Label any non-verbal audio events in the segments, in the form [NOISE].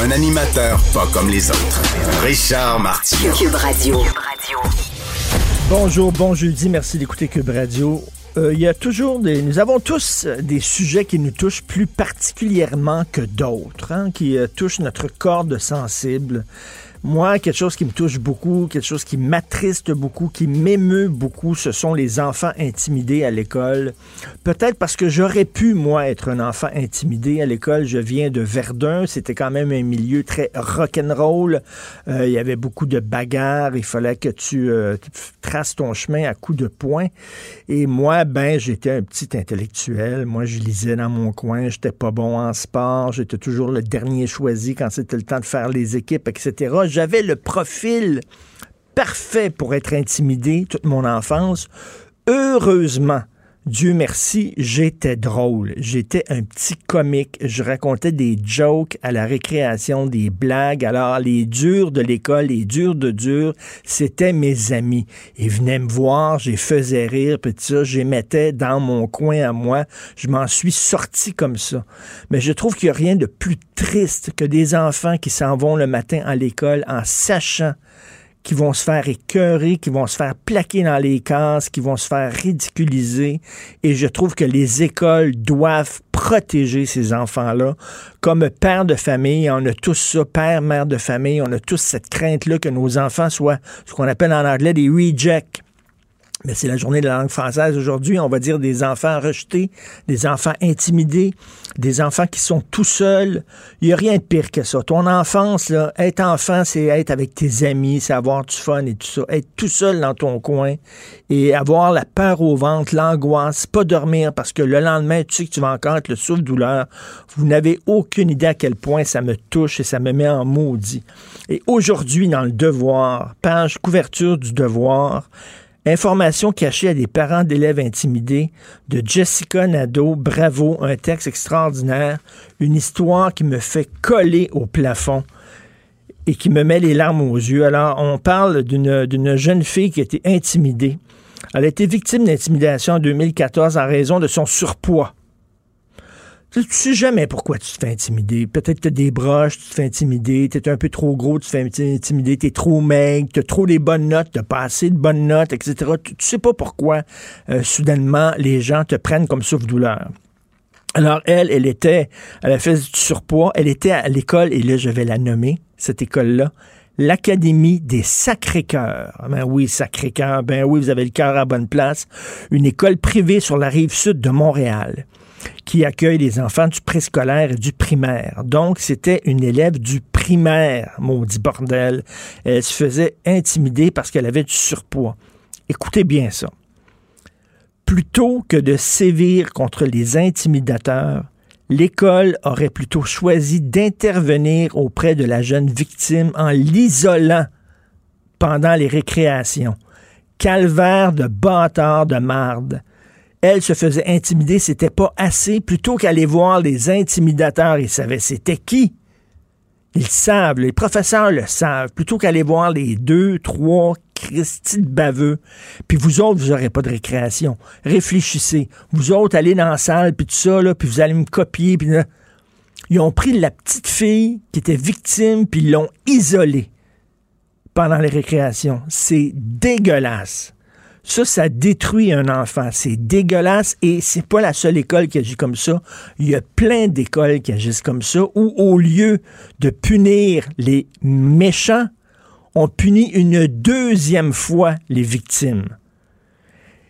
Un animateur pas comme les autres. Richard Martineau. Cube Radio. Bonjour, bon jeudi, merci d'écouter Cube Radio. Euh, il y a toujours des. Nous avons tous des sujets qui nous touchent plus particulièrement que d'autres, hein, qui euh, touchent notre corde sensible. Moi, quelque chose qui me touche beaucoup, quelque chose qui m'attriste beaucoup, qui m'émeut beaucoup, ce sont les enfants intimidés à l'école. Peut-être parce que j'aurais pu, moi, être un enfant intimidé à l'école. Je viens de Verdun. C'était quand même un milieu très rock'n'roll. Euh, il y avait beaucoup de bagarres. Il fallait que tu, euh, traces ton chemin à coups de poing. Et moi, ben, j'étais un petit intellectuel. Moi, je lisais dans mon coin. J'étais pas bon en sport. J'étais toujours le dernier choisi quand c'était le temps de faire les équipes, etc j'avais le profil parfait pour être intimidé toute mon enfance. Heureusement, Dieu merci, j'étais drôle. J'étais un petit comique. Je racontais des jokes à la récréation, des blagues. Alors, les durs de l'école, les durs de dur, c'était mes amis. Ils venaient me voir, j'ai faisais rire, puis ça, les mettais dans mon coin à moi. Je m'en suis sorti comme ça. Mais je trouve qu'il n'y a rien de plus triste que des enfants qui s'en vont le matin à l'école en sachant qui vont se faire écœurer, qui vont se faire plaquer dans les cases, qui vont se faire ridiculiser. Et je trouve que les écoles doivent protéger ces enfants-là. Comme père de famille, on a tous ça, père, mère de famille, on a tous cette crainte-là que nos enfants soient ce qu'on appelle en anglais des rejects mais c'est la journée de la langue française aujourd'hui. On va dire des enfants rejetés, des enfants intimidés, des enfants qui sont tout seuls. Il n'y a rien de pire que ça. Ton enfance, être enfant, c'est être avec tes amis, c'est avoir du fun et tout ça. Être tout seul dans ton coin et avoir la peur au ventre, l'angoisse, pas dormir parce que le lendemain, tu sais que tu vas encore être le souffle-douleur. Vous n'avez aucune idée à quel point ça me touche et ça me met en maudit. Et aujourd'hui, dans le devoir, page couverture du devoir, Information cachée à des parents d'élèves intimidés de Jessica Nadeau. Bravo, un texte extraordinaire. Une histoire qui me fait coller au plafond et qui me met les larmes aux yeux. Alors, on parle d'une jeune fille qui a été intimidée. Elle a été victime d'intimidation en 2014 en raison de son surpoids. Tu, sais jamais pourquoi tu te fais intimider. Peut-être que as des broches, tu te fais intimider, tu es un peu trop gros, tu te fais intimider, tu es trop maigre, tu as trop des bonnes notes, tu pas assez de bonnes notes, etc. Tu, sais pas pourquoi, euh, soudainement, les gens te prennent comme souffle-douleur. Alors, elle, elle était, elle a fait du surpoids, elle était à l'école, et là, je vais la nommer, cette école-là, l'Académie des Sacrés-Cœurs. Ben oui, Sacré-Cœur, ben oui, vous avez le cœur à bonne place. Une école privée sur la rive sud de Montréal qui accueille les enfants du préscolaire et du primaire. Donc, c'était une élève du primaire, maudit bordel. Elle se faisait intimider parce qu'elle avait du surpoids. Écoutez bien ça. Plutôt que de sévir contre les intimidateurs, l'école aurait plutôt choisi d'intervenir auprès de la jeune victime en l'isolant pendant les récréations. Calvaire de bâtard de marde elle se faisait intimider, c'était pas assez. Plutôt qu'aller voir les intimidateurs, ils savaient c'était qui. Ils savent, les professeurs le savent. Plutôt qu'aller voir les deux, trois Christy baveux, puis vous autres, vous n'aurez pas de récréation. Réfléchissez. Vous autres, allez dans la salle, puis tout ça, là, puis vous allez me copier. Puis Ils ont pris la petite fille qui était victime, puis ils l'ont isolée pendant les récréations. C'est dégueulasse. Ça, ça détruit un enfant. C'est dégueulasse et c'est pas la seule école qui agit comme ça. Il y a plein d'écoles qui agissent comme ça où, au lieu de punir les méchants, on punit une deuxième fois les victimes.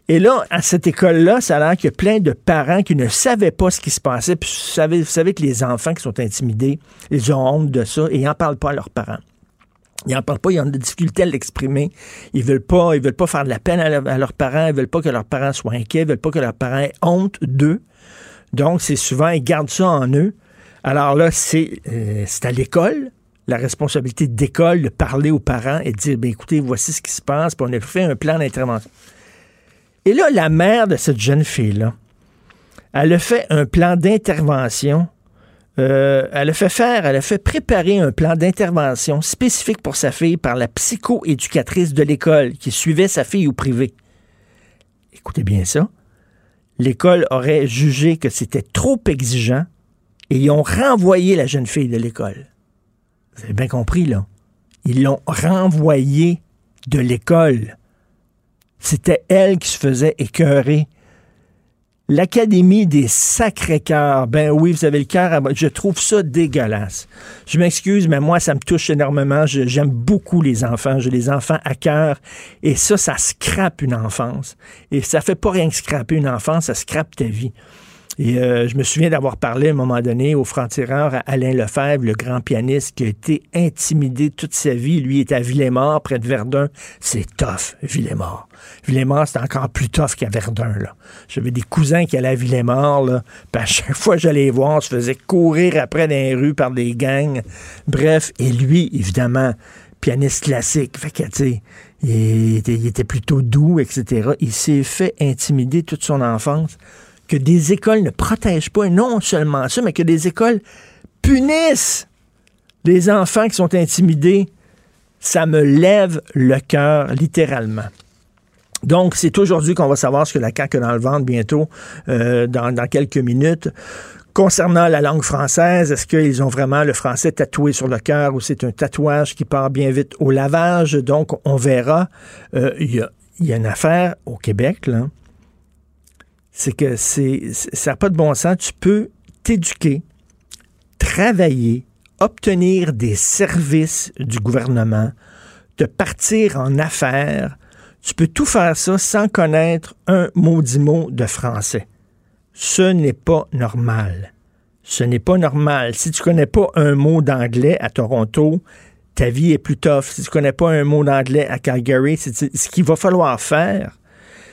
Et là, à cette école-là, ça a l'air qu'il y a plein de parents qui ne savaient pas ce qui se passait. Puis vous savez, vous savez que les enfants qui sont intimidés, ils ont honte de ça et ils n'en parlent pas à leurs parents. Ils n'en parlent pas, ils ont des difficultés à l'exprimer. Ils veulent pas, ils veulent pas faire de la peine à, leurs parents, ils veulent pas que leurs parents soient inquiets, ils veulent pas que leurs parents aient honte d'eux. Donc, c'est souvent, ils gardent ça en eux. Alors là, c'est euh, à l'école, la responsabilité d'école de parler aux parents et de dire, ben, écoutez, voici ce qui se passe, puis on a fait un plan d'intervention. Et là, la mère de cette jeune fille-là, elle a fait un plan d'intervention. Euh, elle a fait faire, elle a fait préparer un plan d'intervention spécifique pour sa fille par la psycho-éducatrice de l'école qui suivait sa fille au privé. Écoutez bien ça. L'école aurait jugé que c'était trop exigeant et ils ont renvoyé la jeune fille de l'école. Vous avez bien compris, là. Ils l'ont renvoyée de l'école. C'était elle qui se faisait écœurer. L'Académie des Sacrés-Cœurs, ben oui, vous avez le cœur Je trouve ça dégueulasse. Je m'excuse, mais moi, ça me touche énormément. J'aime beaucoup les enfants. J'ai les enfants à cœur. Et ça, ça scrape une enfance. Et ça fait pas rien que scraper une enfance, ça scrape ta vie. Et euh, je me souviens d'avoir parlé à un moment donné au franc-tireur à Alain Lefebvre, le grand pianiste qui a été intimidé toute sa vie. Lui est à Villemort, près de Verdun. C'est tough, Villemort. Villemort, c'est encore plus tough qu'à Verdun. J'avais des cousins qui allaient à Villemort. Puis à chaque fois que j'allais voir, on se faisait courir après dans les rues par des gangs. Bref, et lui, évidemment, pianiste classique. Fait que, il était, il était plutôt doux, etc. Il s'est fait intimider toute son enfance que des écoles ne protègent pas, non seulement ça, mais que des écoles punissent les enfants qui sont intimidés, ça me lève le cœur littéralement. Donc, c'est aujourd'hui qu'on va savoir ce que la CAQ a dans le ventre bientôt, euh, dans, dans, quelques minutes. Concernant la langue française, est-ce qu'ils ont vraiment le français tatoué sur le cœur ou c'est un tatouage qui part bien vite au lavage? Donc, on verra. Euh, il y, a, y, a, une affaire au Québec, là c'est que c'est, ça n'a pas de bon sens. Tu peux t'éduquer, travailler, obtenir des services du gouvernement, te partir en affaires. Tu peux tout faire ça sans connaître un maudit mot de français. Ce n'est pas normal. Ce n'est pas normal. Si tu connais pas un mot d'anglais à Toronto, ta vie est plus tough. Si tu connais pas un mot d'anglais à Calgary, ce qu'il va falloir faire,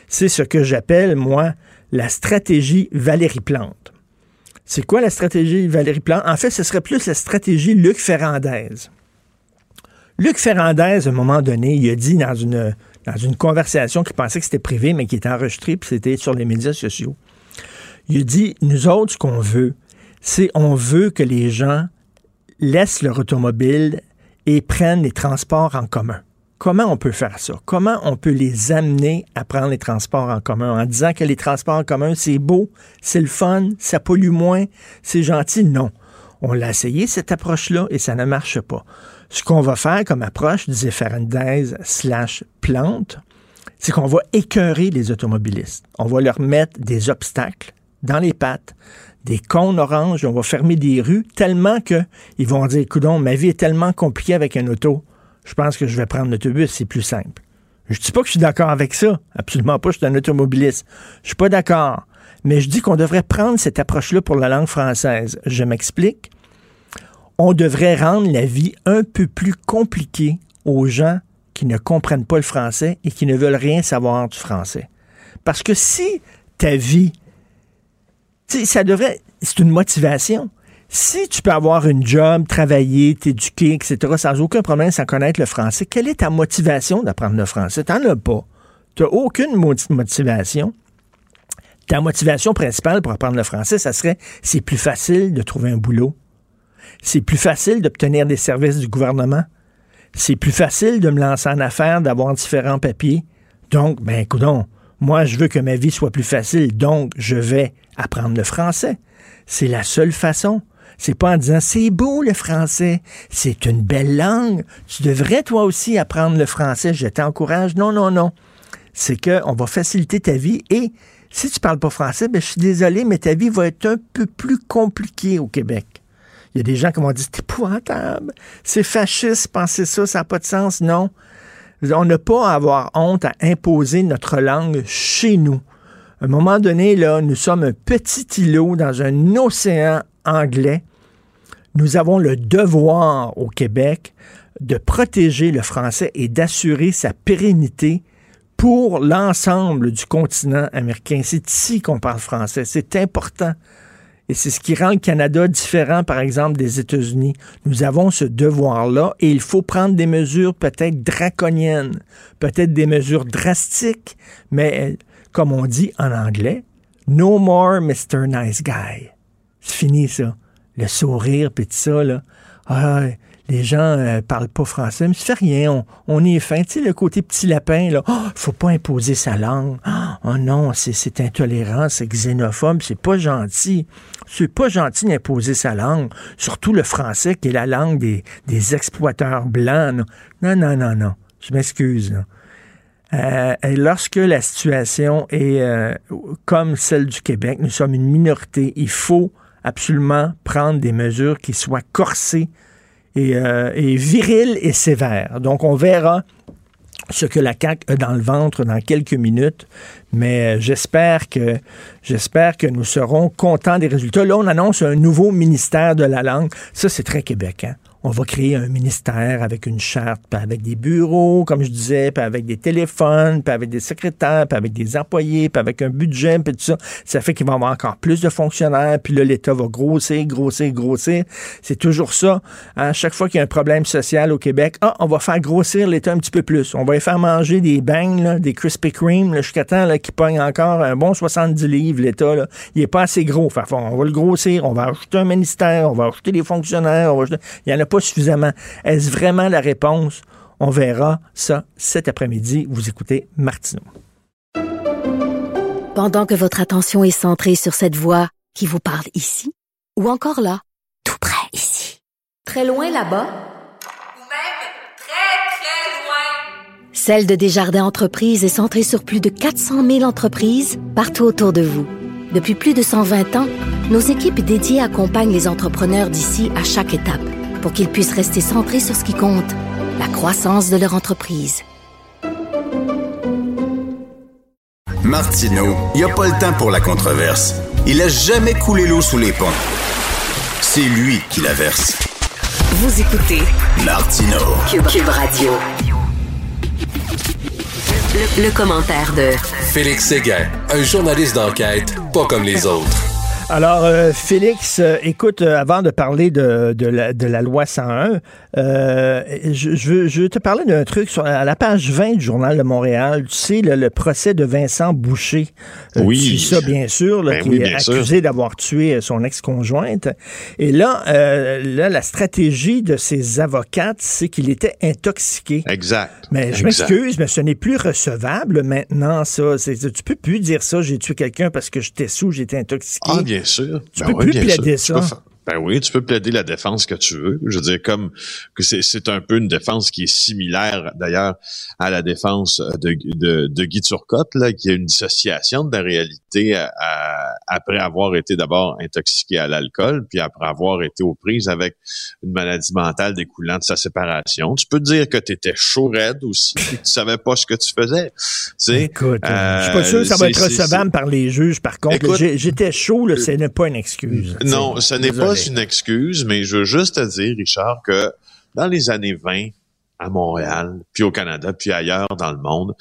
c'est ce que j'appelle, moi, la stratégie Valérie Plante. C'est quoi la stratégie Valérie Plante? En fait, ce serait plus la stratégie Luc Ferrandez. Luc Ferrandez, à un moment donné, il a dit dans une, dans une conversation qu'il pensait que c'était privé, mais qui était enregistrée, puis c'était sur les médias sociaux. Il dit, nous autres, ce qu'on veut, c'est on veut que les gens laissent leur automobile et prennent les transports en commun. Comment on peut faire ça? Comment on peut les amener à prendre les transports en commun? En disant que les transports en commun, c'est beau, c'est le fun, ça pollue moins, c'est gentil? Non. On l'a essayé, cette approche-là, et ça ne marche pas. Ce qu'on va faire comme approche, disait Fernandez slash plante, c'est qu'on va écœurer les automobilistes. On va leur mettre des obstacles dans les pattes, des cônes oranges, on va fermer des rues tellement qu'ils vont dire, coudon, ma vie est tellement compliquée avec un auto je pense que je vais prendre l'autobus, c'est plus simple. Je dis pas que je suis d'accord avec ça. Absolument pas, je suis un automobiliste. Je suis pas d'accord. Mais je dis qu'on devrait prendre cette approche-là pour la langue française. Je m'explique. On devrait rendre la vie un peu plus compliquée aux gens qui ne comprennent pas le français et qui ne veulent rien savoir du français. Parce que si ta vie, ça devrait, c'est une motivation si tu peux avoir une job, travailler, t'éduquer, etc., sans aucun problème, sans connaître le français, quelle est ta motivation d'apprendre le français? Tu n'en as pas. Tu n'as aucune motivation. Ta motivation principale pour apprendre le français, ça serait c'est plus facile de trouver un boulot. C'est plus facile d'obtenir des services du gouvernement. C'est plus facile de me lancer en affaires, d'avoir différents papiers. Donc, ben, écoute, moi, je veux que ma vie soit plus facile, donc je vais apprendre le français. C'est la seule façon. C'est pas en disant c'est beau le français, c'est une belle langue. Tu devrais toi aussi apprendre le français. Je t'encourage. Non, non, non. c'est qu'on va faciliter ta vie et si tu parles pas français, ben, je suis désolé, mais ta vie va être un peu plus compliquée au Québec. Il y a des gens qui m'ont dit, c'est épouvantable, c'est fasciste, penser ça, ça n'a pas de sens. Non. On n'a pas à avoir honte à imposer notre langue chez nous. À un moment donné, là, nous sommes un petit îlot dans un océan anglais. Nous avons le devoir au Québec de protéger le français et d'assurer sa pérennité pour l'ensemble du continent américain. C'est ici qu'on parle français. C'est important. Et c'est ce qui rend le Canada différent, par exemple, des États-Unis. Nous avons ce devoir-là et il faut prendre des mesures peut-être draconiennes, peut-être des mesures drastiques, mais comme on dit en anglais, no more Mr. Nice Guy. C'est fini ça. Le sourire, puis tout ça, là. Ah, les gens euh, parlent pas français, mais ça fait rien, on, est fin. Tu sais, le côté petit lapin, là, oh, faut pas imposer sa langue. Oh non, c'est intolérant, c'est xénophobe, c'est pas gentil. C'est pas gentil d'imposer sa langue, surtout le français qui est la langue des, des exploiteurs blancs. Non, non, non, non. Je m'excuse. Euh, lorsque la situation est euh, comme celle du Québec, nous sommes une minorité, il faut absolument prendre des mesures qui soient corsées et, euh, et viriles et sévères. Donc, on verra ce que la CAQ a dans le ventre dans quelques minutes, mais j'espère que j'espère que nous serons contents des résultats. Là, on annonce un nouveau ministère de la langue. Ça, c'est très québécois on va créer un ministère avec une charte, puis avec des bureaux, comme je disais, puis avec des téléphones, puis avec des secrétaires, puis avec des employés, puis avec un budget, puis tout ça. Ça fait qu'il va y avoir encore plus de fonctionnaires, puis là, l'État va grossir, grossir, grossir. C'est toujours ça. À hein. chaque fois qu'il y a un problème social au Québec, ah, on va faire grossir l'État un petit peu plus. On va y faire manger des bangs, des Krispy Kreme, jusqu'à temps qu'il pogne encore un bon 70 livres, l'État. Il n'est pas assez gros. Enfin, on va le grossir, on va ajouter un ministère, on va ajouter des fonctionnaires, on va il y en a pas suffisamment. Est-ce vraiment la réponse? On verra ça cet après-midi. Vous écoutez Martineau. Pendant que votre attention est centrée sur cette voix qui vous parle ici, ou encore là, tout près ici, très loin là-bas, ou même très, très loin, Celle de Desjardins Entreprises est centrée sur plus de 400 000 entreprises partout autour de vous. Depuis plus de 120 ans, nos équipes dédiées accompagnent les entrepreneurs d'ici à chaque étape pour qu'ils puissent rester centrés sur ce qui compte, la croissance de leur entreprise. Martino, il n'y a pas le temps pour la controverse. Il a jamais coulé l'eau sous les ponts. C'est lui qui la verse. Vous écoutez Martino Cube, Radio. Le, le commentaire de Félix Séguin, un journaliste d'enquête pas comme les autres. Alors, euh, Félix, euh, écoute, euh, avant de parler de, de, la, de la loi 101, je, je, veux, je, veux, te parler d'un truc sur à la page 20 du Journal de Montréal. Tu sais, le, procès de Vincent Boucher. oui. Tu sais ça, bien sûr, là, ben qui est accusé d'avoir tué son ex-conjointe. Et là, là, la stratégie de ses avocates, c'est qu'il était intoxiqué. Exact. Mais je m'excuse, mais ce n'est plus recevable maintenant, ça. Tu peux plus dire ça, j'ai tué quelqu'un parce que j'étais sous, j'étais intoxiqué. Ah, bien sûr. Tu ben peux plus plaider ça. Ben oui, tu peux plaider la défense que tu veux. Je veux dire, comme que c'est un peu une défense qui est similaire d'ailleurs à la défense de, de, de, Guy Turcotte, là, qui a une dissociation de la réalité après avoir été d'abord intoxiqué à l'alcool, puis après avoir été aux prises avec une maladie mentale découlant de sa séparation. Tu peux dire que tu étais chaud raide aussi, [LAUGHS] que tu savais pas ce que tu faisais. Écoute, euh, je suis pas sûr que ça va être recevable par les juges, par contre. J'étais chaud, ce n'est pas une excuse. Non, ce n'est pas une excuse, mais je veux juste te dire, Richard, que dans les années 20, à Montréal, puis au Canada, puis ailleurs dans le monde.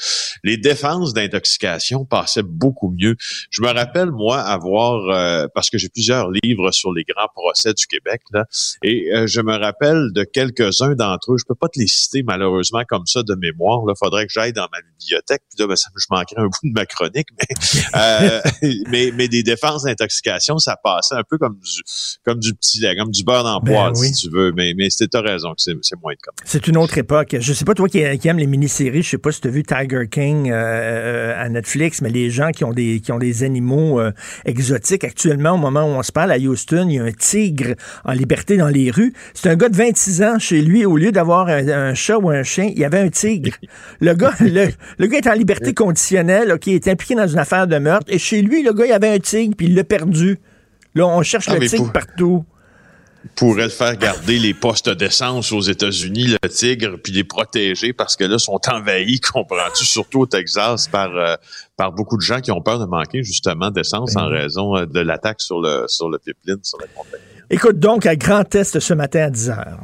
Les défenses d'intoxication passaient beaucoup mieux. Je me rappelle, moi, avoir, euh, parce que j'ai plusieurs livres sur les grands procès du Québec, là, et euh, je me rappelle de quelques-uns d'entre eux. Je peux pas te les citer, malheureusement, comme ça, de mémoire. Il faudrait que j'aille dans ma bibliothèque, puis là, ben, ça, je manquerais un bout de ma chronique, mais, [LAUGHS] euh, mais, mais, des défenses d'intoxication, ça passait un peu comme du, comme du petit lait, comme du beurre d'emploi, ben si tu veux. Mais, mais as raison que c'est moins de comme. C'est une autre époque. Je sais pas, toi qui, qui aimes les mini-séries, je sais pas si tu as vu Tiger King euh, euh, à Netflix, mais les gens qui ont des, qui ont des animaux euh, exotiques, actuellement, au moment où on se parle, à Houston, il y a un tigre en liberté dans les rues. C'est un gars de 26 ans chez lui, au lieu d'avoir un, chat ou un chien, il y avait un tigre. Le gars, [LAUGHS] le, gars est en liberté conditionnelle, qui est impliqué dans une affaire de meurtre, et chez lui, le gars, il avait un tigre, puis il l'a perdu. Là, on cherche ah, le tigre partout pourrait le faire garder les postes d'essence aux États-Unis, le tigre, puis les protéger parce que là, sont envahis, [LAUGHS] comprends-tu, surtout au Texas, par, euh, par beaucoup de gens qui ont peur de manquer justement d'essence en ben raison euh, de l'attaque sur le, sur le pipeline, sur la compagnie. Écoute donc à Grand Est ce matin à 10 heures.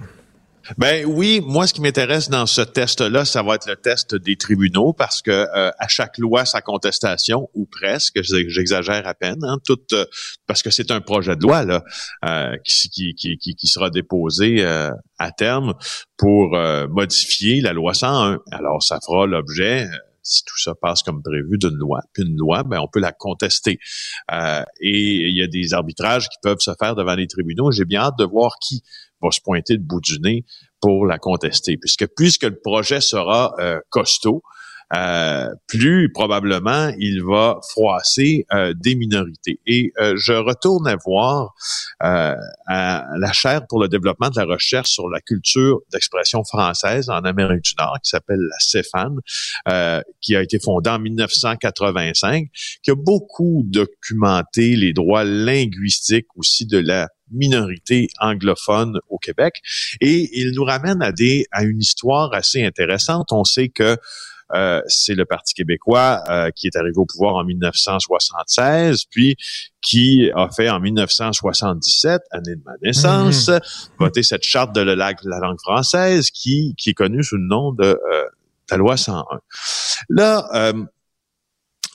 Ben oui, moi ce qui m'intéresse dans ce test-là, ça va être le test des tribunaux parce que euh, à chaque loi sa contestation ou presque, j'exagère à peine, hein, tout euh, parce que c'est un projet de loi là euh, qui, qui, qui, qui, sera déposé à terme pour modifier la loi 101. Alors ça fera l'objet si tout ça passe comme prévu d'une loi. Puis une loi, ben, on peut la contester. et il y a des arbitrages qui peuvent se faire devant les tribunaux. J'ai bien hâte de voir qui va se pointer le bout du nez pour la contester. Puisque puisque le projet sera euh, costaud, euh, plus probablement il va froisser euh, des minorités. Et je retourne à voir à la chaire pour le développement de la recherche sur la culture d'expression française en Amérique du Nord, qui s'appelle la CEFAN, qui a été fondée en 1985, qui a beaucoup documenté les droits linguistiques aussi de la minorité anglophone au Québec. Et il nous ramène à des à une histoire assez intéressante. On sait que euh, c'est le Parti québécois euh, qui est arrivé au pouvoir en 1976, puis qui a fait en 1977, année de ma naissance, mmh. voter cette charte de la, langue française qui, qui est connue sous le nom de euh, la loi 101. Là,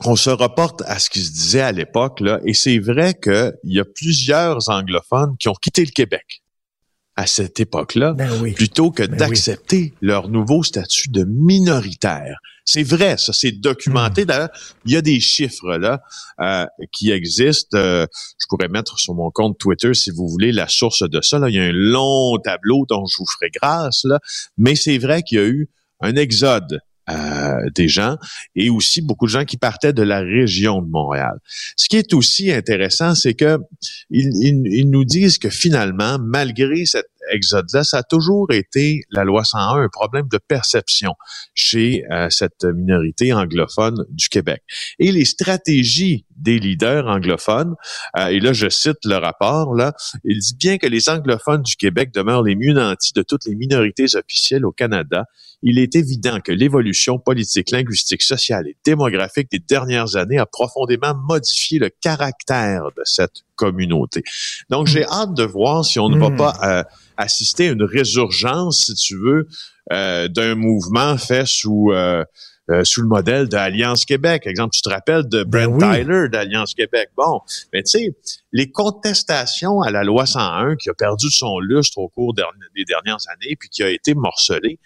on se reporte à ce qui se disait à l'époque, là, et c'est vrai qu'il y a plusieurs anglophones qui ont quitté le Québec à cette époque-là, ben plutôt que ben d'accepter leur nouveau statut de minoritaire. C'est vrai, ça, c'est documenté. Hmm. D'ailleurs, il y a des chiffres là euh, qui existent. Euh, je pourrais mettre sur mon compte Twitter, si vous voulez, la source de ça. Là. Il y a un long tableau dont je vous ferai grâce, là. mais c'est vrai qu'il y a eu un exode euh, des gens et aussi beaucoup de gens qui partaient de la région de Montréal. Ce qui est aussi intéressant, c'est que ils, ils, nous disent que finalement, malgré cette exode-là, ça a toujours été, la loi 101, un problème de perception chez euh, cette minorité anglophone du Québec. Et les stratégies des leaders anglophones, euh, et là je cite le rapport, là, il dit bien que les anglophones du Québec demeurent les mieux nantis de toutes les minorités officielles au Canada, il est évident que l'évolution politique, linguistique, sociale et démographique des dernières années a profondément modifié le caractère de cette communauté. Donc, j'ai hâte de voir si on ne va hmm. pas euh, assister à une résurgence, si tu veux, euh, d'un mouvement fait sous euh, sous le modèle d'Alliance Québec. Exemple, tu te rappelles de ben Brent Tyler d'Alliance Québec. Bon, mais tu sais, les contestations à la loi 101 qui a perdu son lustre au cours des dernières années puis qui a été morcelée,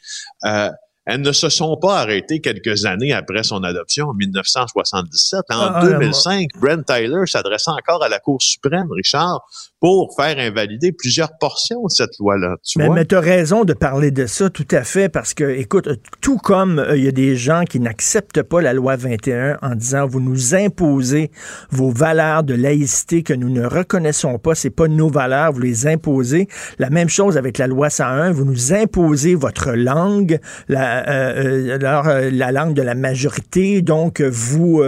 elles ne se sont pas arrêtées quelques années après son adoption en 1977. En 2005, ah, Brent Tyler s'adressait encore à la Cour suprême, Richard, pour faire invalider plusieurs portions de cette loi-là. mais, mais tu as raison de parler de ça, tout à fait, parce que, écoute, tout comme euh, il y a des gens qui n'acceptent pas la loi 21 en disant vous nous imposez vos valeurs de laïcité que nous ne reconnaissons pas, c'est pas nos valeurs, vous les imposez. La même chose avec la loi 101, vous nous imposez votre langue, la, euh, euh, la langue de la majorité, donc vous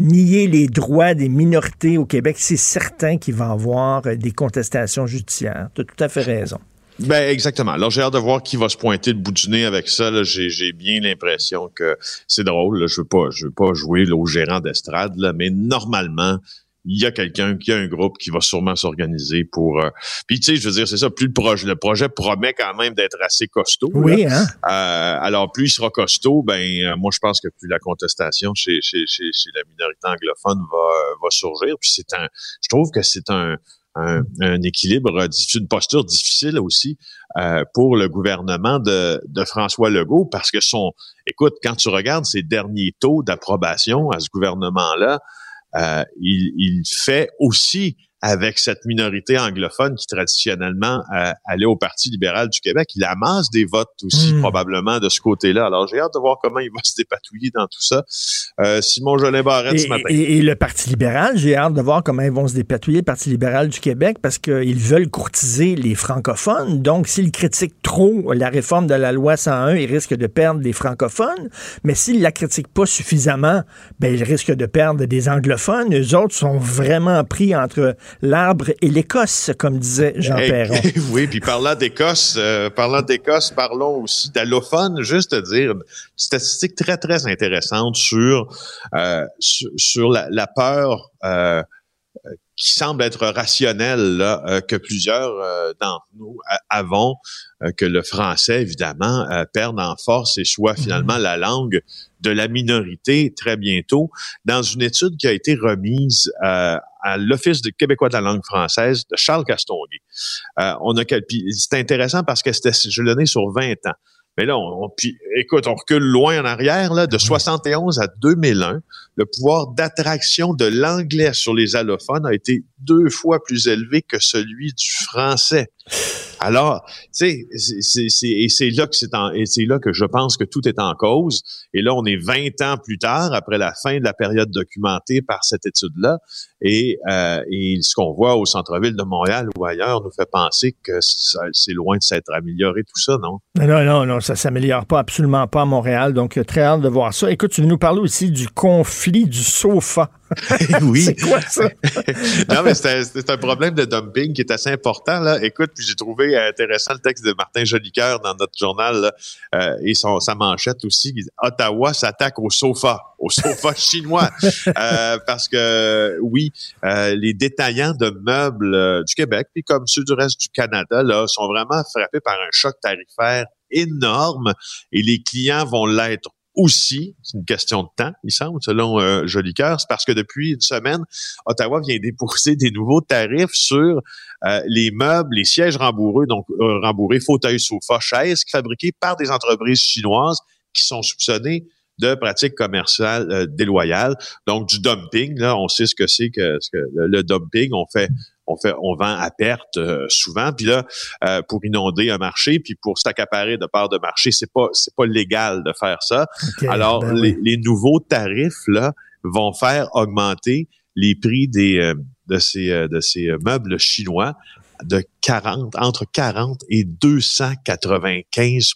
niez les droits des minorités au Québec. C'est certain qu'il va y avoir euh, des contestations judiciaires. Tu as tout à fait raison. Ben exactement. Alors j'ai hâte de voir qui va se pointer le bout du nez avec ça. J'ai bien l'impression que c'est drôle. Je veux pas, je veux pas jouer au gérant d'estrade, mais normalement, il y a quelqu'un qui a un groupe qui va sûrement s'organiser pour. Euh, puis tu sais, je veux dire, c'est ça. Plus le projet, le projet promet quand même d'être assez costaud. Oui. Hein? Euh, alors plus il sera costaud, ben moi je pense que plus la contestation chez chez chez, chez la minorité anglophone va va surgir. Puis c'est un, je trouve que c'est un un, équilibre, une posture difficile aussi euh, pour le gouvernement de, François Legault parce que son, écoute, quand tu regardes ses derniers taux d'approbation à ce gouvernement-là, euh, il, fait aussi avec cette minorité anglophone qui traditionnellement euh, allait au Parti libéral du Québec. Il amasse des votes aussi, hmm. probablement, de ce côté-là. Alors, j'ai hâte de voir comment il va [LAUGHS] se dépatouiller dans tout ça. Euh, Simon Jolin Barrette ce matin. Et, le Parti libéral, j'ai hâte de voir comment ils vont se dépatouiller, le Parti libéral du Québec, parce qu'ils veulent courtiser les francophones. Donc, s'ils critiquent trop la réforme de la loi 101, ils risquent de perdre des francophones. Mais s'ils la critiquent pas suffisamment, ben, ils risquent de perdre des anglophones. Eux autres sont vraiment pris entre l'arbre et l'Écosse, comme disait Jean Perron. [LAUGHS] oui, puis parlant d'Écosse, euh, parlant d'Écosse, parlons aussi d'allophones. Juste dire une statistique très, très intéressante sur, euh, sur, la, peur euh, qui semble être rationnelle là, que plusieurs d'entre nous avons, que le français, évidemment, perde en force et soit finalement mm-hmm. la langue de la minorité très bientôt dans une étude qui a été remise euh, à l'Office de québécois de la langue française de Charles Castonguay. Euh, on a c'est intéressant parce que c'était je l'ai donné sur 20 ans. Mais là, on, puis, écoute, on recule loin en arrière, là, de 71 à 2001, le pouvoir d'attraction de l'anglais sur les allophones a été deux fois plus élevé que celui du français. Alors, tu sais, et c'est là que je pense que tout est en cause. Et là, on est 20 ans plus tard, après la fin de la période documentée par cette étude-là, et, euh, ce qu'on voit au centre-ville de Montréal ou ailleurs nous fait penser que c'est loin de s'être amélioré tout ça, non? Non, non, non, ça s'améliore pas, absolument pas à Montréal. Donc, très hâte de voir ça. Écoute, tu veux nous parler aussi du conflit du sofa. [LAUGHS] oui. c'est quoi ça? [LAUGHS] non, mais c'est un problème de dumping qui est assez important. Là. Écoute, puis j'ai trouvé intéressant le texte de Martin Jolicoeur dans notre journal euh, et son, sa manchette aussi. Ottawa s'attaque au sofa, au sofa [LAUGHS] chinois. Euh, parce que, oui, euh, les détaillants de meubles du Québec, puis comme ceux du reste du Canada, là, sont vraiment frappés par un choc tarifaire énorme et les clients vont l'être aussi, c'est une question de temps, il semble, selon euh, Jolicoeur, c'est parce que depuis une semaine, Ottawa vient déposer des nouveaux tarifs sur euh, les meubles, les sièges rembourrés, donc euh, rembourrés, fauteuils, sofas, chaises, fabriqués par des entreprises chinoises qui sont soupçonnées de pratiques commerciales euh, déloyales, donc du dumping. Là, on sait ce que c'est que, le, dumping. On fait, on fait, on vend à perte euh, souvent. Puis là, euh, pour inonder un marché, puis pour s'accaparer de part de marché, c'est pas, c'est pas légal de faire ça. Alors, ben les, nouveaux tarifs là vont faire augmenter les prix des de ces de ces meubles chinois de 40 entre 40 et 295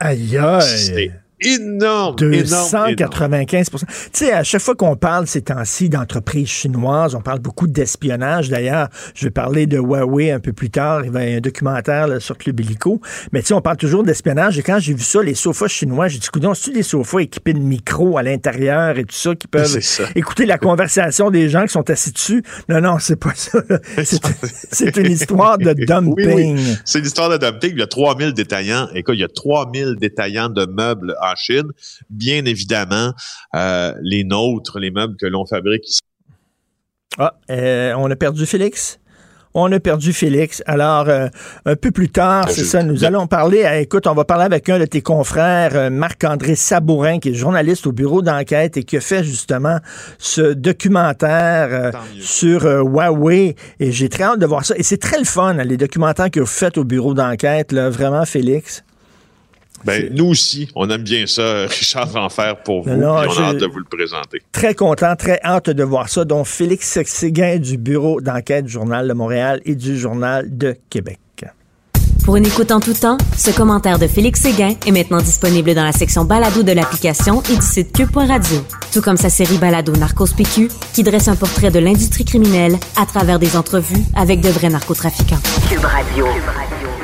Aïe aïe énorme. 295% Tu sais, à chaque fois qu'on parle ces temps-ci d'entreprises chinoises, on parle beaucoup d'espionnage. D'ailleurs, je vais parler de Huawei un peu plus tard. Il va y avoir un documentaire sur Club Illico. Mais tu sais, on parle toujours d'espionnage. Et quand j'ai vu ça, les sofas chinois, j'ai dit, coudons, c'est des sofas équipés de micros à l'intérieur et tout ça qui peuvent écouter la conversation des gens qui sont assis dessus? Non, non, c'est pas ça. [LAUGHS] C'est une histoire de dumping. C'est une histoire de dumping. Il y a 3000 détaillants. Écoute, il y a 3000 détaillants de meubles en Chine. Bien évidemment, euh, les nôtres, les meubles que l'on fabrique ici. Ah, euh, on a perdu Félix? On a perdu Félix. Alors, euh, un peu plus tard, c'est ça, nous allons parler, écoute, on va parler avec un de tes confrères, Marc-André Sabourin, qui est journaliste au bureau d'enquête et qui a fait justement ce documentaire sur Huawei. Et j'ai très hâte de voir ça. Et c'est très le fun, les documentaires que vous faites au bureau d'enquête, vraiment, Félix. Ben, nous aussi, on aime bien ça, Richard Enfer, pour vous. on a hâte de vous le présenter. Très content, très hâte de voir ça. Donc, Félix Séguin du Bureau d'enquête du Journal de Montréal et du Journal de Québec. Pour une écoute en tout temps, ce commentaire de Félix Séguin est maintenant disponible dans la section balado de l'application et du site cube.radio. Tout comme sa série balado Narcos PQ, qui dresse un portrait de l'industrie criminelle à travers des entrevues avec de vrais narcotrafiquants. Cube Radio. Cube Radio.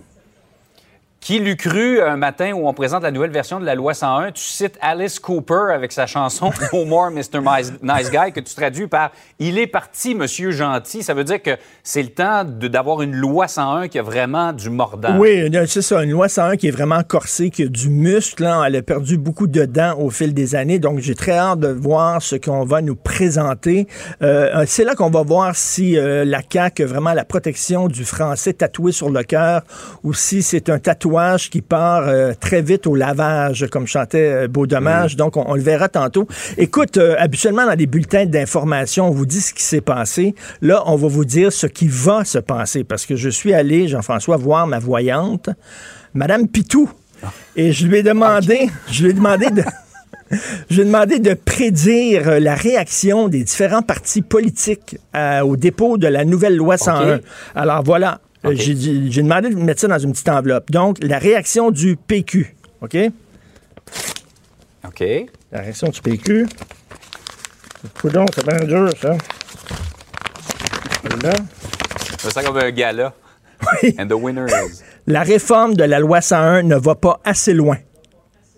Qui l'eût cru un matin où on présente la nouvelle version de la loi 101, tu cites Alice Cooper avec sa chanson No More Mr. Nice Guy que tu traduis par Il est parti, Monsieur Gentil. Ça veut dire que c'est le temps d'avoir une loi 101 qui a vraiment du mordant. Oui, c'est ça, une loi 101 qui est vraiment corsée, qui a du muscle. Hein. Elle a perdu beaucoup de dents au fil des années. Donc, j'ai très hâte de voir ce qu'on va nous présenter. Euh, c'est là qu'on va voir si euh, la CAQ a vraiment la protection du français tatoué sur le cœur ou si c'est un tatouage qui part euh, très vite au lavage, comme chantait euh, Beau Dommage. Donc, on, le verra tantôt. Écoute, euh, habituellement, dans les bulletins d'information, on vous dit ce qui s'est passé. Là, on va vous dire ce qui va se passer parce que je suis allé, Jean-François, voir ma voyante, Madame Pitou. Et je lui ai demandé, [LAUGHS] je lui ai demandé de... Je lui ai demandé de prédire la réaction des différents partis politiques au dépôt de la nouvelle loi 101. Alors voilà, euh, j'ai demandé de mettre ça dans une petite enveloppe. Donc, la réaction du PQ. OK? OK. La réaction du PQ. Coudon, c'est bien dur, ça. Là. Ça comme un gala. Oui. And the winner is. La réforme de la loi 101 ne va pas assez loin.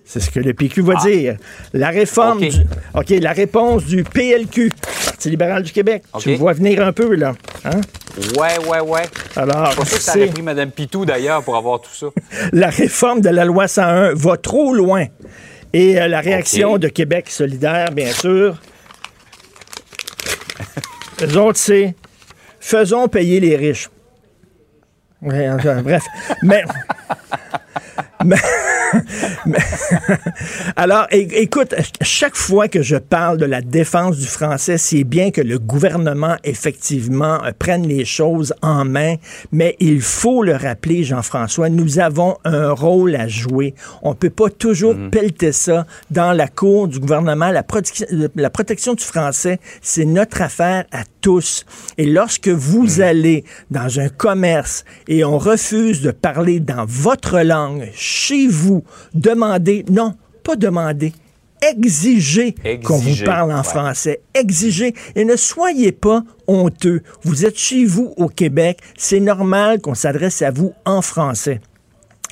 C'est ce que le PQ va ah. dire. La réforme du, OK, la réponse du PLQ, Parti libéral du Québec. Tu vois venir un peu, là. Hein? Ouais, ouais, ouais. Alors, pour ça que ça aurait pris Mme Pitou, d'ailleurs, pour avoir tout ça. [LAUGHS] la réforme de la loi 101 va trop loin. Et euh, la réaction de Québec solidaire, bien sûr, les autres, c'est faisons payer les riches. bref. Mais. [LAUGHS] [LAUGHS] alors, écoute, chaque fois que je parle de la défense du français, c'est bien que le gouvernement, effectivement, euh, prenne les choses en main, mais il faut le rappeler, Jean-François, nous avons un rôle à jouer. On peut pas toujours mhm. pelleter ça dans la cour du gouvernement. La, protection, la protection du français, c'est notre affaire à tous. Et lorsque vous mhm. allez dans un commerce et on refuse de parler dans votre langue, chez vous, demandez, non, pas demander, exigez qu'on vous parle en français. Exigez et ne soyez pas honteux. Vous êtes chez vous au Québec, c'est normal qu'on s'adresse à vous en français.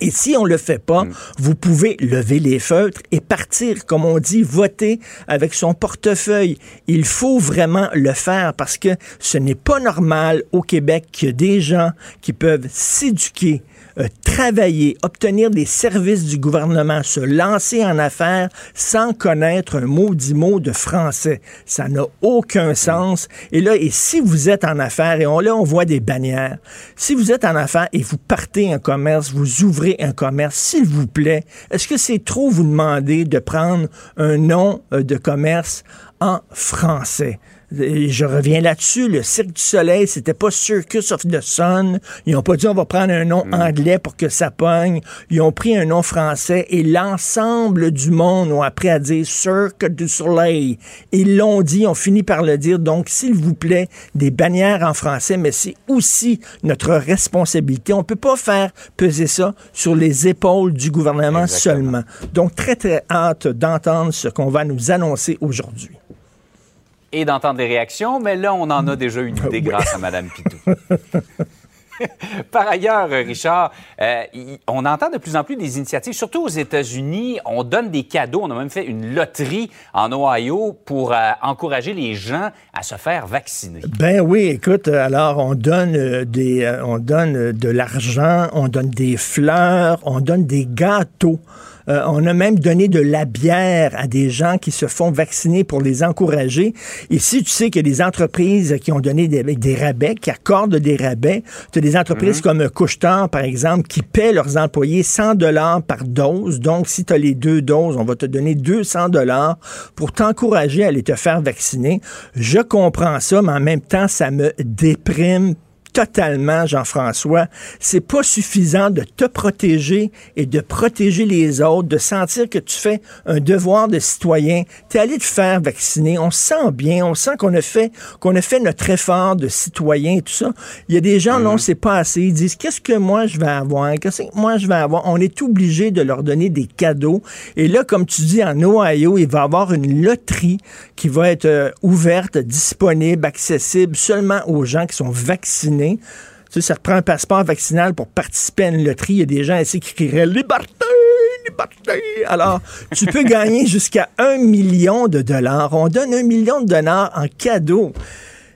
Et si on le fait pas, mm. vous pouvez lever les feutres et partir, comme on dit, voter avec son portefeuille. Il faut vraiment le faire parce que ce n'est pas normal au Québec qu'il y ait des gens qui peuvent s'éduquer, euh, travailler, obtenir des services du gouvernement, se lancer en affaires sans connaître un maudit mot de français. Ça n'a aucun sens. Et là, et si vous êtes en affaires, et on, là, on voit des bannières, si vous êtes en affaires et vous partez un commerce, vous ouvrez un commerce, s'il vous plaît, est-ce que c'est trop vous demander de prendre un nom euh, de commerce en français? Je reviens là-dessus, le Cirque du Soleil, c'était pas Circus of the Sun. Ils ont pas dit on va prendre un nom mm. anglais pour que ça pogne. Ils ont pris un nom français et l'ensemble du monde ont appris à dire Cirque du Soleil. Ils l'ont dit, ont fini par le dire. Donc, s'il vous plaît, des bannières en français, mais c'est aussi notre responsabilité. On peut pas faire peser ça sur les épaules du gouvernement seulement. Donc, très, très hâte d'entendre ce qu'on va nous annoncer aujourd'hui et d'entendre des réactions, mais là, on en a déjà une idée grâce à Mme Pitou. Par ailleurs, Richard, euh, on entend de plus en plus des initiatives, surtout aux États-Unis. On donne des cadeaux. On a même fait une loterie en Ohio pour euh, encourager les gens à se faire vacciner. Ben oui, écoute, alors on donne euh, des, on donne de l'argent, on donne des fleurs, on donne des gâteaux. Euh, on a même donné de la bière à des gens qui se font vacciner pour les encourager. Ici, tu sais qu'il y a des entreprises qui ont donné des, rabais, qui accordent des rabais. Tu as des entreprises mhm. comme Couchetard, par exemple, qui paient leurs employés 100 dollars par dose. Donc, si tu as les deux doses, on va te donner 200 dollars pour t'encourager à aller te faire vacciner. Je comprends ça, mais en même temps, ça me déprime totalement, Jean-François. C'est pas suffisant de te protéger et de protéger les autres, de sentir que tu fais un devoir de citoyen. Tu es allé te faire vacciner. On se sent bien. On sent qu'on a fait, qu'on a fait notre effort de citoyen et tout ça. Il y a des gens, non, mhm. c'est pas assez. Ils disent, qu'est-ce que moi je vais avoir? Qu'est-ce que moi je vais avoir? On est obligé de leur donner des cadeaux. Et là, comme tu dis, en Ohio, il va y avoir une loterie qui va être euh, ouverte, disponible, accessible seulement aux gens qui sont vaccinés Tu sais, ça reprend un passeport vaccinal pour participer à une loterie. Il y a des gens ici qui crieraient Liberté! Liberté! Alors, tu peux [LAUGHS] gagner jusqu'à un million de dollars. On donne un million de dollars en cadeau.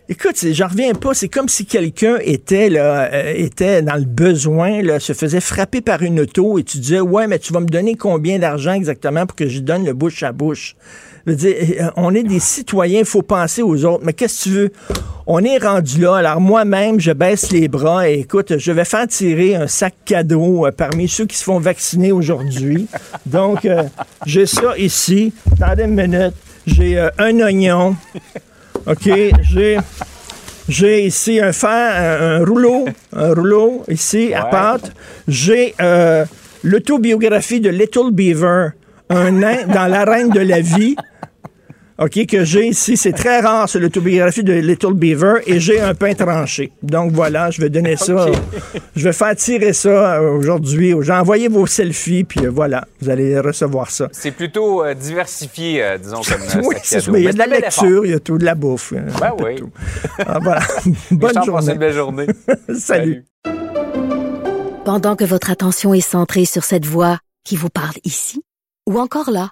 Écoute, j'en reviens pas. C'est comme si quelqu'un était là, euh, était dans le besoin, là, se faisait frapper par une auto et tu disais ouais, mais tu vas me donner combien d'argent exactement pour que je donne le bouche à bouche? Je veux dire, euh, on est des citoyens, il faut penser aux autres. Mais qu'est-ce que tu veux? On est rendu là. Alors moi-même, je baisse les bras et écoute, je vais faire tirer un sac cadeau euh, parmi ceux qui se font vacciner aujourd'hui. [LAUGHS] Donc, j'ai ça ici. Attendez une minute. J'ai un oignon. OK, j'ai. J'ai ici un fer, un, rouleau, un rouleau ici à pâte. J'ai euh, l'autobiographie de Little Beaver, un nain dans l'arène de la vie. OK, que j'ai ici. C'est très rare, c'est l'autobiographie de Little Beaver, et j'ai un pain tranché. Donc voilà, je vais donner ça. Je vais faire tirer ça euh, aujourd'hui aux gens. Envoyez vos selfies, puis euh, voilà, vous allez recevoir ça. C'est plutôt euh, diversifié, disons, comme Oui, c'est Il y a de la lecture, il y a tout, de la bouffe. Ben oui. Ah, voilà. [LAUGHS] Bonne journée. Une belle journée. [LAUGHS] Salut. Pendant que votre attention est centrée sur cette voix qui vous parle ici, ou encore là,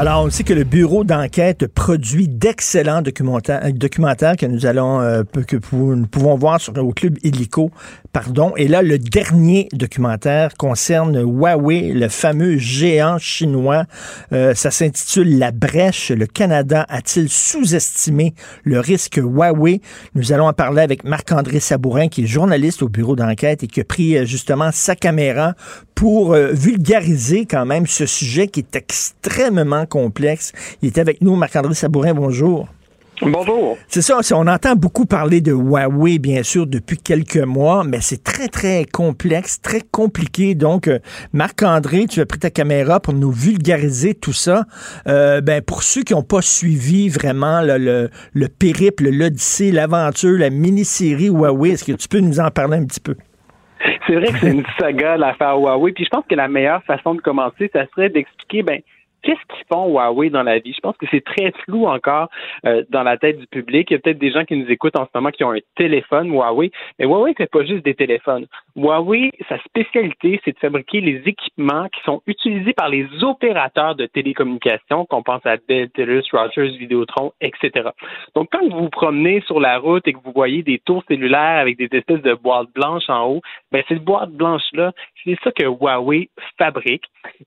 Alors, on sait que le bureau d'enquête produit d'excellents documentaires, que nous allons euh, que nous pouvons voir sur au club Illico, pardon. Et là, le dernier documentaire concerne Huawei, le fameux géant chinois. Euh, ça s'intitule La brèche. Le Canada a-t-il sous-estimé le risque Huawei? Nous allons en parler avec Marc-André Sabourin, qui est journaliste au bureau d'enquête et qui a pris euh, justement sa caméra pour vulgariser quand même ce sujet qui est extrêmement complexe. Il est avec nous, Marc-André Sabourin, bonjour. Bonjour. C'est ça, on entend beaucoup parler de Huawei, bien sûr, depuis quelques mois, mais c'est très, très complexe, très compliqué. Donc, euh, Marc-André, tu as pris ta caméra pour nous vulgariser tout ça. Euh, ben, pour ceux qui n'ont pas suivi vraiment le, le périple, l'odyssée, l'aventure, la mini-série Huawei, est-ce que tu peux nous en parler un petit peu? C'est vrai que c'est une saga, l'affaire Huawei. Puis je pense que la meilleure façon de commencer, ça serait d'expliquer, ben, qu'est-ce qu'ils font Huawei dans la vie? Je pense que c'est très flou encore euh, dans la tête du public. Il y a peut-être des gens qui nous écoutent en ce moment qui ont un téléphone Huawei, mais Huawei fait pas juste des téléphones. Huawei, sa spécialité, c'est de fabriquer les équipements qui sont utilisés par les opérateurs de télécommunications, qu'on pense à Bell, Telus, Rogers, Vidéotron, etc. Donc, quand vous vous promenez sur la route et que vous voyez des tours cellulaires avec des espèces de boîtes blanches en haut, ben cette boîte blanche-là, c'est ça que Huawei fabrique.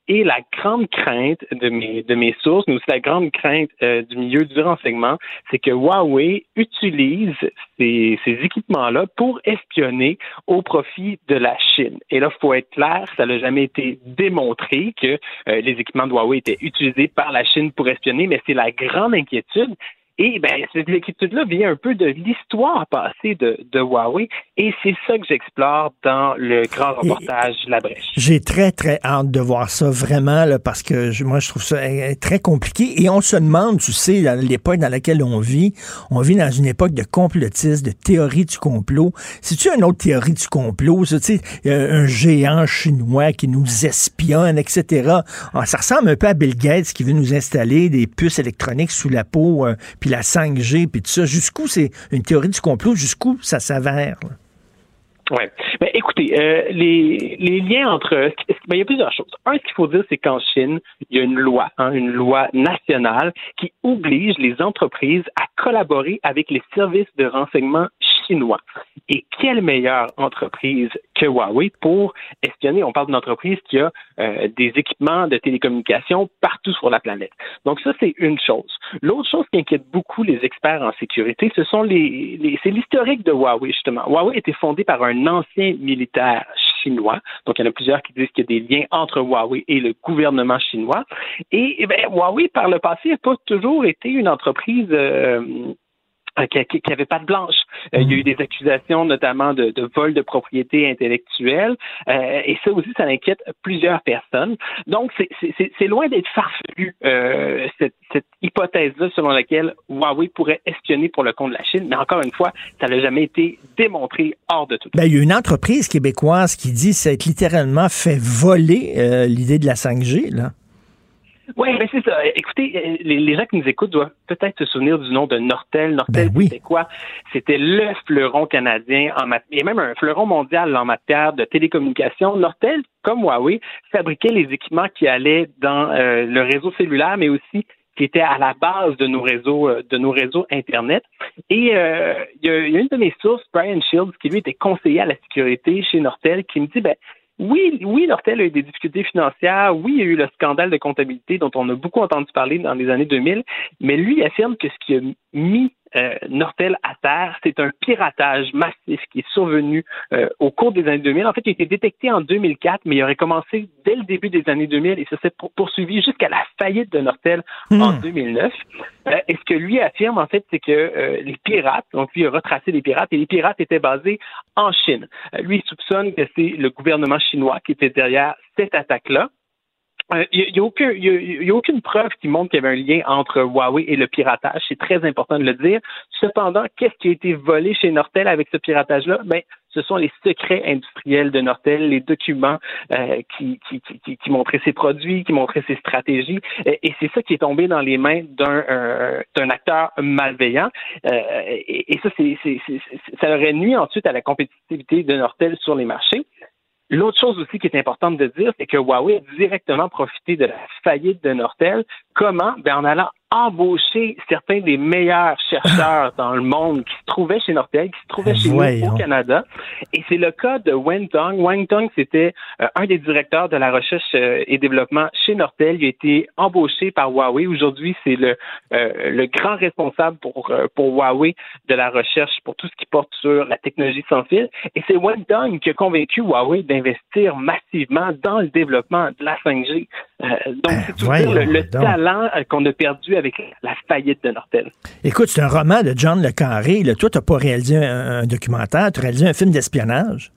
Et la grande crainte de mes, de mes sources, mais aussi la grande crainte euh, du milieu du renseignement, c'est que Huawei utilise ces, équipements-là pour espionner au profit de la Chine. Et là, il faut être clair, ça n'a jamais été démontré que euh, les équipements de Huawei étaient utilisés par la Chine pour espionner, mais c'est la grande inquiétude. Et ben, cette inquiétude-là vient un peu de l'histoire passée de, de, Huawei, et c'est ça que j'explore dans le grand reportage La Brèche. J'ai très, très hâte de voir ça, vraiment, là, parce que je, moi, je trouve ça euh, très compliqué, et on se demande, tu sais, dans l'époque dans laquelle on vit, on vit dans une époque de complotisme, de théorie du complot. C'est-tu une autre théorie du complot, ça, tu sais, un géant chinois qui nous espionne, etc. Ah, ça ressemble un peu à Bill Gates qui veut nous installer des puces électroniques sous la peau, euh, puis la 5G, puis tout ça. Jusqu'où c'est une théorie du complot, jusqu'où ça s'avère? Oui. Ben, écoutez, euh, les, liens entre. Ben, il y a plusieurs choses. Un, ce qu'il faut dire, c'est qu'en Chine, il y a une loi, hein, une loi nationale qui oblige les entreprises à collaborer avec les services de renseignement chinois. Et quelle meilleure entreprise que Huawei pour espionner? On parle d'une entreprise qui a euh, des équipements de télécommunication partout sur la planète. Donc ça, c'est une chose. L'autre chose qui inquiète beaucoup les experts en sécurité, ce sont les, c'est l'historique de Huawei, justement. Huawei a été fondé par un ancien militaire chinois. Donc, il y en a plusieurs qui disent qu'il y a des liens entre Huawei et le gouvernement chinois. Et, eh Huawei, par le passé, n'a pas toujours été une entreprise euh, qui n'avait pas de blanche. Euh, il y a eu des accusations notamment de, de vol de propriété intellectuelle euh, et ça aussi, ça inquiète plusieurs personnes. Donc, c'est loin d'être farfelu, euh, cette, cette hypothèse-là selon laquelle Huawei pourrait espionner pour le compte de la Chine. Mais encore une fois, ça n'a jamais été démontré hors de tout. Ben, il y a une entreprise québécoise qui dit s'être littéralement fait voler l'idée de la 5G, là. Oui, mais c'est ça. Écoutez, euh, les, gens qui nous écoutent doivent peut-être se souvenir du nom de Nortel. Nortel, ben c'était quoi? C'était le fleuron canadien en et même un fleuron mondial en matière de télécommunications. Nortel, comme Huawei, fabriquait les équipements qui allaient dans euh, le réseau cellulaire, mais aussi qui étaient à la base de nos réseaux euh, de nos réseaux internet. Et il y, a, y, a une de mes sources, Brian Shields, qui lui était conseiller à la sécurité chez Nortel, qui me dit ben oui, oui, Nortel a eu des difficultés financières. Oui, il y a eu le scandale de comptabilité dont on a beaucoup entendu parler dans les années 2000. Mais lui affirme que ce qui a mis euh, Nortel à terre, c'est un piratage massif qui est survenu euh, au cours des années 2000. En fait, il a été détecté en 2004, mais il aurait commencé dès le début des années 2000 et ça s'est poursuivi jusqu'à la faillite de Nortel en 2009. Hmm. Euh, et ce que lui affirme, en fait, c'est que les pirates, donc lui a retracé les pirates, et les pirates étaient basés en Chine. lui, il soupçonne que c'est le gouvernement chinois qui était derrière cette attaque-là. Il n'y a, aucune preuve qui montre qu'il y avait un lien entre Huawei et le piratage. C'est très important de le dire. Cependant, qu'est-ce qui a été volé chez Nortel avec ce piratage-là? Ben, ce sont les secrets industriels de Nortel, les documents euh, qui, qui, montraient ses produits, qui montraient ses stratégies. Et, c'est ça qui est tombé dans les mains d'un euh, acteur malveillant. Euh, et, et, ça, c'est, ça aurait nuit ensuite à la compétitivité de Nortel sur les marchés. L'autre chose aussi qui est importante de dire, c'est que Huawei a directement profité de la faillite de Nortel. Comment? Ben, en allant embaucher certains des meilleurs chercheurs [LAUGHS] dans le monde qui se trouvaient chez Nortel, qui se trouvaient chez nous au Canada. Et c'est le cas de Wang Tong. Wang Tong, c'était euh, un des directeurs de la recherche euh, et développement chez Nortel. Il a été embauché par Huawei. Aujourd'hui, c'est le, euh, le grand responsable pour, pour Huawei de la recherche pour tout ce qui porte sur la technologie sans fil. Et c'est Wang Tong qui a convaincu Huawei d'investir massivement dans le développement de la 5G. Donc, ben, c'est tout le, le talent qu'on a perdu avec la faillite de Nortel. Écoute, c'est un roman de John Le Carré. Toi, tu n'as pas réalisé un, documentaire, tu as réalisé un film d'espionnage.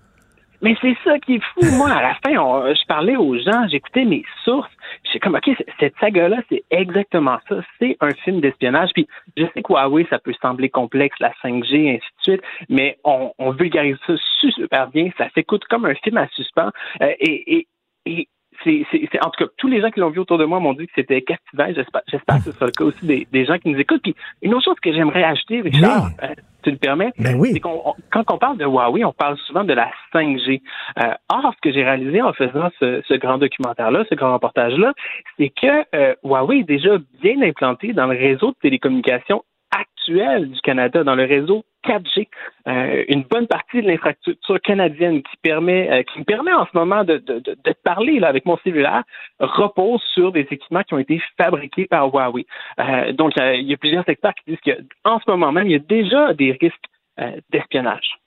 Mais c'est ça qui est fou. [LAUGHS] Moi, à la fin, je parlais aux gens, j'écoutais mes sources. J'ai comme, OK, cette saga-là, c'est exactement ça. C'est un film d'espionnage. Puis, je sais que Huawei, ça peut sembler complexe, la 5G, ainsi de suite, mais on, vulgarise ça super bien. Ça s'écoute comme un film à suspens. Euh, et, et c'est, en tout cas, tous les gens qui l'ont vu autour de moi m'ont dit que c'était captivant. J'espère, j'espère que ce sera le cas aussi des, gens qui nous écoutent. Puis une autre chose que j'aimerais ajouter, Richard, euh, tu le permets, ben c'est qu'on quand on parle de Huawei, on parle souvent de la 5G. Euh, or, ce que j'ai réalisé en faisant ce, grand documentaire-là, ce grand reportage-là, c'est que euh, Huawei est déjà bien implanté dans le réseau de télécommunications actuel du Canada dans le réseau 4G. Euh, une bonne partie de l'infrastructure canadienne qui permet, euh, qui me permet en ce moment de, de, de, parler là, avec mon cellulaire repose sur des équipements qui ont été fabriqués par Huawei. Euh, donc, il y a plusieurs experts qui disent qu'en ce moment même, il y a déjà des risques d'espionnage.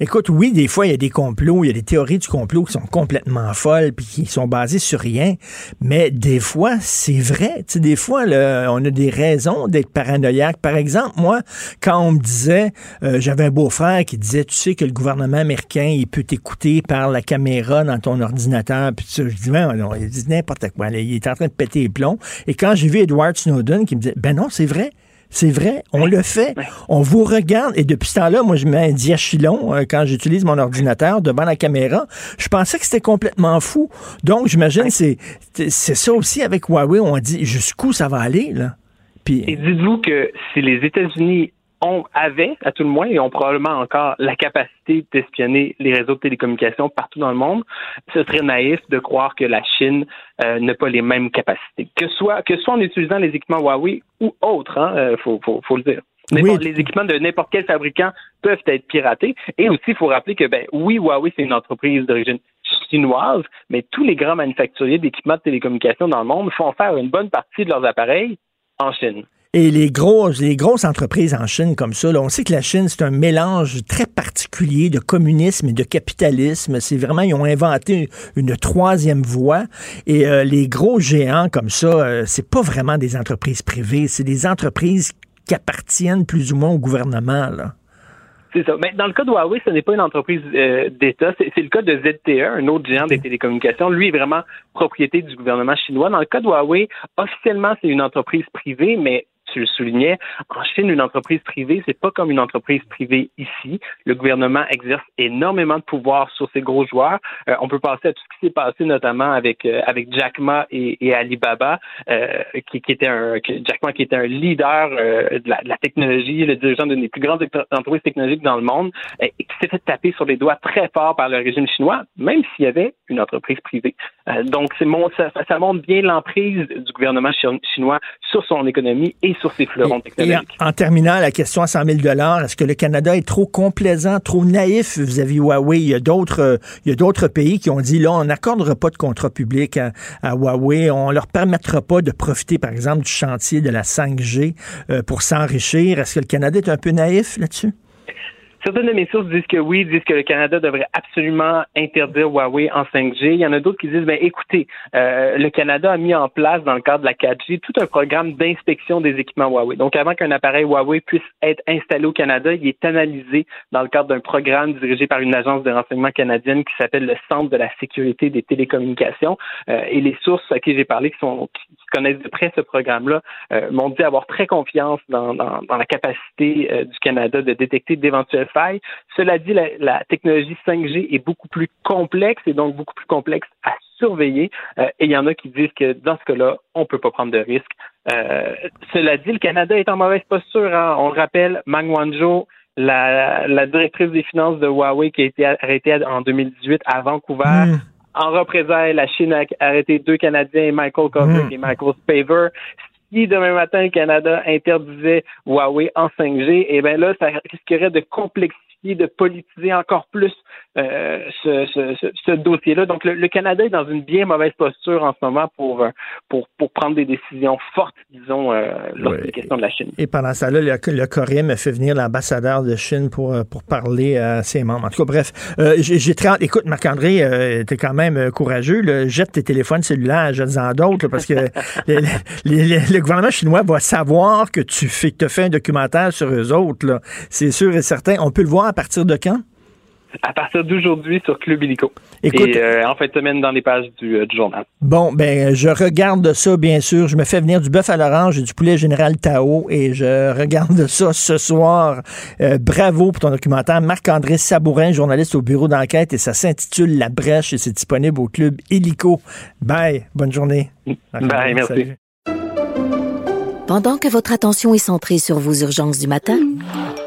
Écoute, oui, des fois, il y a des complots, il y a des théories du complot qui sont complètement folles puis qui sont basées sur rien. Mais des fois, c'est vrai. Tu sais, des fois, on a des raisons d'être paranoïaque. Par exemple, moi, quand on me disait, euh, j'avais un beau-frère qui disait, tu sais que le gouvernement américain, il peut t'écouter par la caméra dans ton ordinateur. Puis je dis, ben, non, il dit n'importe quoi. il est en train de péter les plombs. Et quand j'ai vu Edward Snowden qui me disait, ben non, c'est vrai. C'est vrai, on le fait. On vous regarde. Et depuis ce temps-là, moi, je mets un diachylon euh, quand j'utilise mon ordinateur devant la caméra. Je pensais que c'était complètement fou. Donc, j'imagine, c'est c'est ça aussi avec Huawei. On dit jusqu'où ça va aller, là? Puis... Et dites-vous que si les États-Unis on avait, à tout le moins, et ont probablement encore la capacité d'espionner les réseaux de télécommunications partout dans le monde, ce serait naïf de croire que la Chine euh, n'a pas les mêmes capacités. Que soit, que soit en utilisant les équipements Huawei ou autres, il hein, euh, faut, faut, le dire. Les équipements de n'importe quel fabricant peuvent être piratés. Et aussi, il faut rappeler que, ben, oui, Huawei, c'est une entreprise d'origine chinoise, mais tous les grands manufacturiers d'équipements de télécommunications dans le monde font faire une bonne partie de leurs appareils en Chine. Et les grosses, les grosses entreprises en Chine comme ça, on sait que la Chine, c'est un mélange très particulier de communisme et de capitalisme. C'est vraiment, ils ont inventé une troisième voie. Et euh, les gros géants comme ça, euh, c'est pas vraiment des entreprises privées, c'est des entreprises qui appartiennent plus ou moins au gouvernement. Là. C'est ça. Mais dans le cas de Huawei, ce n'est pas une entreprise euh, d'État. C'est, le cas de ZTE, un autre géant des télécommunications. Lui est vraiment propriété du gouvernement chinois. Dans le cas de Huawei, officiellement, c'est une entreprise privée, mais tu le soulignais, en Chine, une entreprise privée, c'est pas comme une entreprise privée ici. Le gouvernement exerce énormément de pouvoir sur ces gros joueurs. Euh, on peut passer à tout ce qui s'est passé notamment avec euh, avec Jack Ma et, Alibaba, euh, qui, qui, était un Jack Ma qui était un leader de la, de, la, technologie, le dirigeant d'une des plus grandes entreprises technologiques dans le monde, et qui s'est fait taper sur les doigts très fort par le régime chinois, même s'il y avait une entreprise privée. Donc c'est ça, ça montre bien l'emprise du gouvernement chinois sur son économie et sur ses fleurons technologiques. en, terminant, la question à 100 000 est-ce que le Canada est trop complaisant, trop naïf vis-à-vis Huawei? Il y a d'autres euh, il y a d'autres pays qui ont dit, là, on n'accordera pas de contrat public à, Huawei, on leur permettra pas de profiter, par exemple, du chantier de la 5G euh, pour s'enrichir. Est-ce que le Canada est un peu naïf là-dessus? Certaines de mes sources disent que oui, disent que le Canada devrait absolument interdire Huawei en 5G. Il y en a d'autres qui disent, ben écoutez, euh, le Canada a mis en place dans le cadre de la 4G tout un programme d'inspection des équipements Huawei. Donc avant qu'un appareil Huawei puisse être installé au Canada, il est analysé dans le cadre d'un programme dirigé par une agence de renseignement canadienne qui s'appelle le Centre de la sécurité des télécommunications. Euh, et les sources à qui j'ai parlé, qui, sont, qui connaissent de près ce programme-là, euh, m'ont dit avoir très confiance dans, dans, dans la capacité du Canada de détecter d'éventuels cela dit, la, technologie 5G est beaucoup plus complexe et donc beaucoup plus complexe à surveiller. Euh, et il y en a qui disent que dans ce cas-là, on ne peut pas prendre de risques. Euh, cela dit, le Canada est en mauvaise posture. Hein. On le rappelle, Mang Wanzhou, la, directrice des finances de Huawei qui a été arrêtée en 2018 à Vancouver. Hmm. En représailles, la Chine a arrêté deux Canadiens, Michael Kovic hmm. et Michael Spaver si demain matin le Canada interdisait Huawei en 5G, eh bien là, ça risquerait de complexifier, de politiser encore plus euh, ce, dossier-là. Donc, le, Canada est dans une bien mauvaise posture en ce moment pour, euh, pour, pour prendre des décisions fortes, disons, euh, lorsqu'il est question de la Chine. Et pendant ça, là, le, le Coréen a fait venir l'ambassadeur de Chine pour, pour parler à ses membres. En tout cas, bref, j'ai très Écoute, Marc-André, t'es quand même courageux. Là. Jette tes téléphones cellulaires, jette-en d'autres, parce que [LAUGHS] le gouvernement chinois va savoir que tu fais, te fais un documentaire sur eux autres. C'est sûr et certain. On peut le voir à partir de quand? à partir d'aujourd'hui sur Club Illico. Écoute, et euh, en fin de semaine dans les pages du, euh, journal. Bon, ben je regarde ça, bien sûr. Je me fais venir du bœuf à l'orange et du poulet général Tao et je regarde [LAUGHS] ça ce soir. Euh, bravo pour ton documentaire. Marc-André Sabourin, journaliste au bureau d'enquête et ça s'intitule La Brèche et c'est disponible au Club Illico. Bye, bonne journée. Bye, merci. Pendant que votre attention est centrée sur vos urgences du matin,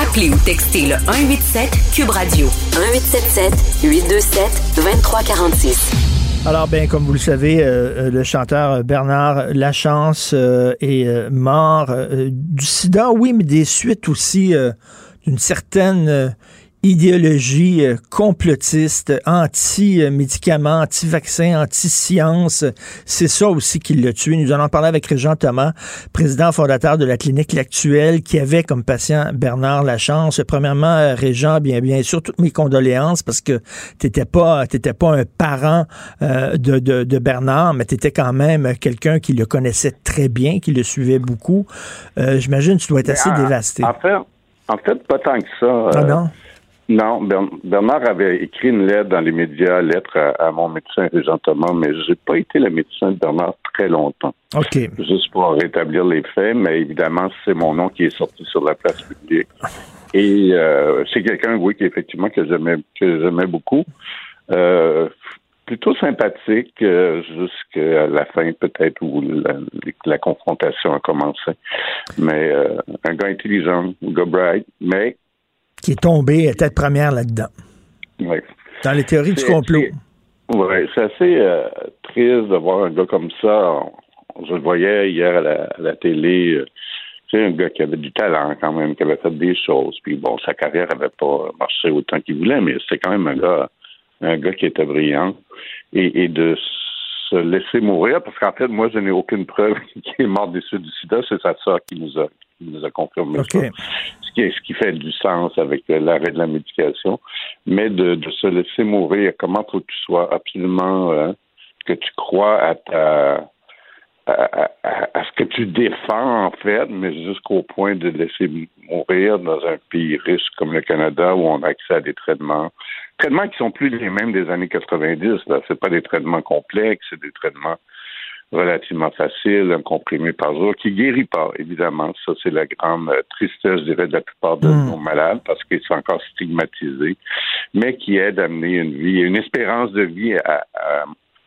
Appelez ou textez le 187 Cube Radio 1877 827 2346. Alors, bien, comme vous le savez, euh, euh, le chanteur Bernard Lachance euh, est mort du sida, oui, mais des suites aussi d'une certaine idéologie euh, complotiste, anti-médicaments, anti-vaccins, anti-science. C'est ça aussi qui l'a tué. Nous allons parler avec Régent Thomas, président fondateur de la clinique L'Actuelle, qui avait comme patient Bernard Lachance. Premièrement, euh, Régent, bien, bien sûr, toutes mes condoléances parce que t'étais pas, t'étais pas un parent euh, de, de, de, Bernard, mais t'étais quand même quelqu'un qui le connaissait très bien, qui le suivait beaucoup. J'imagine que tu dois être assez dévasté. En fait, en fait, pas tant que ça. Ah non? Non, Bernard avait écrit une lettre dans les médias, lettre à, mon médecin Régent Thomas, mais je n'ai pas été le médecin de Bernard très longtemps. OK. Juste pour rétablir les faits, mais évidemment, c'est mon nom qui est sorti sur la place publique. Et euh, c'est quelqu'un, oui, qui effectivement que j'aimais que j'aimais beaucoup. Euh, plutôt sympathique euh, jusqu'à la fin peut-être où la, confrontation a commencé. Mais un gars intelligent, un gars bright, mais qui est tombé tête première là-dedans. Oui. Dans les théories du complot. Oui, c'est assez euh, triste de voir un gars comme ça. Je le voyais hier à la, télé. Euh, c'est un gars qui avait du talent quand même, qui avait fait des choses. Puis bon, sa carrière avait pas marché autant qu'il voulait, mais c'était quand même un gars, un gars qui était brillant. Et, et de se laisser mourir, parce qu'en fait, moi, je n'ai aucune preuve [LAUGHS] qu'il est mort des suites du sida, c'est sa sœur qui nous a, qui nous a confirmé ça. Ce qui, ce fait du sens avec l'arrêt de la médication. Mais de, de se laisser mourir, comment faut que tu sois absolument, euh, que tu crois à ta, à, à- à ce que tu défends, en fait, mais jusqu'au point de laisser mourir dans un pays riche comme le Canada où on a accès à des traitements. Traitements qui sont plus les mêmes des années 90. Là, c'est pas des traitements complexes, c'est des traitements relativement faciles, un comprimé par jour, qui guérit pas, évidemment. Ça, c'est la grande euh, tristesse, je dirais, de la plupart de Mm. nos malades, parce qu'ils sont encore stigmatisés, mais qui aide à mener une vie, une espérance de vie à- à-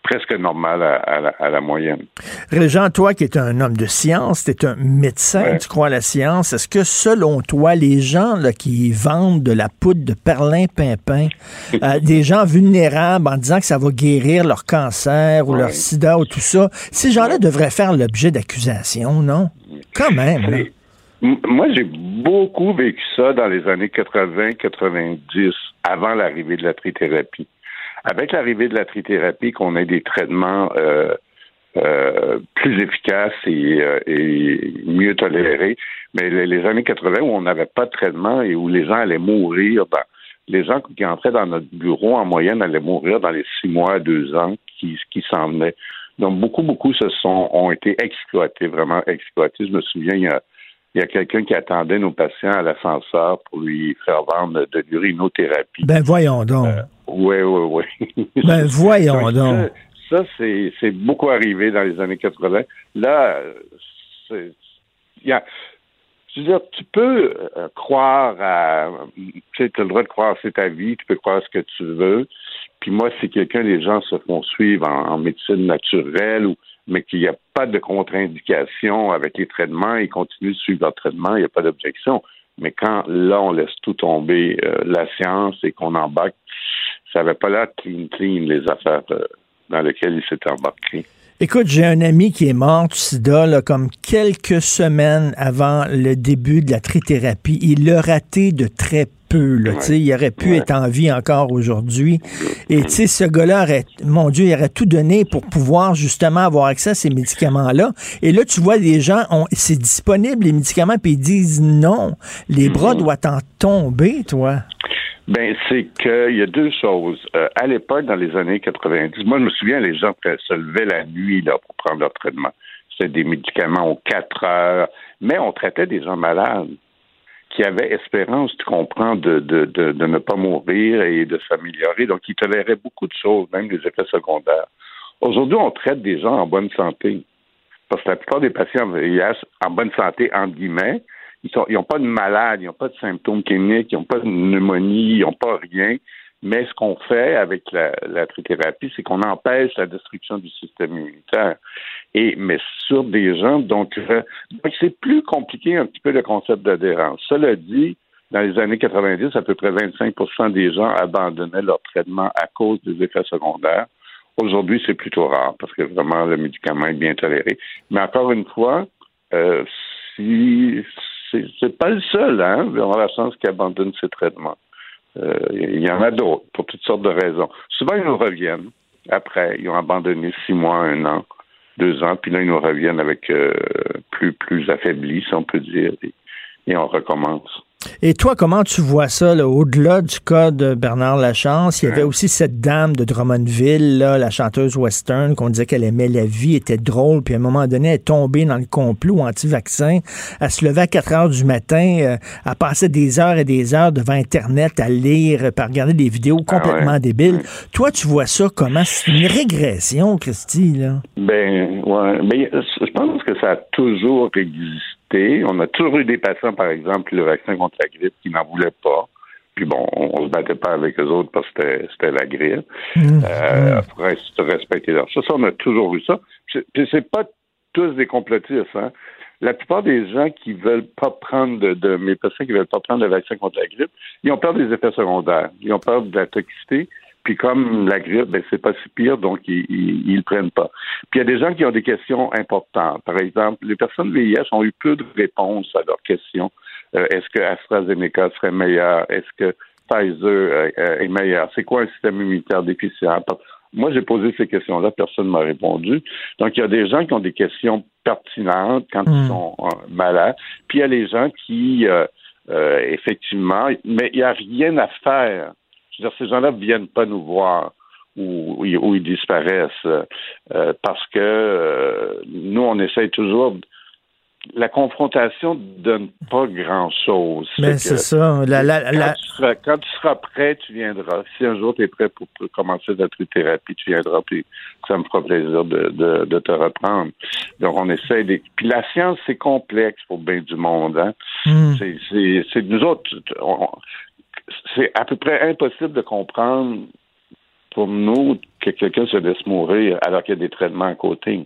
presque normale à- à la- à la moyenne. Régent, toi qui es un homme de science, tu es un médecin, Ouais. tu crois à la science, est-ce que selon toi, les gens là, qui vendent de la poudre de perlin-pimpin, [LAUGHS] euh, des gens vulnérables en disant que ça va guérir leur cancer ou leur sida ou tout ça, ces gens-là devraient faire l'objet d'accusations, non? Quand même. là. Moi, j'ai beaucoup vécu ça dans les années 80-90, avant l'arrivée de la trithérapie. Avec l'arrivée de la trithérapie, qu'on ait des traitements euh, euh, plus efficaces et, euh, et mieux tolérés, mais les, les années 80 où on n'avait pas de traitement et où les gens allaient mourir, ben, les gens qui entraient dans notre bureau en moyenne allaient mourir dans les six mois à deux ans qui, qui s'en venaient. Donc beaucoup, beaucoup se sont ont été exploités, vraiment exploités. Je me souviens, il y a, il y a quelqu'un qui attendait nos patients à l'ascenseur pour lui faire vendre de l'urinothérapie. Ben voyons donc. Oui, oui, oui. [LAUGHS] Ben voyons donc. Ça, ça, c'est, c'est beaucoup arrivé dans les années 80. Là, c'est, il y a, je veux dire, tu peux euh, croire à, tu sais, tu as le droit de croire c'est ta vie, tu peux croire ce que tu veux. Puis moi, si quelqu'un, les gens se font suivre en, en médecine naturelle ou mais qu'il n'y a pas de contre-indication avec les traitements, ils continuent de suivre leur traitement, il n'y a pas d'objection. Mais quand là, on laisse tout tomber, euh, la science, et qu'on embarque, ça n'avait pas l'air clean, clean, les affaires euh, dans lesquelles ils s'étaient embarqués. Écoute, j'ai un ami qui est mort du sida là, comme quelques semaines avant le début de la trithérapie. Il l'a raté de très peu. Là, Il aurait pu Ouais. être en vie encore aujourd'hui. Et ce gars-là aurait, mon Dieu, il aurait tout donné pour pouvoir justement avoir accès à ces médicaments-là. Et là, tu vois, les gens, c'est disponible, les médicaments, puis ils disent non. Les bras Mhm. doivent en tomber, toi. Ben, c'est qu'il y a deux choses. Euh, à l'époque, dans les années 90, moi, je me souviens, les gens se levaient la nuit là, pour prendre leur traitement. C'était des médicaments aux quatre heures, mais on traitait des gens malades qui avaient espérance, tu comprends, de, de, de, ne pas mourir et de s'améliorer. Donc, ils toléraient beaucoup de choses, même des effets secondaires. Aujourd'hui, on traite des gens en bonne santé. Parce que la plupart des patients VIH en bonne santé, entre guillemets, ils n'ont pas de malade, ils n'ont pas de symptômes cliniques, ils n'ont pas de pneumonie, ils n'ont pas rien. Mais ce qu'on fait avec la, la trithérapie, c'est qu'on empêche la destruction du système immunitaire. Mais sur des gens, donc, euh, donc c'est plus compliqué un petit peu le concept d'adhérence. Cela dit, dans les années 90, à peu près 25% des gens abandonnaient leur traitement à cause des effets secondaires. Aujourd'hui, c'est plutôt rare parce que vraiment le médicament est bien toléré. Mais encore une fois, euh, si c'est, pas le seul, hein, a la chance qui abandonne ses traitements. Euh, Il y en a d'autres pour toutes sortes de raisons. Souvent, ils reviennent après. Ils ont abandonné six mois, un an, deux ans, puis là, ils nous reviennent avec euh, plus, plus affaiblis, si on peut dire, et, et on recommence. Et toi, comment tu vois ça, là, au-delà du cas de Bernard Lachance? Il y avait aussi cette dame de Drummondville, là, la chanteuse western, qu'on disait qu'elle aimait la vie, était drôle, puis à un moment donné, elle est tombée dans le complot anti-vaccin. Elle se levait à 4 heures du matin, euh, elle passait des heures et des heures devant Internet à lire, euh, à regarder des vidéos complètement Ah ouais. débiles. Toi, tu vois ça comment? C'est une régression, Christy, là. Ben, ouais. Mais je pense que ça a toujours existé. On a toujours eu des patients, par exemple, le vaccin contre la grippe qui n'en voulaient pas. Puis bon, on, on se battait pas avec eux autres parce que c'était- la grippe. Euh, pour res- respecter leur ça. Ça, on a toujours eu ça. Puis c'est pas tous des complotistes, hein. La plupart des gens qui veulent pas prendre de, de mes patients qui veulent pas prendre le vaccin contre la grippe, ils ont peur des effets secondaires. Ils ont peur de la toxicité. Puis comme la grippe, ben, c'est pas si pire, donc ils, ils, le prennent pas. Puis il y a des gens qui ont des questions importantes. Par exemple, les personnes VIH ont eu peu de réponses à leurs questions. Euh, est-ce que AstraZeneca serait meilleur? Est-ce que Pfizer euh, euh, est meilleur? C'est quoi un système immunitaire déficient? Moi, j'ai posé ces questions-là, personne ne m'a répondu. Donc, il y a des gens qui ont des questions pertinentes quand ils hmm. sont malades. Puis, il y a les gens qui, effectivement, mais il n'y a rien à faire je veux dire, ces gens-là ne viennent pas nous voir ou, ils disparaissent euh, parce que euh, nous, on essaye toujours. La confrontation ne donne pas grand-chose. Mais c'est ça. quand, tu seras, prêt, tu viendras. Si un jour tu es prêt pour, commencer notre thérapie, tu viendras, puis ça me fera plaisir de, te reprendre. Donc, on essaie de... Puis la science, c'est complexe pour bien du monde. Hein? Hmm. C'est nous autres c'est à peu près impossible de comprendre pour nous que quelqu'un se laisse mourir alors qu'il y a des traitements à côté.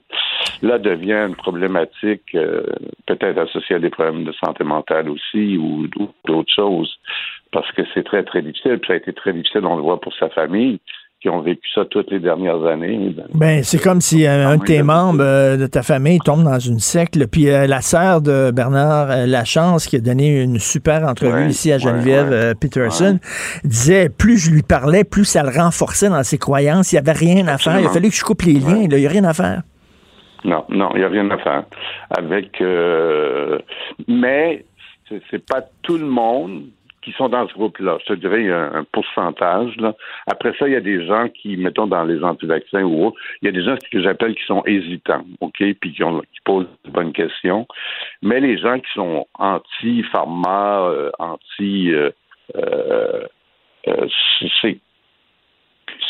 Là devient une problématique euh, peut-être associée à des problèmes de santé mentale aussi ou, d'autres choses parce que c'est très très difficile. Puis ça a été très difficile, on le voit pour sa famille qui ont vécu ça toutes les dernières années. Ben, c'est comme si euh, un de tes membres euh, de ta famille tombe dans une secte. Puis euh, la sœur de Bernard Lachance, qui a donné une super entrevue ici à Geneviève Peterson, disait plus je lui parlais, plus ça le renforçait dans ses croyances. Il n'y avait rien à faire. Il a fallu que je coupe les liens. Il n'y a rien à faire. Non, non, il n'y a rien à faire. Avec, mais c'est pas tout le monde qui sont dans ce groupe-là. Je te dirais, il y a un pourcentage. Là. Après ça, il y a des gens qui, mettons, dans les anti-vaccins ou autres, il y a des gens que j'appelle qui sont hésitants, OK, puis qui, ont, qui posent de bonnes questions. Mais les gens qui sont anti-pharma, euh, anti... Euh, euh, c'est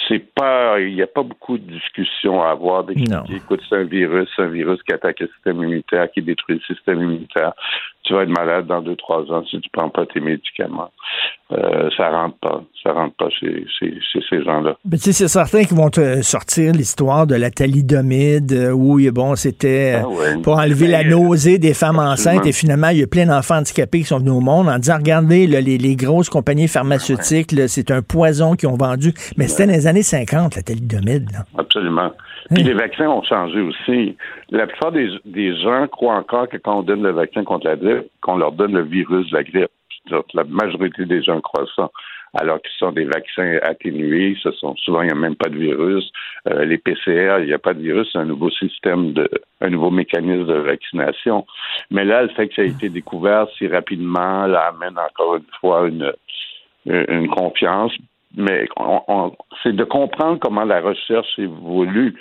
c'est pas, il n'y a pas beaucoup de discussions à avoir. Écoute, c'est un virus, c'est un virus qui attaque le système immunitaire, qui détruit le système immunitaire. Tu vas être malade dans deux, trois ans si tu prends pas tes médicaments. Euh, ça rentre pas. Ça rentre pas chez, ces gens-là. Mais tu sais, c'est certain qu'ils vont te sortir l'histoire de la thalidomide euh, où, bon, c'était ah euh, pour enlever la nausée des femmes enceintes et finalement, il y a plein d'enfants handicapés qui sont venus au monde en disant, regardez, les, grosses compagnies pharmaceutiques, c'est un poison qu'ils ont vendu. Mais c'était dans les années 50, la thalidomide. Absolument. Puis les vaccins ont changé aussi. La plupart des, des gens croient encore que quand on donne le vaccin contre la qu'on leur donne le virus de la grippe. La majorité des gens croient ça. Alors ce sont des vaccins atténués, ce sont souvent il n'y a même pas de virus. Euh, les PCR, il n'y a pas de virus, c'est un nouveau système de un nouveau mécanisme de vaccination. Mais là, le fait que ça a été découvert si rapidement, là amène encore une fois une, une confiance. Mais c'est de comprendre comment la recherche évolue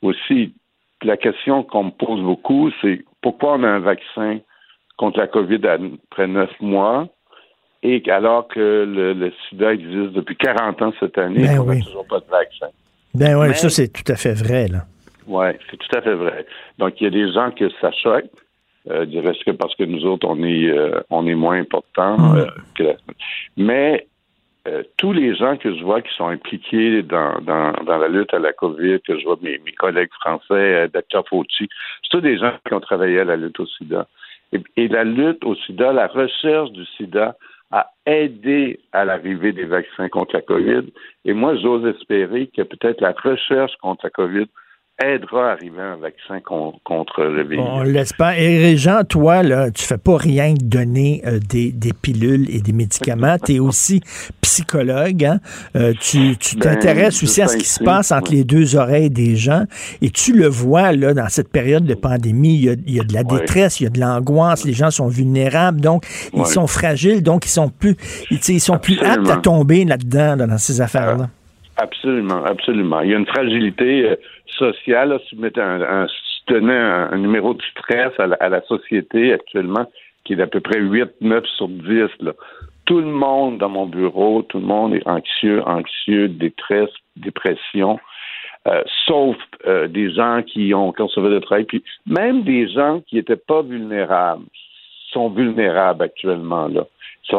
aussi. La question qu'on me pose beaucoup, c'est pourquoi on a un vaccin contre la COVID après neuf mois, et alors que le, sida existe depuis 40 ans cette année, ben on n'a toujours pas de vaccin. Ben oui, ça c'est tout à fait vrai, là. Oui, c'est tout à fait vrai. Donc, il y a des gens que ça choque. Euh, que parce que nous autres, on est, euh, on est moins importants. Mm. Euh, que Mais euh, tous les gens que je vois qui sont impliqués dans, dans, dans, la lutte à la COVID, que je vois mes, mes collègues français, Dr. Fauci, c'est tous des gens qui ont travaillé à la lutte au sida. Et, la lutte au sida, la recherche du sida a aidé à l'arrivée des vaccins contre la COVID. Et moi, j'ose espérer que peut-être la recherche contre la COVID aidera à arriver un vaccin contre le virus. On l'espère. Et Jean, toi, là, tu fais pas rien que donner euh, des, pilules et des médicaments. tu es [LAUGHS] aussi psychologue. Hein? Euh, tu ben, t'intéresses aussi à ce qui se passe entre les deux oreilles des gens. Et tu le vois, là, dans cette période de pandémie, il y a, de la détresse, il y a de l'angoisse, les gens sont vulnérables, donc ils sont fragiles, donc ils sont plus, ils, sont plus aptes à tomber là-dedans, dans ces affaires-là. Absolument, absolument. Il y a une fragilité euh, sociale. si vous mettez un, un, numéro de stress à la, société actuellement, qui est d'à peu près 8, 9 sur 10, tout le monde dans mon bureau, tout le monde est anxieux, anxieux, détresse, dépression. Euh, sauf euh, des gens qui ont conservé le travail, puis même des gens qui n'étaient pas vulnérables sont vulnérables actuellement là.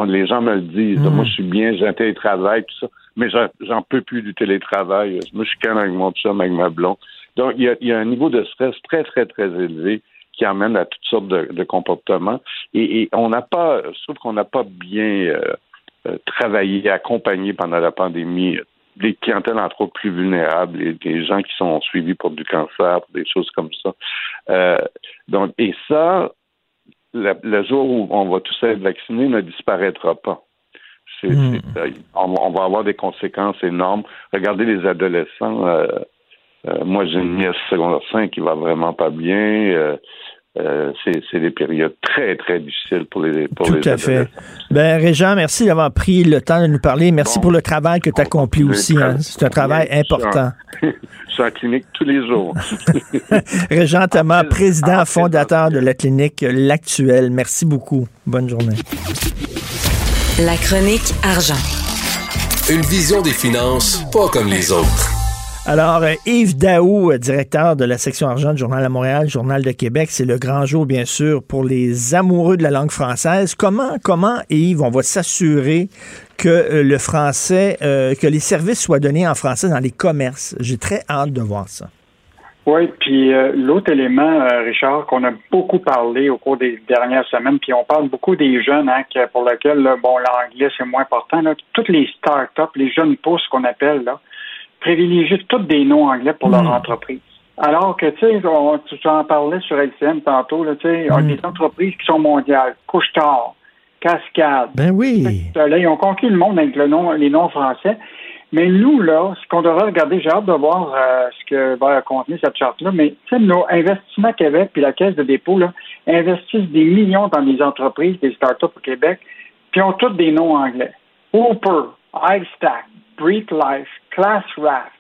les gens me le disent. Hmm. Moi, je suis bien, j'ai un télétravail, tout ça mais j'en peux plus du télétravail. Moi, je suis quand avec mon chum, avec ma blonde. Donc, il y, a, un niveau de stress très, très, très élevé qui amène à toutes sortes de, comportements. Et, on n'a pas, trouve qu'on n'a pas bien euh, euh, travaillé, accompagné pendant la pandémie des clientèles, entre autres, plus vulnérables, des, des gens qui sont suivis pour du cancer, pour des choses comme ça. Euh, donc, et ça, le jour où on va tous être vaccinés ne disparaîtra pas. Hmm. on, on va avoir des conséquences énormes. Regardez les adolescents. euh, euh, moi, j'ai une nièce secondaire 5 qui va vraiment pas bien. Euh, c'est, des périodes très, très difficiles pour les pour Tout les à fait. Ben, Régent, merci d'avoir pris le temps de nous parler. Merci Bon. pour le travail que tu accomplis aussi. hein. C'est un travail important. [LAUGHS] Je suis en clinique tous les jours. [LAUGHS] Régent Thomas, En président fondateur de la clinique L'Actuel. Merci beaucoup. Bonne journée. La chronique argent. Une vision des finances pas comme les autres. Alors, euh, Yves Daou, euh, directeur de la section argent du Journal à Montréal, Journal de Québec, c'est le grand jour, bien sûr, pour les amoureux de la langue française. Comment, comment, Yves, on va s'assurer que euh, le français, euh, que les services soient donnés en français dans les commerces? J'ai très hâte de voir ça. Oui, puis euh, l'autre élément, euh, Richard, qu'on a beaucoup parlé au cours des dernières semaines, puis on parle beaucoup des jeunes, hein, que- pour lesquels, là, bon, l'anglais, c'est moins important. Là, toutes les start-up, les jeunes pousses qu'on appelle, là, privilégient toutes des noms anglais pour leur Mm. entreprise. Alors que, tu sais, on- tu en parlais sur LCN tantôt, tu sais, on a Mm. des entreprises qui sont mondiales, Couche-Tard, Cascade, Ben oui. Là, ils ont conquis le monde avec le nom, les noms français. Mais nous, là, ce qu'on devrait regarder, j'ai hâte de voir euh, ce que va contenir cette charte-là, mais nos investissements Québec puis la Caisse de dépôt, là, investissent des millions dans des entreprises, des startups au Québec, puis ont tous des noms anglais. Hooper, iStack, Break Life, ClassRaft,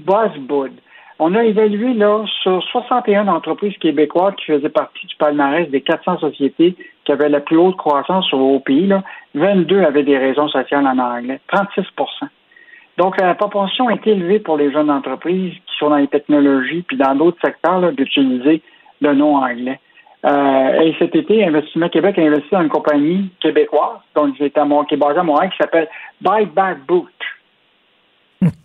Buzzbud. On a évalué là sur 61 entreprises québécoises qui faisaient partie du palmarès des 400 sociétés qui avaient la plus haute croissance au pays. Là, 22 avaient des raisons sociales en anglais, 36 Donc, la proportion est élevée pour les jeunes entreprises qui sont dans les technologies puis dans d'autres secteurs d'utiliser le nom anglais. Euh, et cet été, Investissement Québec a investi dans une compagnie québécoise, donc qui est, à Mon- qui est basée à Montréal, qui s'appelle Buy Back Boot.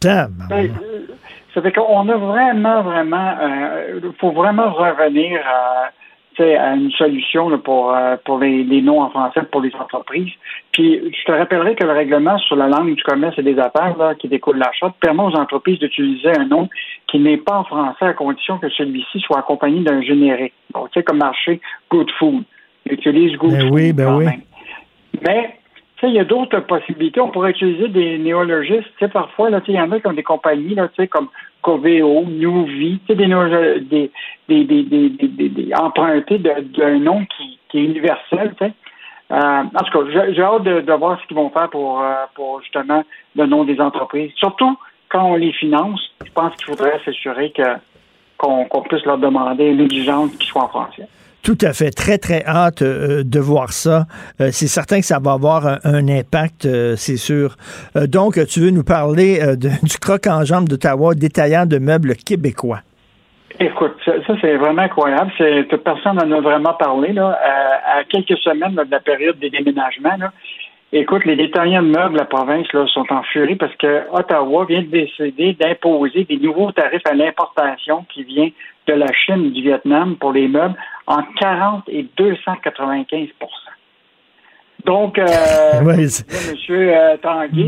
Tabarnak. Ben, euh, Ça fait qu'on a vraiment, vraiment, il faut vraiment revenir à, à une solution là, pour, euh, pour les, les noms en français pour les entreprises. Puis, je te rappellerai que le règlement sur la langue du commerce et des affaires là, qui découle de la charte permet aux entreprises d'utiliser un nom qui n'est pas en français à condition que celui-ci soit accompagné d'un générique. Donc, tu sais, comme marché Good Food. Ils utilisent Good Ben Food. oui, ben quand oui. même. Mais, tu sais, il y a d'autres possibilités. On pourrait utiliser des néologistes. Tu sais, parfois, il y en a qui ont des compagnies, là, tu sais, comme Coveo, Newvie, tu sais, des, empruntés d'un nom qui, est universel. Euh, en tout cas, j'ai- hâte de, voir ce qu'ils vont faire pour, euh, pour justement le nom des entreprises. Surtout quand on les finance, je pense qu'il faudrait s'assurer qu'on puisse leur demander une exigence qui soit en français. Tout à fait. Très, très hâte euh, de voir ça. Euh, c'est certain que ça va avoir un, impact, euh, c'est sûr. Donc, tu veux nous parler [LAUGHS] du croc en jambe d'Ottawa, détaillant de meubles québécois. Écoute, ça, c'est vraiment incroyable. C'est, personne en a vraiment parlé là, à, quelques semaines de la période des déménagements. Là. Écoute, les détaillants de meubles de la province là, sont en furie parce que Ottawa vient de décider d'imposer des nouveaux tarifs à l'importation qui vient de la Chine du Vietnam pour les meubles en 40 et 295 Donc, euh, [LAUGHS] là, Monsieur euh,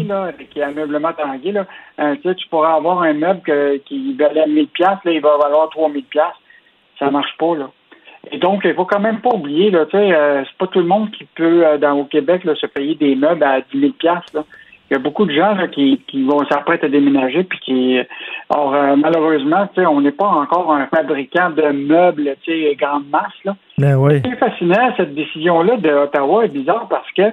là, qui est ameublement là, euh, tu sais, tu pourras avoir un meuble que- qui valait 1000 pièces, là, il va valoir 3000 pièces. Ça marche pas, là. Et donc, il faut quand même pas oublier, là, tu sais, euh, c'est pas tout le monde qui peut, euh, dans au Québec, là, se payer des meubles à 10 000 pièces, là. Il y a beaucoup de gens là, qui, qui vont s'apprêter à déménager, puis qui, or euh, malheureusement, tu sais, on n'est pas encore un fabricant de meubles, tu sais, grande masse, là. Ben oui. C'est fascinant, cette décision-là de Ottawa est bizarre parce que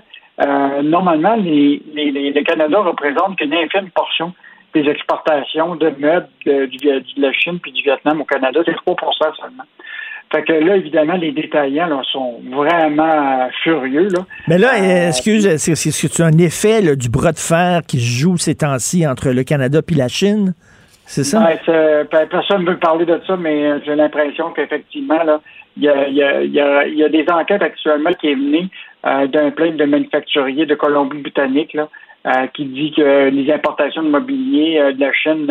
euh, normalement, les, les, les- le Canada représente qu'une infime portion des exportations de meubles de, du- de la Chine puis du Vietnam au Canada. C'est 3% seulement. Fait que là, évidemment, les détaillants là, sont vraiment furieux. Là. Mais là, Euh, excuse, c'est un effet là, du bras de fer qui se joue ces temps-ci entre le Canada et la Chine? C'est ça? Ouais, c'est- pe- personne ne veut parler de ça, mais euh, j'ai l'impression qu'effectivement, il y a, y, a, y, a, il y a des enquêtes actuellement qui est menées euh, d'un plainte de manufacturier de Colombie-Britannique euh, qui dit que les importations de mobilier euh, de la Chine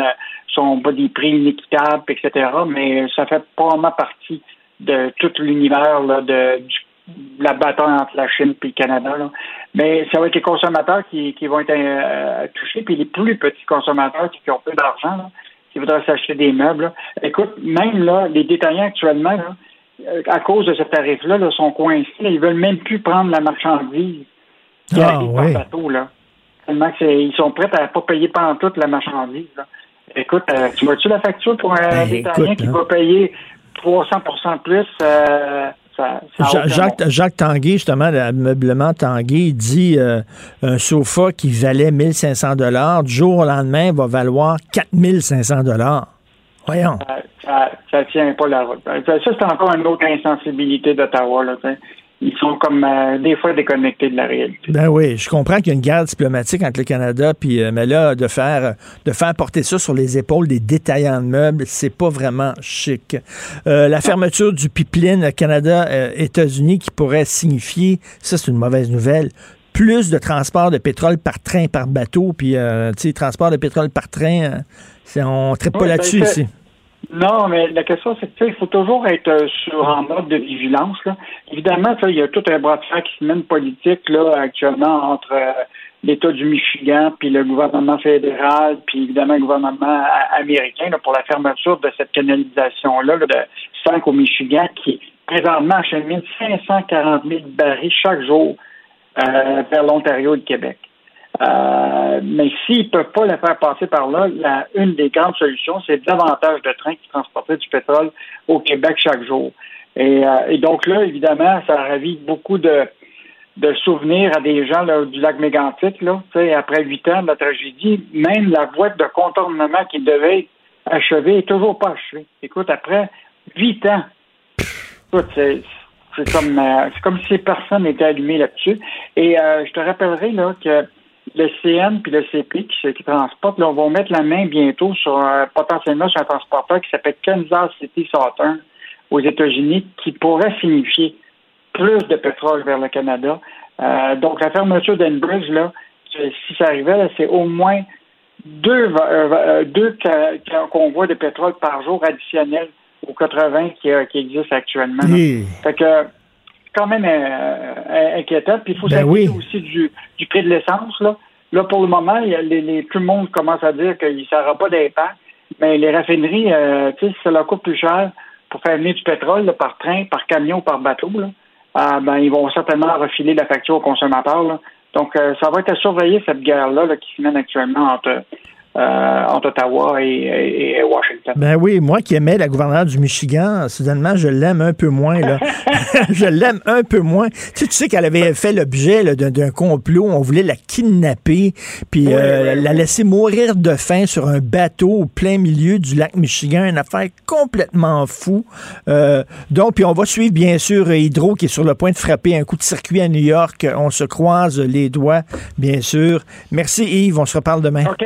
sont pas des prix inéquitables, etc. Mais ça fait probablement partie de tout l'univers là, de, la bataille entre la Chine et le Canada. Là. Mais ça va être les consommateurs qui, qui vont être euh, touchés, puis les plus petits consommateurs qui, ont peu d'argent, qui voudraient s'acheter des meubles. Là. Écoute, même là, les détaillants actuellement, euh, à cause de ce tarif-là, là, sont coincés. Ils veulent même plus prendre la marchandise qui Ah, arrive par bateau. Là. Tellement que ils sont prêts à pas payer pendant toute la marchandise. Là. Écoute, euh, tu vois-tu la facture pour un Ben, détaillant écoute, qui hein. va payer 300 de plus? euh, ça, ça Jacques. Jacques Tanguay, justement, l'ameublement Tanguay, il dit euh, un sofa qui valait 1500 dollars, du jour au lendemain, va valoir 4500 dollars. Voyons. Ça, ça, ça tient pas la route. Ça, ça, c'est encore une autre insensibilité d'Ottawa. Ils sont comme euh, des fois déconnectés de la réalité. Ben oui, je comprends qu'il y a une guerre diplomatique entre le Canada puis euh, mais là de faire de faire porter ça sur les épaules des détaillants de meubles, c'est pas vraiment chic. Euh, la fermeture du pipeline Canada États-Unis qui pourrait signifier ça c'est une mauvaise nouvelle. Plus de transport de pétrole par train, par bateau, puis tu sais, transport de pétrole par train, on ne pas Oui, là-dessus ben, c'est- ici. Non, mais la question, c'est que tu sais, il faut toujours être euh, sur en mode de vigilance. Là. Évidemment, il y a tout un bras de fer qui se mène politique là, actuellement entre euh, l'État du Michigan, puis le gouvernement fédéral, puis évidemment le gouvernement a- américain là, pour la fermeture de cette canalisation-là là, de 5 au Michigan qui présentement achemine 540 000 barils chaque jour euh, vers l'Ontario et le Québec. Euh, mais s'ils ne peuvent pas le faire passer par là, la, une des grandes solutions, c'est davantage de trains qui transporteraient du pétrole au Québec chaque jour. Et, euh, et donc là, évidemment, ça ravive beaucoup de, de souvenirs à des gens là, du lac Mégantic. Là, après huit ans de la tragédie, même la voie de contournement qui devait être achevée est toujours pas achevée. Écoute, après huit ans, c'est comme euh, comme si personne n'était allumé là-dessus. Et euh, je te rappellerai là que le CN puis le CP qui, qui transportent, là, vont mettre la main bientôt sur euh, potentiellement sur un transporteur qui s'appelle Kansas City Southern aux États-Unis, qui pourrait signifier plus de pétrole vers le Canada. Euh, donc la fermeture d'Enbridge, là, si ça arrivait, c'est au moins deux, euh, euh, deux convois de pétrole par jour additionnels aux 80 qui, euh, qui existent actuellement. Fait que quand même euh, euh, inquiétant. Puis il faut Ben s'inquiéter oui. aussi du, du prix de l'essence. Là. là, pour le moment, y a les, les- tout le monde commence à dire qu'il ça n'aura pas d'impact. Mais les raffineries, euh, tu sais, si ça leur coûte plus cher pour faire venir du pétrole là, par train, par camion, par bateau, là, ah, ben, ils vont certainement refiler la facture aux consommateurs. là. Donc, euh, ça va être à surveiller cette guerre-là là, qui se mène actuellement entre, euh, entre Ottawa et, et- Washington. Ben oui, moi qui aimais la gouverneure du Michigan, soudainement, je l'aime un peu moins. Là. [LAUGHS] [LAUGHS] je l'aime un peu moins. Tu sais, tu sais qu'elle avait fait l'objet d'un, complot. On voulait la kidnapper, puis euh, la laisser mourir de faim sur un bateau au plein milieu du lac Michigan. Une affaire complètement fou. Euh, donc, puis on va suivre, bien sûr, Hydro qui est sur le point de frapper un coup de circuit à New York. On se croise les doigts, bien sûr. Merci Yves, on se reparle demain. OK,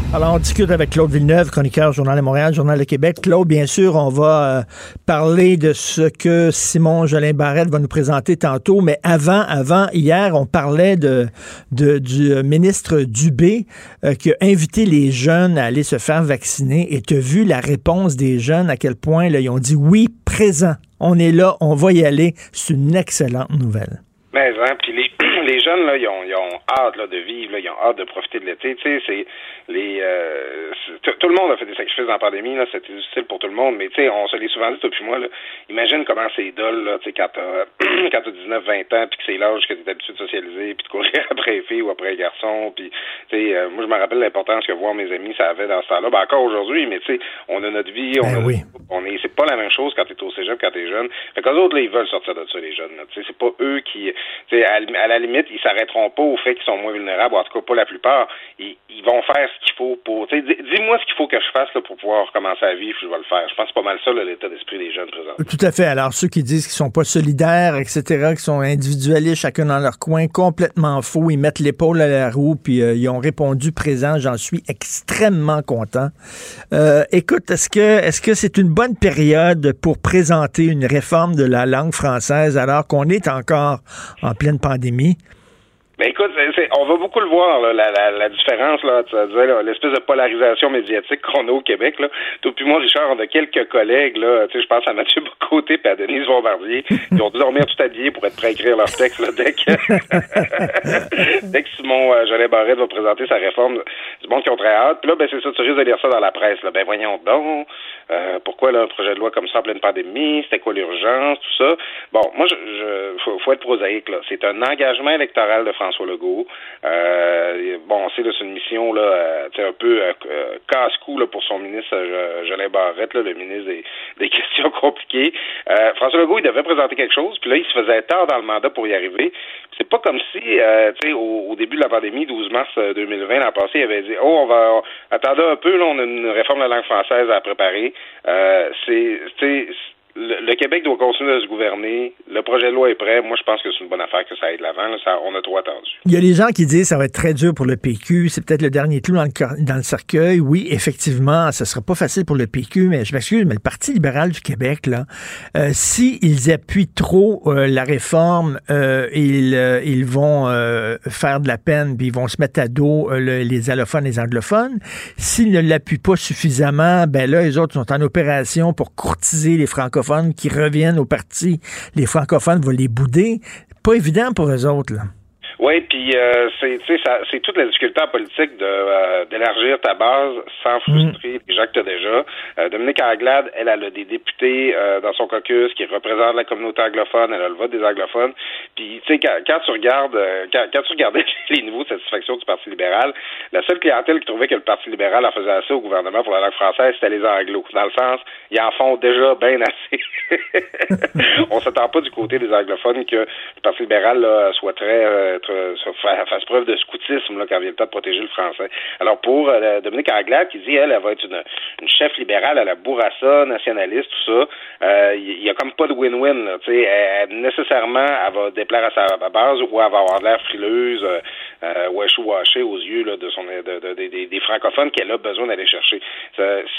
Alors, on discute avec Claude Villeneuve, chroniqueur Journal de Montréal, Journal de Québec. Claude, bien sûr, on va euh, parler de ce que Simon Jolin Barrette va nous présenter tantôt, mais avant, avant, hier, on parlait de, du euh, ministre Dubé euh, qui a invité les jeunes à aller se faire vacciner. Et tu as vu la réponse des jeunes, à quel point ils ont dit oui, présent. On est là, on va y aller. C'est une excellente nouvelle. Mais hein, puis les, [CLEARS THROAT] les jeunes là, ils ont, ils ont hâte là, de vivre, là, ils ont hâte de profiter de l'été. Tu sais, c'est les euh, tout le monde a fait des sacrifices dans la pandémie là, c'était difficile pour tout le monde, mais tu sais, on se l'est souvent dit toi puis moi là. Imagine comment c'est dole là, tu sais, quand t'as [CLEARS THROAT] quand t'as 19, 20 ans, puis que c'est l'âge que t'es habitué de socialiser, puis de courir [LAUGHS] après les filles ou après les garçons, puis tu sais, euh, moi je me rappelle l'importance que voir mes amis ça avait dans ce temps-là. Ben encore aujourd'hui, mais tu sais, on a notre vie, on Ben a oui. on est c'est pas la même chose quand t'es au cégep quand t'es jeune fait qu'eux autres là ils veulent sortir de ça les jeunes là. tu sais c'est pas eux qui tu sais à à la limite, ils s'arrêteront pas au fait qu'ils sont moins vulnérables, en tout cas pas la plupart. Ils, ils vont faire ce qu'il faut pour. Dis-moi ce qu'il faut que je fasse là, pour pouvoir commencer à vivre, je vais le faire. Je pense pas mal ça l'état d'esprit des jeunes présents. Tout à fait. Alors ceux qui disent qu'ils sont pas solidaires, etc., qui sont individualistes, chacun dans leur coin, complètement faux. Ils mettent l'épaule à la roue, puis euh, ils ont répondu présent. J'en suis extrêmement content. Euh, écoute, est-ce que est-ce que c'est une bonne période pour présenter une réforme de la langue française alors qu'on est encore en pleine pandémie? Ben écoute, on va beaucoup le voir, là, la, la, la, différence, là, l'espèce de polarisation médiatique qu'on a au Québec. Là. Toi puis moi, Richard, on a quelques collègues, là, tu sais, je pense à Mathieu Bocoté et à Denise Bombardier, [LAUGHS] qui ont dû dormir tout habillés pour être prêts à écrire leur texte là, dès que [LAUGHS] dès que Simon euh, Jolet Barrette va présenter sa réforme du monde qui ont très hâte. Puis là, ben c'est ça, tu risques de lire ça dans la presse. Là. Ben voyons donc, euh, pourquoi là, un projet de loi comme ça en pleine pandémie, c'était quoi l'urgence, tout ça? Bon, moi, je, je faut, faut être prosaïque, là. C'est un engagement électoral de François Legault. Euh, bon, c'est une mission là, euh, un peu euh, casse-cou là, pour son ministre Jolin Barrette, là, le ministre des, [LAUGHS] questions compliquées. François Legault, il devait présenter quelque chose, puis là, il se faisait tard dans le mandat pour y arriver. C'est pas comme si, tu sais, au, début de la pandémie, 12 mars 2020, l'an passé, il avait dit, oh, on va, attendez un peu, là, on a une réforme de la langue française à préparer. c'est, le, Québec doit continuer à se gouverner. Le projet de loi est prêt. Moi, je pense que c'est une bonne affaire que ça aille de l'avant. on a trop attendu. Il y a des gens qui disent que ça va être très dur pour le PQ. C'est peut-être le dernier clou dans le, dans le cercueil. Oui, effectivement, ce sera pas facile pour le PQ, mais je m'excuse, mais le Parti libéral du Québec, là, euh, s'ils appuient trop euh, la réforme, euh, ils, euh, ils vont euh, faire de la peine, puis ils vont se mettre à dos les allophones et les anglophones. S'ils ne l'appuient pas suffisamment, ben là, les autres sont en opération pour courtiser les francophones qui reviennent au parti, les francophones vont les bouder. Pas évident pour eux autres, là. Oui, puis euh, c'est c'est toute la difficulté en politique de euh, d'élargir ta base sans mm. frustrer les gens que tu déjà. Euh, Dominique Anglade, elle, elle a des députés euh, dans son caucus qui représentent la communauté anglophone, elle a le vote des anglophones. Puis tu sais quand, quand, tu regardes quand, quand, tu regardais [LAUGHS] les niveaux de satisfaction du Parti libéral, la seule clientèle qui trouvait que le Parti libéral en faisait assez au gouvernement pour la langue française, c'était les anglos. Dans le sens, ils en font déjà bien assez. [LAUGHS] On s'attend pas du côté des anglophones que le Parti libéral là, soit très, très fasse preuve de scoutisme là, quand vient le temps de protéger le français. Alors pour euh, Dominique Anglade, qui dit, elle, elle va être une, chef libérale à la bourrassa, nationaliste, tout ça, euh, il euh, y, a comme pas de win-win. nécessairement, elle va déplaire à sa base ou elle va avoir l'air frileuse, euh, euh washée aux yeux de son de, de, des francophones qu'elle a besoin d'aller chercher.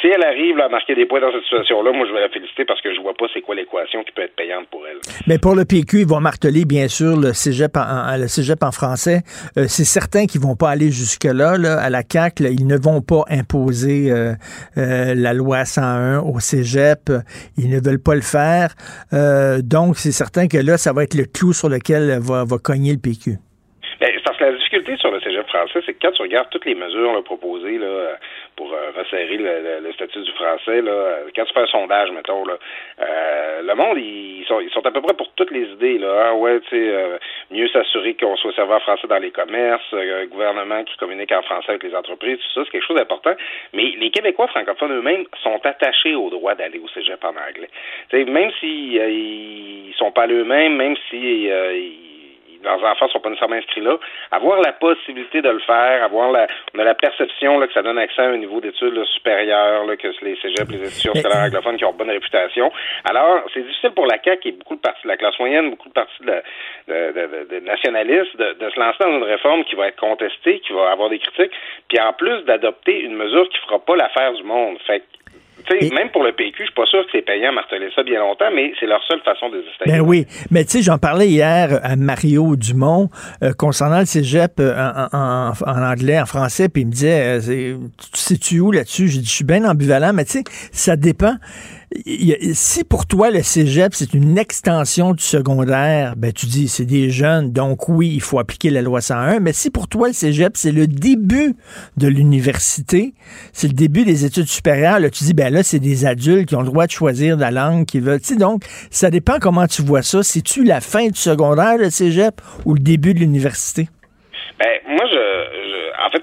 si elle arrive à marquer des points dans cette situation-là, moi je vais la féliciter parce que je vois pas c'est quoi l'équation qui peut être payante pour elle. Mais pour le PQ, ils vont marteler bien sûr le cégep le cégep français. Euh, c'est certain qu'ils vont pas aller jusque-là. Là, à la CAQ, ils ne vont pas imposer euh, euh, la loi 101 au cégep. Ils ne veulent pas le faire. donc, c'est certain que là, ça va être le clou sur lequel va, cogner le PQ. Ben, que la difficulté sur le cégep français, c'est que quand tu regardes toutes les mesures proposées là, euh, resserrer le, statut du français, là, quand tu fais un sondage, mettons, là, euh, le monde, ils sont, ils sont à peu près pour toutes les idées. Là. Ah ouais, tu sais, euh, mieux s'assurer qu'on soit servi en français dans les commerces, un gouvernement qui communique en français avec les entreprises, tout ça, c'est quelque chose d'important. Mais les Québécois francophones eux-mêmes sont attachés au droit d'aller au cégep en anglais. même s'ils si, sont pas eux-mêmes, même si leurs enfants sont pas nécessairement inscrits là, avoir la possibilité de le faire, avoir la, on a la perception là, que ça donne accès à un niveau d'études supérieur, là, que les cégeps, les institutions scolaires anglophones qui ont bonne réputation. Alors, c'est difficile pour la CAQ et beaucoup de parties de la classe moyenne, beaucoup de parties de, de, de, de nationalistes de, de, se lancer dans une réforme qui va être contestée, qui va avoir des critiques, puis en plus d'adopter une mesure qui fera pas l'affaire du monde. Fait même pour le PQ, je suis pas sûr que c'est payant à marteler ça bien longtemps, mais c'est leur seule façon de se Ben oui, mais tu sais, j'en parlais hier à Mario Dumont euh, concernant le cégep euh, en, anglais, en français, puis il me disait, euh, tu sais-tu où là-dessus? J'ai dit, je suis bien ambivalent, mais tu sais, ça dépend si pour toi le cégep c'est une extension du secondaire, ben tu dis c'est des jeunes, donc oui, il faut appliquer la loi 101, mais si pour toi le cégep c'est le début de l'université, c'est le début des études supérieures, là, tu dis ben là c'est des adultes qui ont le droit de choisir la langue qu'ils veulent. Tu donc ça dépend comment tu vois ça. C'est-tu la fin du secondaire le cégep ou le début de l'université? Ben moi je, en fait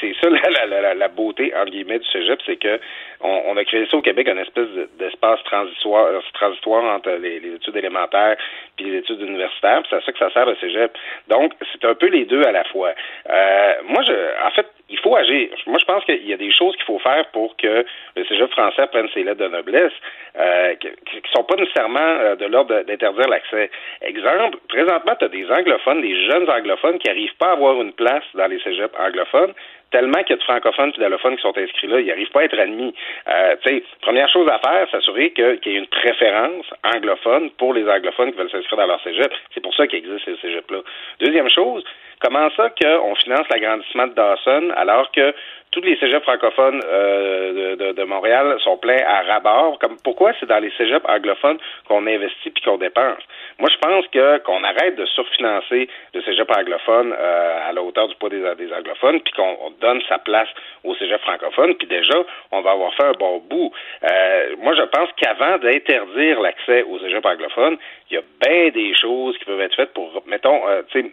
c'est ça [LAUGHS] la, la, beauté, entre guillemets, du cégep, c'est que on, on, a créé ça au Québec, une espèce d'espace transitoire, euh, transitoire entre les, les, études élémentaires puis les études universitaires, c'est à ça que ça sert le cégep. Donc, c'est un peu les deux à la fois. Euh, moi, je, en fait, il faut agir. Moi, je pense qu'il y a des choses qu'il faut faire pour que le cégep français prenne ses lettres de noblesse, euh, qui ne sont pas nécessairement euh, de l'ordre d'interdire l'accès. Exemple, présentement, tu as des anglophones, des jeunes anglophones qui n'arrivent pas à avoir une place dans les cégeps anglophones tellement qu'il y a de francophones et d'allophones qui sont inscrits là, ils n'arrivent pas à être admis. Euh, première chose à faire, s'assurer qu'il y ait une préférence anglophone pour les anglophones qui veulent s'inscrire dans leur cégep. C'est pour ça qu'il existe ces cégeps-là. Deuxième chose, comment ça qu'on finance l'agrandissement de Dawson alors que tous les cégeps francophones euh, de, de, Montréal sont pleins à rabord? Comme pourquoi c'est dans les cégeps anglophones qu'on investit puis qu'on dépense? Moi, je pense que qu'on arrête de surfinancer le cégep anglophone euh, à la hauteur du poids des, des anglophones, puis qu'on donne sa place au cégep francophone, puis déjà, on va avoir fait un bon bout. Euh, moi, je pense qu'avant d'interdire l'accès au cégep anglophone, il y a bien des choses qui peuvent être faites pour, mettons, euh, tu sais,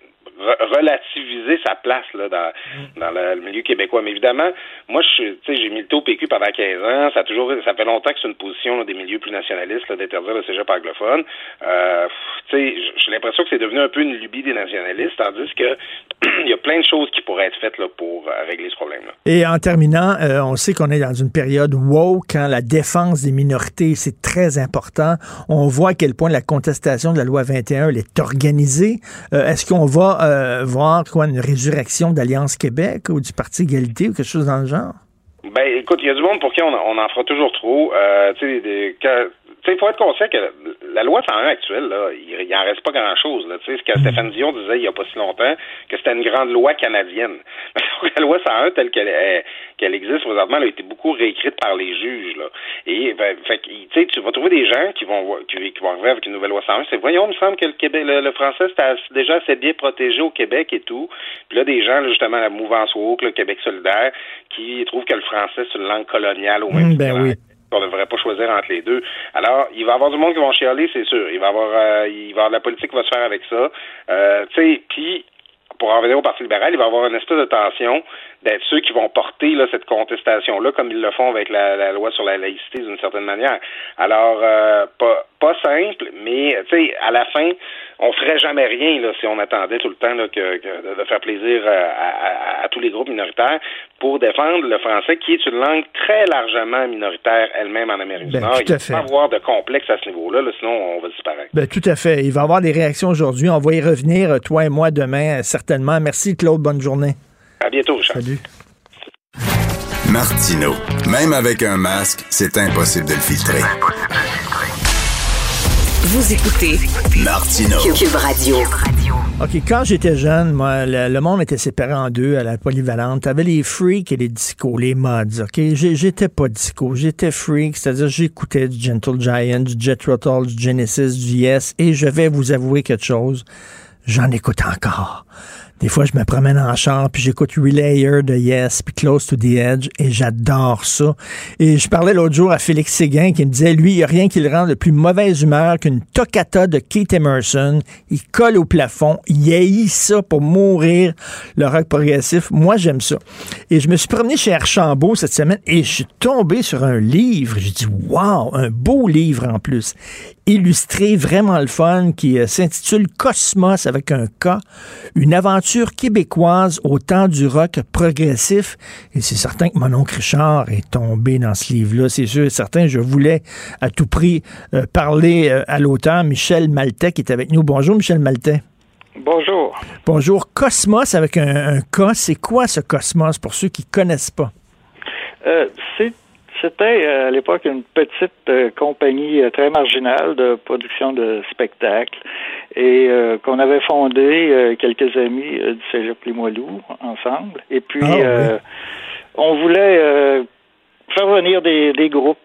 relativiser sa place là, dans, mm. dans le, milieu québécois. Mais évidemment, moi, je j'ai milité au PQ pendant 15 ans. Ça a toujours, ça fait longtemps que c'est une position des milieux plus nationalistes d'interdire le cégep anglophone. Euh, j'ai l'impression que c'est devenu un peu une lubie des nationalistes, tandis que [CLEARS THROAT] il y a plein de choses qui pourraient être faites là, pour euh, régler ce problème-là. Et en terminant, euh, on sait qu'on est dans une période woke, quand la défense des minorités, c'est très important. On voit à quel point la contestation de la loi 21 elle est organisée. Est-ce qu'on va euh, voir quoi, une résurrection d'Alliance Québec ou du Parti Égalité ou quelque chose dans le genre? Ben, écoute, il y a du monde pour qui on, en fera toujours trop. Euh, tu sais, il faut être conscient que la loi 101 actuelle, là, il n'en reste pas grand-chose. Tu sais, ce que. Stéphane Dion disait il n'y a pas si longtemps, que c'était une grande loi canadienne. [LAUGHS] la loi 101, telle qu'elle qu'elle existe présentement, elle a été beaucoup réécrite par les juges. Là. Et ben, fait, tu vas trouver des gens qui vont qui, vont arriver avec une nouvelle loi 101. C'est voyons, il me semble que le Québec, le, français, c'était déjà assez bien protégé au Québec et tout. Puis là, des gens, justement, la mouvance woke, le Québec solidaire, qui trouvent que le français, c'est une langue coloniale au même mm, ben oui on ne devrait pas choisir entre les deux. Alors, il va y avoir du monde qui vont chialer, c'est sûr. Il va y avoir, euh, il va avoir de la politique qui va se faire avec ça. Euh, tu sais, puis pour en revenir au Parti libéral, il va y avoir une espèce de tension d'être ceux qui vont porter là, cette contestation-là, comme ils le font avec la, loi sur la laïcité d'une certaine manière. Alors, euh, pas, pas simple, mais tu sais, à la fin, on ferait jamais rien là, si on attendait tout le temps là, que, de faire plaisir à, tous les groupes minoritaires pour défendre le français, qui est une langue très largement minoritaire elle-même en Amérique du ben, Nord. Il ne faut pas avoir de complexe à ce niveau-là, sinon on va disparaître. Ben, tout à fait. Il va y avoir des réactions aujourd'hui. On va y revenir, toi et moi, demain, certainement. Merci, Claude. Bonne journée. À bientôt, Charles. Salut. Martino. Même avec un masque, c'est impossible de le filtrer. Vous écoutez Martino. Cube Radio. OK, quand j'étais jeune, moi, le, monde était séparé en deux à la polyvalente. T'avais les freaks et les discos, les mods, OK? J'étais pas disco, j'étais freak, c'est-à-dire j'écoutais du Gentle Giant, du Jet Rotal, du Genesis, du Yes, et je vais vous avouer quelque chose, j'en écoute encore. Des fois, je me promène en char, puis j'écoute Relayer de Yes, puis Close to the Edge, et j'adore ça. Et je parlais l'autre jour à Félix Séguin, qui me disait, lui, il n'y a rien qui le rend de plus mauvaise humeur qu'une toccata de Keith Emerson. Il colle au plafond, il haït ça pour mourir, le rock progressif. Moi, j'aime ça. Et je me suis promené chez Archambault cette semaine, et je suis tombé sur un livre. J'ai dit, wow, un beau livre en plus illustré, vraiment le fun, qui euh, s'intitule Cosmos avec un K, une aventure québécoise au temps du rock progressif. Et c'est certain que mon oncle Richard est tombé dans ce livre-là, c'est sûr et certain. Je voulais à tout prix euh, parler euh, à l'auteur Michel Maltais qui est avec nous. Bonjour Michel Maltais. Bonjour. Bonjour. Cosmos avec un, un K, c'est quoi ce Cosmos pour ceux qui connaissent pas? c'est c'était euh, à l'époque une petite euh, compagnie euh, très marginale de production de spectacles et qu'on avait fondé quelques amis du Cégep Limoilou ensemble. Et puis ah, on voulait faire venir des, des groupes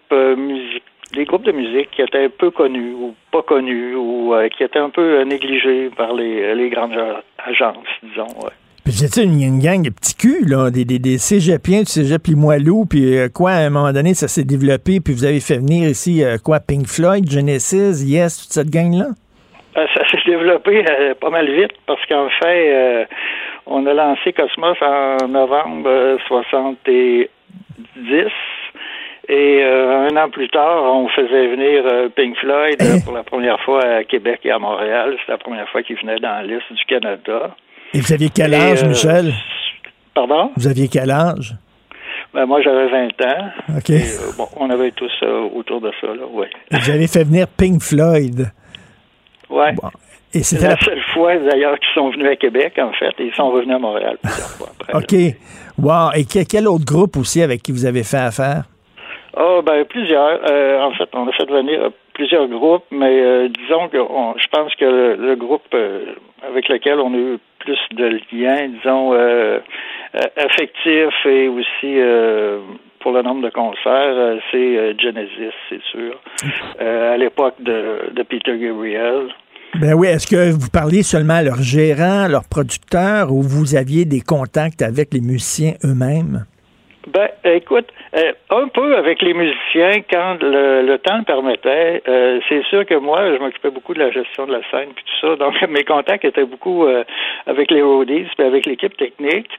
des groupes de musique qui étaient peu connus ou pas connus ou qui étaient un peu négligés par les, les grandes agences, disons. Puis c'était une, gang de petits culs, là, des, des, des cégepiens du cégep Limoilou, puis euh, quoi, à un moment donné, ça s'est développé, puis vous avez fait venir ici, euh, quoi, Pink Floyd, Genesis, Yes, toute cette gang-là? Euh, ça s'est développé pas mal vite, parce qu'en fait, On a lancé Cosmos en novembre euh, 70 et euh, un an plus tard, on faisait venir Pink Floyd pour la première fois à Québec et à Montréal. C'était la première fois qu'ils venaient dans liste du Canada. Et vous aviez quel Et, âge, euh, Michel? Pardon? Vous aviez quel âge? Ben, moi, j'avais 20 ans. OK. Et, euh, bon, on avait tous euh, autour de ça, là, oui. Vous avez fait venir Pink Floyd. Ouais. Et C'est c'était la la... seule fois, d'ailleurs, qu'ils sont venus à Québec, en fait, et ils sont revenus à Montréal plusieurs fois après. OK. Wow. Et que- quel autre groupe aussi avec qui vous avez fait affaire? Oh, ben, plusieurs. Euh, en fait, on a fait venir plusieurs groupes, mais euh, disons que on- je pense que le, le groupe euh, avec lequel on a eu plus de liens, disons, euh, euh, affectifs et aussi euh, pour le nombre de concerts, c'est Genesis, c'est sûr. À l'époque de, de Peter Gabriel. Ben oui, est-ce que vous parliez seulement à leur gérant, leur producteur, ou vous aviez des contacts avec les musiciens eux-mêmes? Ben, écoute, euh, un peu avec les musiciens quand le, le temps le permettait. Euh, c'est sûr que moi, je m'occupais beaucoup de la gestion de la scène puis tout ça. Donc, [LAUGHS] mes contacts étaient beaucoup euh, avec les roadies puis avec l'équipe technique.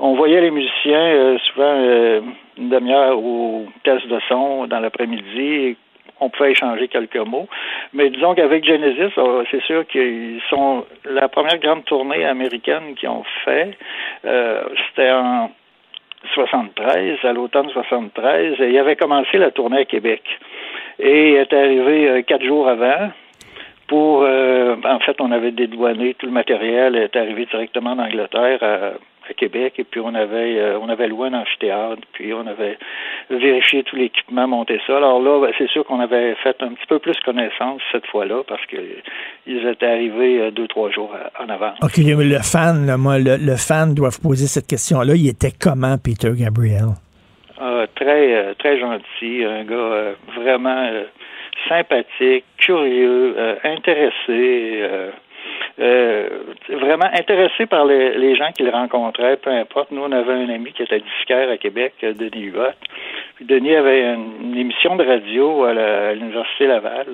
On voyait les musiciens euh, souvent euh, une demi-heure au test de son dans l'après-midi. On pouvait échanger quelques mots. Mais disons qu'avec Genesis, euh, c'est sûr qu'ils sont la première grande tournée américaine qu'ils ont fait. euh, C'était en 73, à l'automne 73, et il avait commencé la tournée à Québec. Et il est arrivé euh, quatre jours avant pour, euh, en fait, on avait dédouané tout le matériel, est arrivé directement d'Angleterre à, Québec, et puis on avait, euh, on avait loué un amphithéâtre, puis on avait vérifié tout l'équipement, monté ça. Alors là, ben, c'est sûr qu'on avait fait un petit peu plus connaissance cette fois-là, parce que ils étaient arrivés euh, deux, trois jours à- en avant. OK, le fan, là, moi, le, le fan doit vous poser cette question-là. Il était comment, Peter Gabriel? Euh, très euh, très gentil, un gars euh, vraiment euh, sympathique, curieux, euh, intéressé, euh, vraiment intéressé par les, les gens qu'il rencontrait, peu importe. Nous, on avait un ami qui était disquaire à Québec, Denis Huot. Puis Denis avait une, une émission de radio à la- l'Université Laval.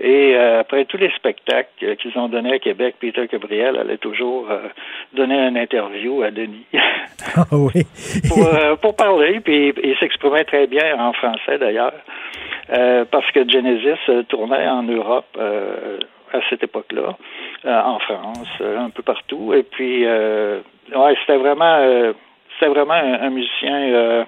Et euh, après tous les spectacles qu'ils ont donnés à Québec, Peter Gabriel allait toujours euh, donner une interview à Denis. [LAUGHS] Ah oui. pour, euh, pour parler, puis il s'exprimait très bien en français d'ailleurs, parce que Genesis tournait en Europe à cette époque-là, euh, en France, euh, un peu partout, et puis euh, ouais, c'était vraiment, c'était vraiment un, un musicien, euh,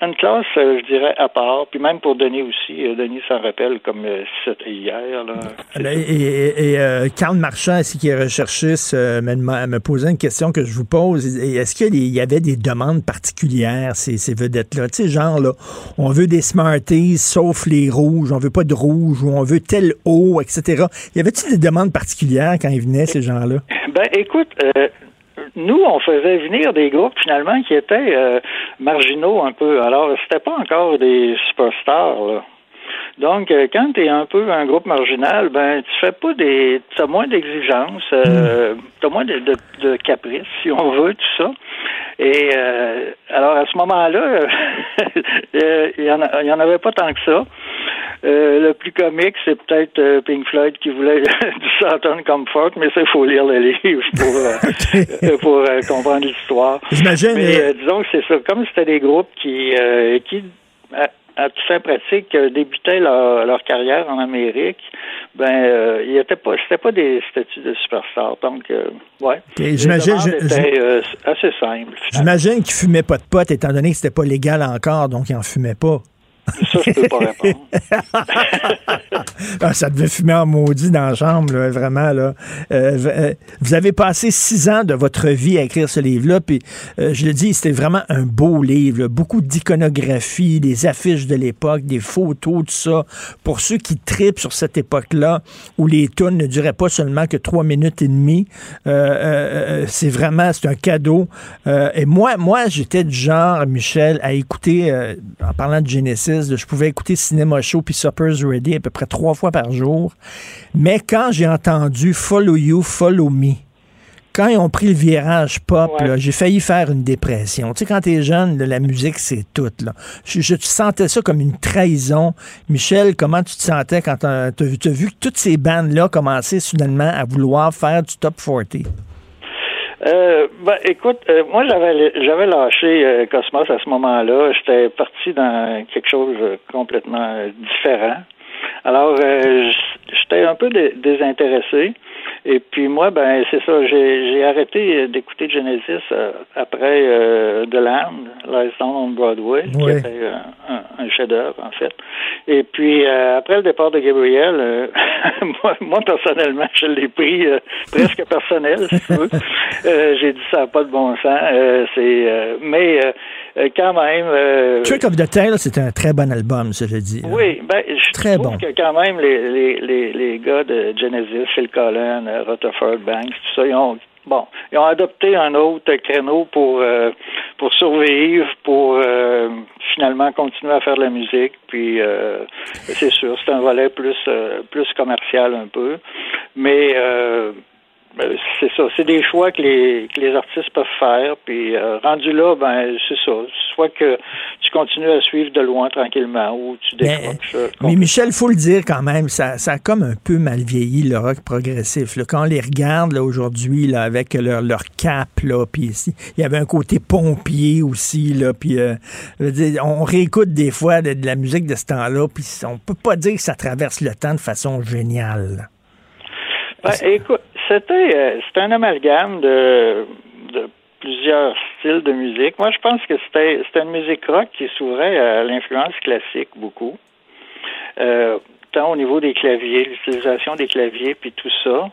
une classe, euh, je dirais, à part, puis même pour Denis aussi, euh, Denis s'en rappelle comme c'était hier. Là. Là, Et, et- et, Karl Marchand, ici, qui est recherchiste, me, posait une question que je vous pose. Est-ce qu'il y avait des demandes particulières, ces, ces vedettes-là? Tu sais, genre, là, on veut des Smarties, sauf les rouges, on veut pas de rouge, ou on veut tel haut, etc. Y avait-il des demandes particulières quand ils venaient, ces gens-là? Ben, écoute, euh, nous, on faisait venir des groupes finalement qui étaient euh, marginaux un peu. Alors, c'était pas encore des superstars. Là. Donc, euh, quand tu es un peu un groupe marginal, ben, tu fais pas des. Tu as moins d'exigences, euh, tu as moins de, de, de caprices, si on veut, tout ça. Et euh, alors, à ce moment-là, [LAUGHS] euh, il y, en a- il y en avait pas tant que ça. Euh, le plus comique, c'est peut-être euh, Pink Floyd qui voulait [LAUGHS] du Southern Comfort, mais ça, il faut lire le livre pour, euh, [LAUGHS] euh, pour comprendre l'histoire. J'imagine, Mais disons que c'est ça. Comme c'était des groupes qui, euh, qui à, toute fin pratique, débutaient leur, leur carrière en Amérique, ben, euh, il était pas, c'était pas des statuts de superstars. Donc, euh, ouais. J'imagine- euh, assez simples. J'imagine qu'ils fumaient pas de potes, étant donné que c'était pas légal encore, donc ils en fumaient pas. Ça, je peux pas répondre. [LAUGHS] Ah, ça devait fumer en maudit dans la chambre, vraiment. Euh, euh, vous avez passé six ans de votre vie à écrire ce livre-là, puis euh, je le dis, c'était vraiment un beau livre. Beaucoup d'iconographie, des affiches de l'époque, des photos, tout ça. Pour ceux qui tripent sur cette époque-là, où les tunes ne duraient pas seulement que trois minutes et demie, c'est vraiment, c'est un cadeau. Et moi, moi j'étais du genre, Michel, à écouter, en parlant de Genesis, je pouvais écouter Cinéma Show puis Supper's Ready à peu près trois fois par jour. Mais quand j'ai entendu Follow You, Follow Me, quand ils ont pris le virage pop, j'ai failli faire une dépression. Tu sais, quand t'es jeune, là, la musique, c'est tout. Là. Je, je sentais ça comme une trahison. Michel, comment tu te sentais quand t'as as, vu que toutes ces bandes-là commençaient soudainement à vouloir faire du top 40? Euh, ben, écoute, euh, moi j'avais j'avais lâché euh, Cosmos à ce moment-là. J'étais parti dans quelque chose de complètement différent. Alors, j'étais un peu désintéressé. Et puis moi, ben c'est ça, j'ai arrêté d'écouter Genesis euh, après euh, The Land, Down on Broadway, qui était euh, un, un chef-d'œuvre en fait. Et puis après le départ de Gabriel, [LAUGHS] moi, moi, personnellement, je l'ai pris presque personnel, si tu veux. [LAUGHS] j'ai dit ça n'a pas de bon sens. c'est mais euh, quand même. Euh, Trick of the Tail, c'est un très bon album, ça je dis. Oui, ben, je très trouve bon. que quand même les, les, les, les gars de Genesis, Phil Collins, euh, Rutherford Banks, tout ça, ils ont bon, ils ont adopté un autre créneau pour pour survivre, pour finalement continuer à faire de la musique. Puis c'est sûr, c'est un volet plus plus commercial un peu, mais c'est ça, c'est des choix que les, que les artistes peuvent faire. Puis euh, rendu là, ben c'est ça. Soit que tu continues à suivre de loin tranquillement ou tu décroches. Mais, mais Michel, faut le dire quand même, ça, ça a comme un peu mal vieilli le rock progressif. Là. Quand on les regarde aujourd'hui là, avec leur, leur cap, là, puis il y avait un côté pompier aussi. Là, puis euh, on réécoute des fois de, de, la musique de ce temps-là, puis on peut pas dire que ça traverse le temps de façon géniale. Ben, écoute, c'était euh, c'était un amalgame de, plusieurs styles de musique. Moi, je pense que c'était c'était une musique rock qui s'ouvrait à l'influence classique beaucoup. Euh, tant au niveau des claviers, l'utilisation des claviers, puis tout ça.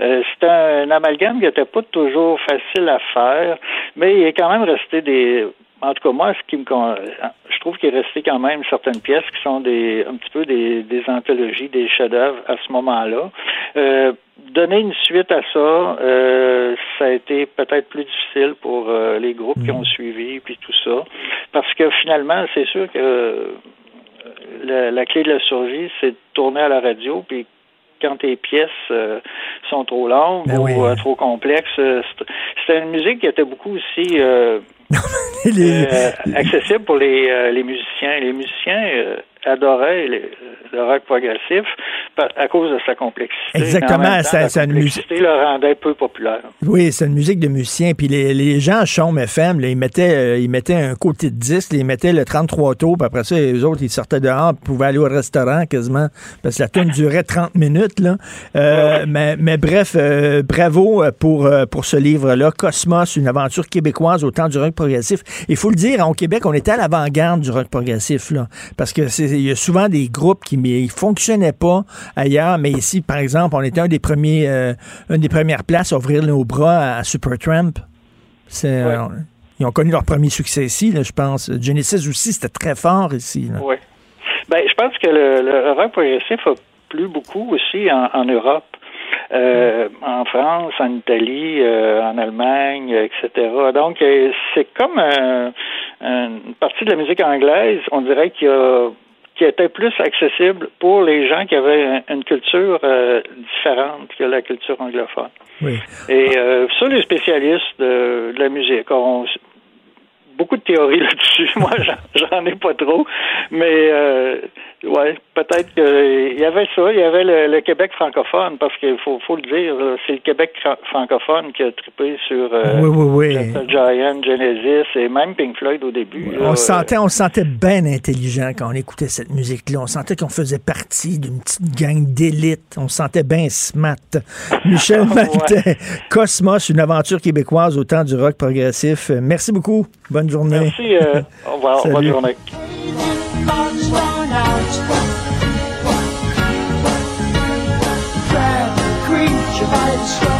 Euh, c'est un, amalgame qui n'était pas toujours facile à faire, mais il est quand même resté des en tout cas, moi, ce qui me, je trouve qu'il est resté quand même certaines pièces qui sont des, un petit peu des, des anthologies, des chefs-d'œuvre à ce moment-là. Euh, donner une suite à ça, euh, ça a été peut-être plus difficile pour euh, les groupes qui ont suivi, puis tout ça, parce que finalement, c'est sûr que euh, la, la, clé de la survie, c'est de tourner à la radio, puis quand tes pièces euh, sont trop longues Ben ou oui. euh, trop complexes. C'était une musique qui était beaucoup aussi euh, Les- euh, accessible pour les, euh, les musiciens. Les musiciens euh, adoraient les- le rock progressif à cause de sa complexité. Exactement, ça- la complexité le rendait peu populaire. Oui, c'est une musique de musicien. Puis les, les gens à Chaume FM, là, ils, mettaient, euh, ils mettaient un côté de disque, ils mettaient le 33 tours, puis après ça, les autres, ils sortaient dehors, puis pouvaient aller au restaurant quasiment, parce que la tune durait 30 minutes. Là. Euh, mais, mais bref, euh, bravo euh, pour, pour ce livre-là, Cosmos, une aventure québécoise au temps du rock progressif. Il faut le dire, hein, au Québec, on était à l'avant-garde du rock progressif, là, parce que c'est- il y a souvent des groupes qui ne fonctionnaient pas ailleurs, mais ici, par exemple, on était un des premiers, euh, une des premières places à ouvrir nos bras à Supertramp. C'est, euh, ils ont connu leur premier succès ici, là, je pense. Genesis aussi, c'était très fort ici. Oui. Ben, je pense que le, le rock progressif a plu beaucoup aussi en, en Europe. Euh, en France, en Italie, euh, en Allemagne, etc. Donc, euh, c'est comme un- une partie de la musique anglaise, on dirait qu'il y a qui était plus accessible pour les gens qui avaient un- une culture euh, différente que la culture anglophone. Oui. Et euh, ça, les spécialistes de, de la musique ont beaucoup de théories [LAUGHS] là-dessus. Moi, j'en- ai pas trop, mais euh, ouais, peut-être qu'il y avait ça. Il y avait le, le Québec francophone, parce qu'il faut, faut le dire, là, c'est le Québec fra- francophone qui a trippé sur euh, Oui, oui, oui. Giant, Genesis et même Pink Floyd au début. là. On se sentait, on se sentait bien intelligent quand on écoutait cette musique-là. On sentait qu'on faisait partie d'une petite gang d'élite. On se sentait bien smart. [LAUGHS] Michel Maltais, Cosmos, une aventure québécoise au temps du rock progressif. Merci beaucoup. Bonne journée. Merci. euh, [LAUGHS] au revoir. Bonne Salut. journée. creature by the scruff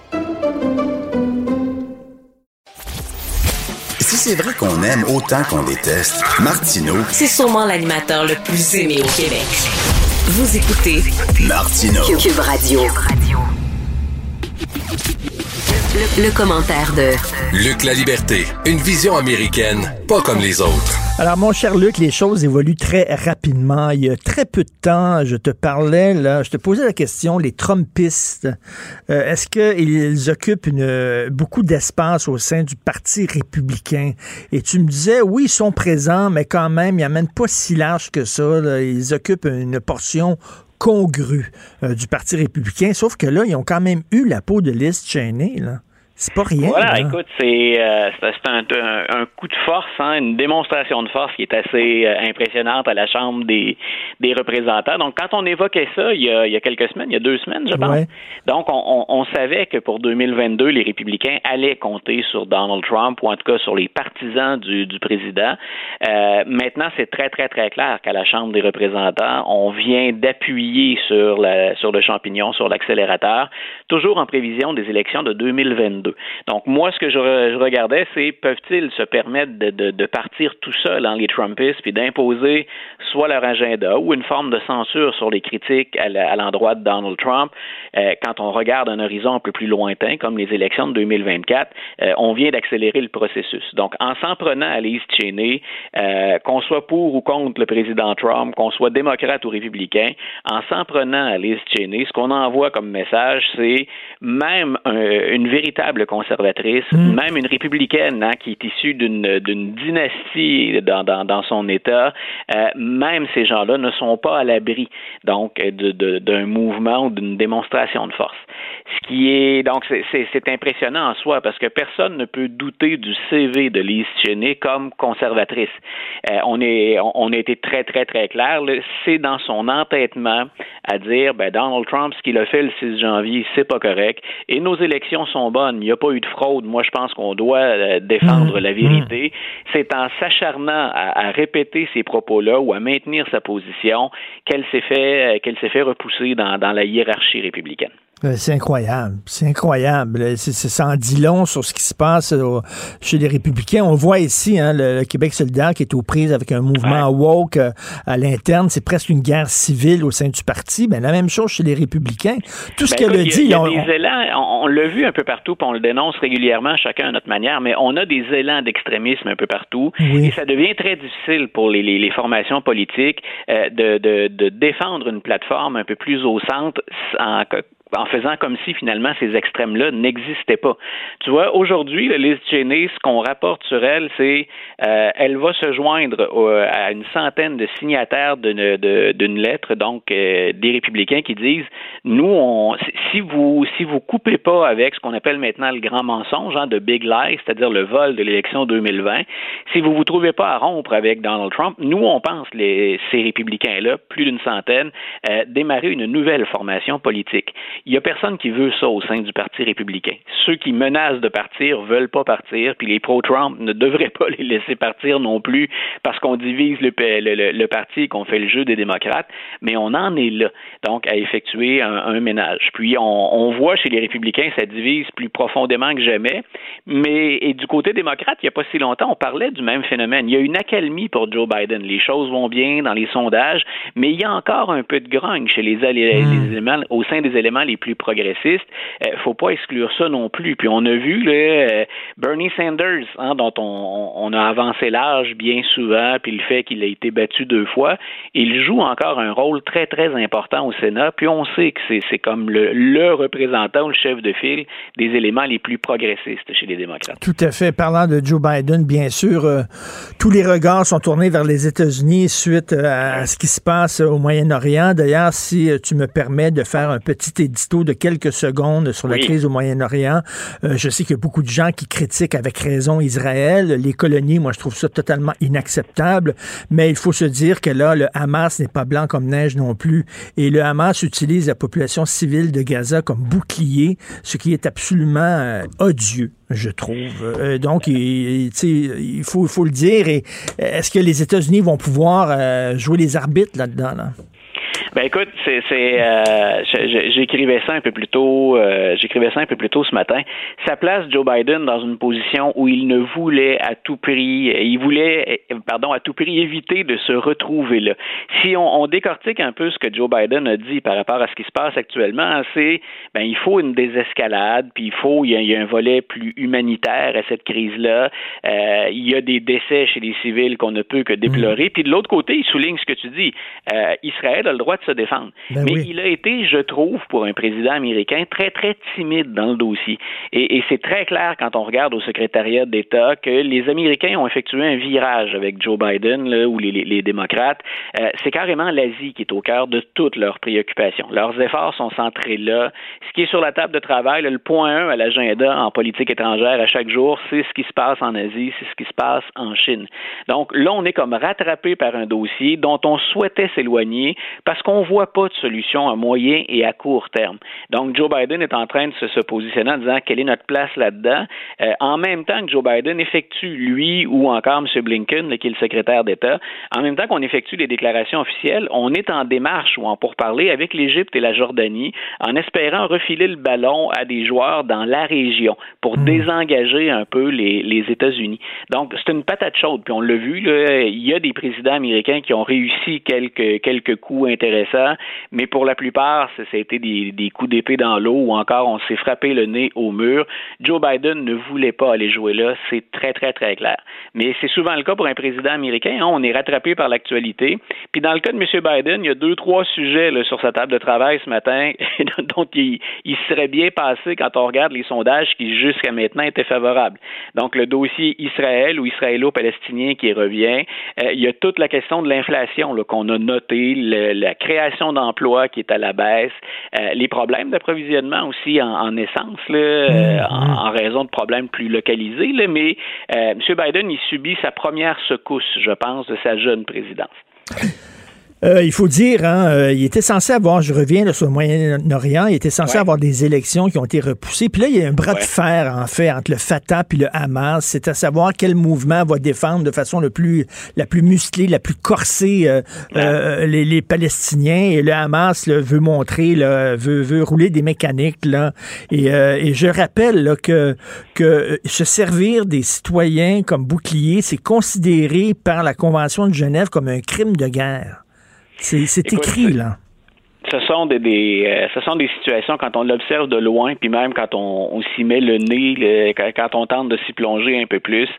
C'est vrai qu'on aime autant qu'on déteste, Martineau, C'est sûrement l'animateur le plus aimé au Québec. Vous écoutez Martineau. Cube Radio. Le, le commentaire de Luc La Liberté, une vision américaine, pas comme les autres. Alors, mon cher Luc, les choses évoluent très rapidement. Il y a très peu de temps, je te parlais, là, je te posais la question, les Trumpistes, euh, est-ce qu'ils occupent une, beaucoup d'espace au sein du Parti républicain? Et tu me disais, oui, ils sont présents, mais quand même, ils n'amènent pas si large que ça. là. Ils occupent une portion congrue euh, du Parti républicain, sauf que là, ils ont quand même eu la peau de Liz Cheney, là. C'est pas rien. Voilà, là. écoute, c'est euh, un, un- un coup de force, hein, une démonstration de force qui est assez euh, impressionnante à la Chambre des, des représentants. Donc, quand on évoquait ça il y, a, il y a quelques semaines, il y a deux semaines, je pense, Ouais. donc on, on, on savait que pour 2022, les républicains allaient compter sur Donald Trump, ou en tout cas sur les partisans du, du président. Euh, maintenant, c'est très, très, très clair qu'à la Chambre des représentants, on vient d'appuyer sur, la, sur le champignon, sur l'accélérateur, toujours en prévision des élections de 2022. Donc, moi, ce que je, re- regardais, c'est peuvent-ils se permettre de, partir tout seul dans les Trumpistes puis d'imposer soit leur agenda ou une forme de censure sur les critiques à l'endroit de Donald Trump? Euh, quand on regarde un horizon un peu plus lointain, comme les élections de 2024, euh, on vient d'accélérer le processus. Donc, en s'en prenant à Liz Cheney, euh, qu'on soit pour ou contre le président Trump, qu'on soit démocrate ou républicain, en s'en prenant à Liz Cheney, ce qu'on envoie comme message, c'est même un- une véritable conservatrice, même une républicaine hein, qui est issue d'une d'une dynastie dans, dans, dans son État, euh, même ces gens-là ne sont pas à l'abri donc de- de- d'un mouvement ou d'une démonstration de force. Ce qui est donc c'est- c'est c'est impressionnant en soi parce que personne ne peut douter du CV de Liz Cheney comme conservatrice. Euh, on est on, on a été très très très clair. là. C'est dans son entêtement à dire ben Donald Trump ce qu'il a fait le 6 janvier c'est pas correct et nos élections sont bonnes. Il n'y a pas eu de fraude. Moi je pense qu'on doit euh, défendre la vérité. C'est en s'acharnant à, à répéter ces propos-là ou à maintenir sa position qu'elle s'est fait euh, qu'elle s'est fait repousser dans, dans la hiérarchie républicaine. Euh, C'est incroyable. C'est incroyable. Euh, C'est, ça en dit long sur ce qui se passe euh, chez les républicains. On voit ici hein, le, le Québec solidaire qui est aux prises avec un mouvement woke euh, à l'interne. C'est presque une guerre civile au sein du parti. Ben, la même chose chez les républicains. Tout ce Ben, qu'elle a dit... Il y a, on- il y a des élans, on, on l'a vu un peu partout, puis on le dénonce régulièrement, chacun à notre manière, mais on a des élans d'extrémisme un peu partout. Oui. Et ça devient très difficile pour les, les- les formations politiques euh, de, de- de défendre une plateforme un peu plus au centre en, en faisant comme si finalement ces extrêmes-là n'existaient pas. Tu vois, aujourd'hui, Liz Cheney, ce qu'on rapporte sur elle, c'est euh, elle va se joindre à une centaine de signataires d'une lettre, donc euh, des républicains qui disent nous, si vous si vous coupez pas avec ce qu'on appelle maintenant le grand mensonge, hein, de big lie, c'est-à-dire le vol de l'élection 2020, si vous vous trouvez pas à rompre avec Donald Trump, nous on pense les ces républicains-là, plus d'une centaine, euh, démarrer une nouvelle formation politique. Il y a personne qui veut ça au sein du Parti républicain. Ceux qui menacent de partir veulent pas partir, puis les pro-Trump ne devraient pas les laisser partir non plus parce qu'on divise le, pa- le- le- le parti et qu'on fait le jeu des démocrates, mais on en est là, donc à effectuer un, un ménage. Puis on, on voit chez les républicains, ça divise plus profondément que jamais, mais et du côté démocrate, il n'y a pas si longtemps, on parlait du même phénomène. Il y a une accalmie pour Joe Biden. Les choses vont bien dans les sondages, mais il y a encore un peu de grogne chez les, les- les éléments, au sein des éléments plus progressistes. Euh, faut pas exclure ça non plus. Puis on a vu là, euh, Bernie Sanders, hein, dont on, a avancé l'âge bien souvent, puis le fait qu'il a été battu deux fois, il joue encore un rôle très très important au Sénat. Puis on sait que c'est comme le, le représentant, le chef de file des éléments les plus progressistes chez les démocrates. Tout à fait. Parlant de Joe Biden, bien sûr, euh, tous les regards sont tournés vers les États-Unis suite à ce qui se passe au Moyen-Orient. D'ailleurs, si tu me permets de faire un petit édito édito de quelques secondes sur la Oui. crise au Moyen-Orient. Euh, je sais qu'il y a beaucoup de gens qui critiquent avec raison Israël. Les colonies, moi, je trouve ça totalement inacceptable. Mais il faut se dire que là, le Hamas n'est pas blanc comme neige non plus. Et le Hamas utilise la population civile de Gaza comme bouclier, ce qui est absolument euh, odieux, je trouve. Euh, donc, il, il- faut, le dire. Est-ce que les États-Unis vont pouvoir euh, jouer les arbitres là-dedans? Là? Ben écoute, c'est, c'est euh, j'écrivais ça un peu plus tôt, euh, j'écrivais ça un peu plus tôt ce matin. Ça place Joe Biden dans une position où il ne voulait à tout prix, il voulait, pardon, à tout prix éviter de se retrouver là. Si on, on décortique un peu ce que Joe Biden a dit par rapport à ce qui se passe actuellement, c'est ben il faut une désescalade, puis il faut, il y a, il y a un volet plus humanitaire à cette crise-là. Euh, il y a des décès chez les civils qu'on ne peut que déplorer. Puis de l'autre côté, il souligne ce que tu dis. Euh, Israël a le droit de se défendre. Ben Mais oui. il a été, je trouve, pour un président américain, très, très timide dans le dossier. Et, et c'est très clair quand on regarde au secrétariat d'État que les Américains ont effectué un virage avec Joe Biden là, ou les, les- les démocrates. Euh, c'est carrément l'Asie qui est au cœur de toutes leurs préoccupations. Leurs efforts sont centrés là. Ce qui est sur la table de travail, là, le point 1 à l'agenda en politique étrangère à chaque jour, c'est ce qui se passe en Asie, c'est ce qui se passe en Chine. Donc là, on est comme rattrapé par un dossier dont on souhaitait s'éloigner parce qu'on voit pas de solution à moyen et à court terme. Donc Joe Biden est en train de se, se positionner en disant quelle est notre place là-dedans, Euh, en même temps que Joe Biden effectue, lui ou encore M. Blinken, là, qui est le secrétaire d'État, en même temps qu'on effectue les déclarations officielles, on est en démarche ou en pourparler avec l'Égypte et la Jordanie en espérant refiler le ballon à des joueurs dans la région pour désengager un peu les, les États-Unis. Donc, c'est une patate chaude. Puis on l'a vu, là, il y a des présidents américains qui ont réussi quelques, quelques coups intéressants, mais pour la plupart, ça, a été des, coups d'épée dans l'eau ou encore on s'est frappé le nez au mur. Joe Biden ne voulait pas aller jouer là, c'est très, très, très clair. Mais c'est souvent le cas pour un président américain. hein. on est rattrapé par l'actualité. Puis dans le cas de M. Biden, il y a deux, trois sujets sur sa table de travail ce matin [LAUGHS] dont il, serait bien passé quand on regarde les sondages qui jusqu'à maintenant étaient favorables. Donc le dossier Israël ou israélo-palestinien qui revient. Euh, il y a toute la question de l'inflation qu'on a noté, le- la création d'emplois qui est à la baisse, euh, les problèmes d'approvisionnement aussi en, en essence, là, euh, en, en raison de problèmes plus localisés. Là, mais euh, M. Biden, il subit sa première secousse, je pense, de sa jeune présidence. [LAUGHS] Euh, il faut dire, hein, euh, il était censé avoir, je reviens là, sur le Moyen-Orient, il était censé avoir des élections qui ont été repoussées. Puis là, il y a un bras de fer, en fait, entre le Fatah et le Hamas. C'est à savoir quel mouvement va défendre de façon le plus, la plus musclée, la plus corsée euh, euh, les, les Palestiniens. Et le Hamas là, veut montrer, là, veut, veut rouler des mécaniques. Là. Et, euh, et je rappelle là, que, que euh, se servir des citoyens comme bouclier, c'est considéré par la Convention de Genève comme un crime de guerre. C'est écrit, là. Ce sont des, des euh, ce sont des situations quand on l'observe de loin, puis même quand on, on s'y met le nez, le- quand, on tente de s'y plonger un peu plus,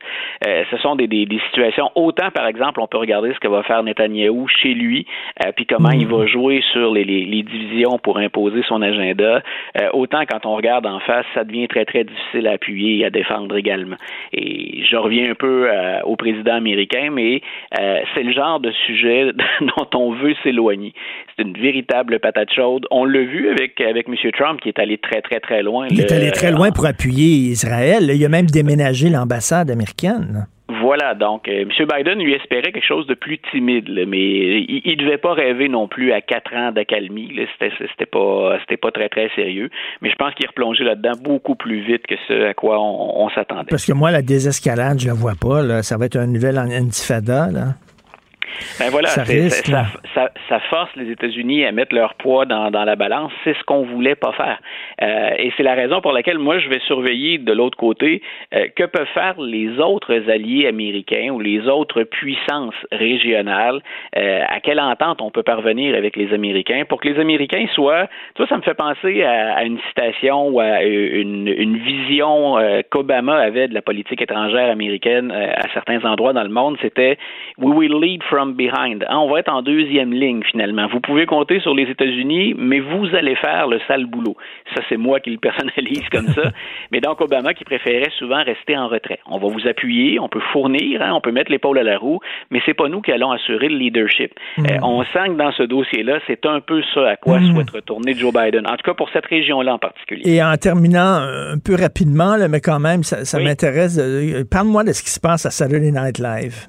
euh, ce sont des, des, des situations. Autant, par exemple, on peut regarder ce que va faire Netanyahou chez lui, euh, puis comment il va jouer sur les, les, les divisions pour imposer son agenda. Euh, autant quand on regarde en face, ça devient très très difficile à appuyer et à défendre également. Et je reviens un peu euh, au président américain, mais euh, c'est le genre de sujet [LAUGHS] dont on veut s'éloigner. C'est une véritable patate chaude. On l'a vu avec avec M. Trump qui est allé très très très loin. Il est Le- allé très loin pour appuyer Israël. Il a même déménagé l'ambassade américaine. Voilà, donc euh, M. Biden lui espérait quelque chose de plus timide, là, mais il, il devait pas rêver non plus à quatre ans d'accalmie. C'était c'était pas c'était pas très très sérieux. Mais je pense qu'il est replongé là-dedans beaucoup plus vite que ce à quoi on, on s'attendait. Parce que moi, la désescalade, je la vois pas. Là. Ça va être un nouvel intifada. Là. Ben voilà, Ça c'est- risque, c'est- là. ça, ça- ça force les États-Unis à mettre leur poids dans, dans la balance. C'est ce qu'on voulait pas faire. Euh, et c'est la raison pour laquelle moi, je vais surveiller de l'autre côté euh, que peuvent faire les autres alliés américains ou les autres puissances régionales, euh, à quelle entente on peut parvenir avec les Américains pour que les Américains soient... Tu vois, ça me fait penser à, une citation ou à une, vision qu'Obama avait de la politique étrangère américaine à certains endroits dans le monde. C'était « We will lead from behind. Hein, on va être en deuxième ligne finalement. Vous pouvez compter sur les États-Unis, mais vous allez faire le sale boulot. C'est moi qui le personnalise comme ça. [LAUGHS] Mais donc Obama qui préférait souvent rester en retrait. On va vous appuyer, on peut fournir, hein, on peut mettre l'épaule à la roue, mais c'est pas nous qui allons assurer le leadership. Mm. Euh, on sent que dans ce dossier-là, c'est un peu ça à quoi Mm. souhaite retourner Joe Biden. En tout cas pour cette région-là en particulier. Et en terminant un peu rapidement, là, mais quand même, ça, ça Oui. m'intéresse. euh, Parle-moi de ce qui se passe à Saturday Night Live.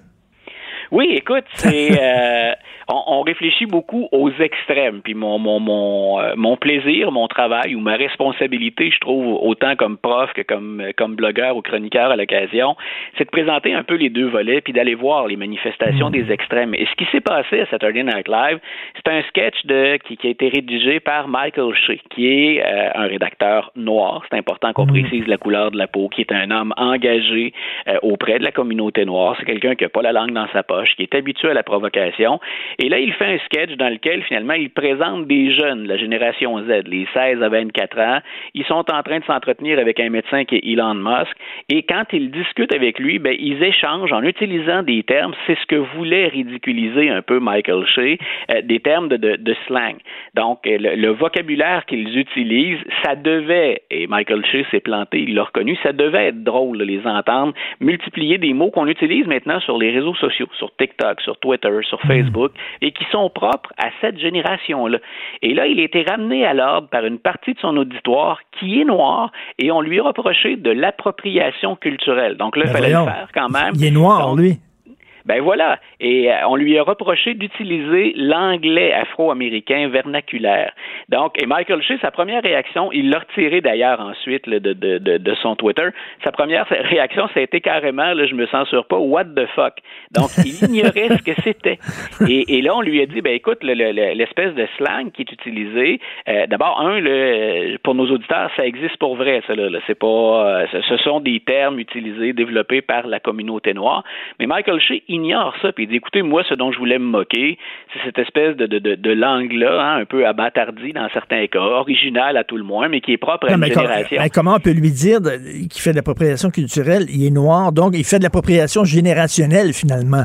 Oui, écoute, c'est [LAUGHS] euh, on, on réfléchit beaucoup aux extrêmes. Puis mon mon mon euh, mon plaisir, mon travail ou ma responsabilité, je trouve autant comme prof que comme comme blogueur ou chroniqueur à l'occasion, c'est de présenter un peu les deux volets puis d'aller voir les manifestations des extrêmes. Et ce qui s'est passé à Saturday Night Live, c'est un sketch de qui, qui a été rédigé par Michael Shea, qui est euh, un rédacteur noir. C'est important qu'on précise la couleur de la peau, qui est un homme engagé euh, auprès de la communauté noire. C'est quelqu'un qui n'a pas la langue dans sa poche, qui est habitué à la provocation. Et là, il fait un sketch dans lequel, finalement, il présente des jeunes, la génération Z, les 16 à 24 ans. Ils sont en train de s'entretenir avec un médecin qui est Elon Musk. Et quand ils discutent avec lui, ben, ils échangent en utilisant des termes. C'est ce que voulait ridiculiser un peu Michael Shea, euh, des termes de, de, de slang. Donc, euh, le, le vocabulaire qu'ils utilisent, ça devait, et Michael Shea s'est planté, il l'a reconnu, ça devait être drôle de les entendre, multiplier des mots qu'on utilise maintenant sur les réseaux sociaux, sur TikTok, sur Twitter, sur Facebook, et qui sont propres à cette génération-là. Et là, il a été ramené à l'ordre par une partie de son auditoire qui est noire, et on lui a reproché de l'appropriation culturelle. Donc là, il Ben fallait voyons. le faire quand même. Il est noir, Donc, lui. Ben voilà. Et euh, on lui a reproché d'utiliser l'anglais afro-américain vernaculaire. Donc, et Michael Shea, sa première réaction, il l'a retiré d'ailleurs ensuite là, de, de, de, de son Twitter. Sa première [LAUGHS] réaction, ça a été carrément, là, je me censure pas, what the fuck? Donc, [LAUGHS] il ignorait ce que c'était. Et, et là, on lui a dit, ben écoute, le- le- le- l'espèce de slang qui est utilisé, euh, d'abord, un, le, pour nos auditeurs, ça existe pour vrai, ça là. là. C'est pas, euh, ce, ce sont des termes utilisés, développés par la communauté noire. Mais Michael Shea ignore ça, puis il dit, écoutez, moi, ce dont je voulais me moquer, c'est cette espèce de, de, de, de langue-là, hein, un peu abattardie dans certains cas, originale à tout le moins, mais qui est propre à Non, une com- génération. comment on peut lui dire qu'il fait de l'appropriation culturelle? Il est noir, donc il fait de l'appropriation générationnelle, finalement.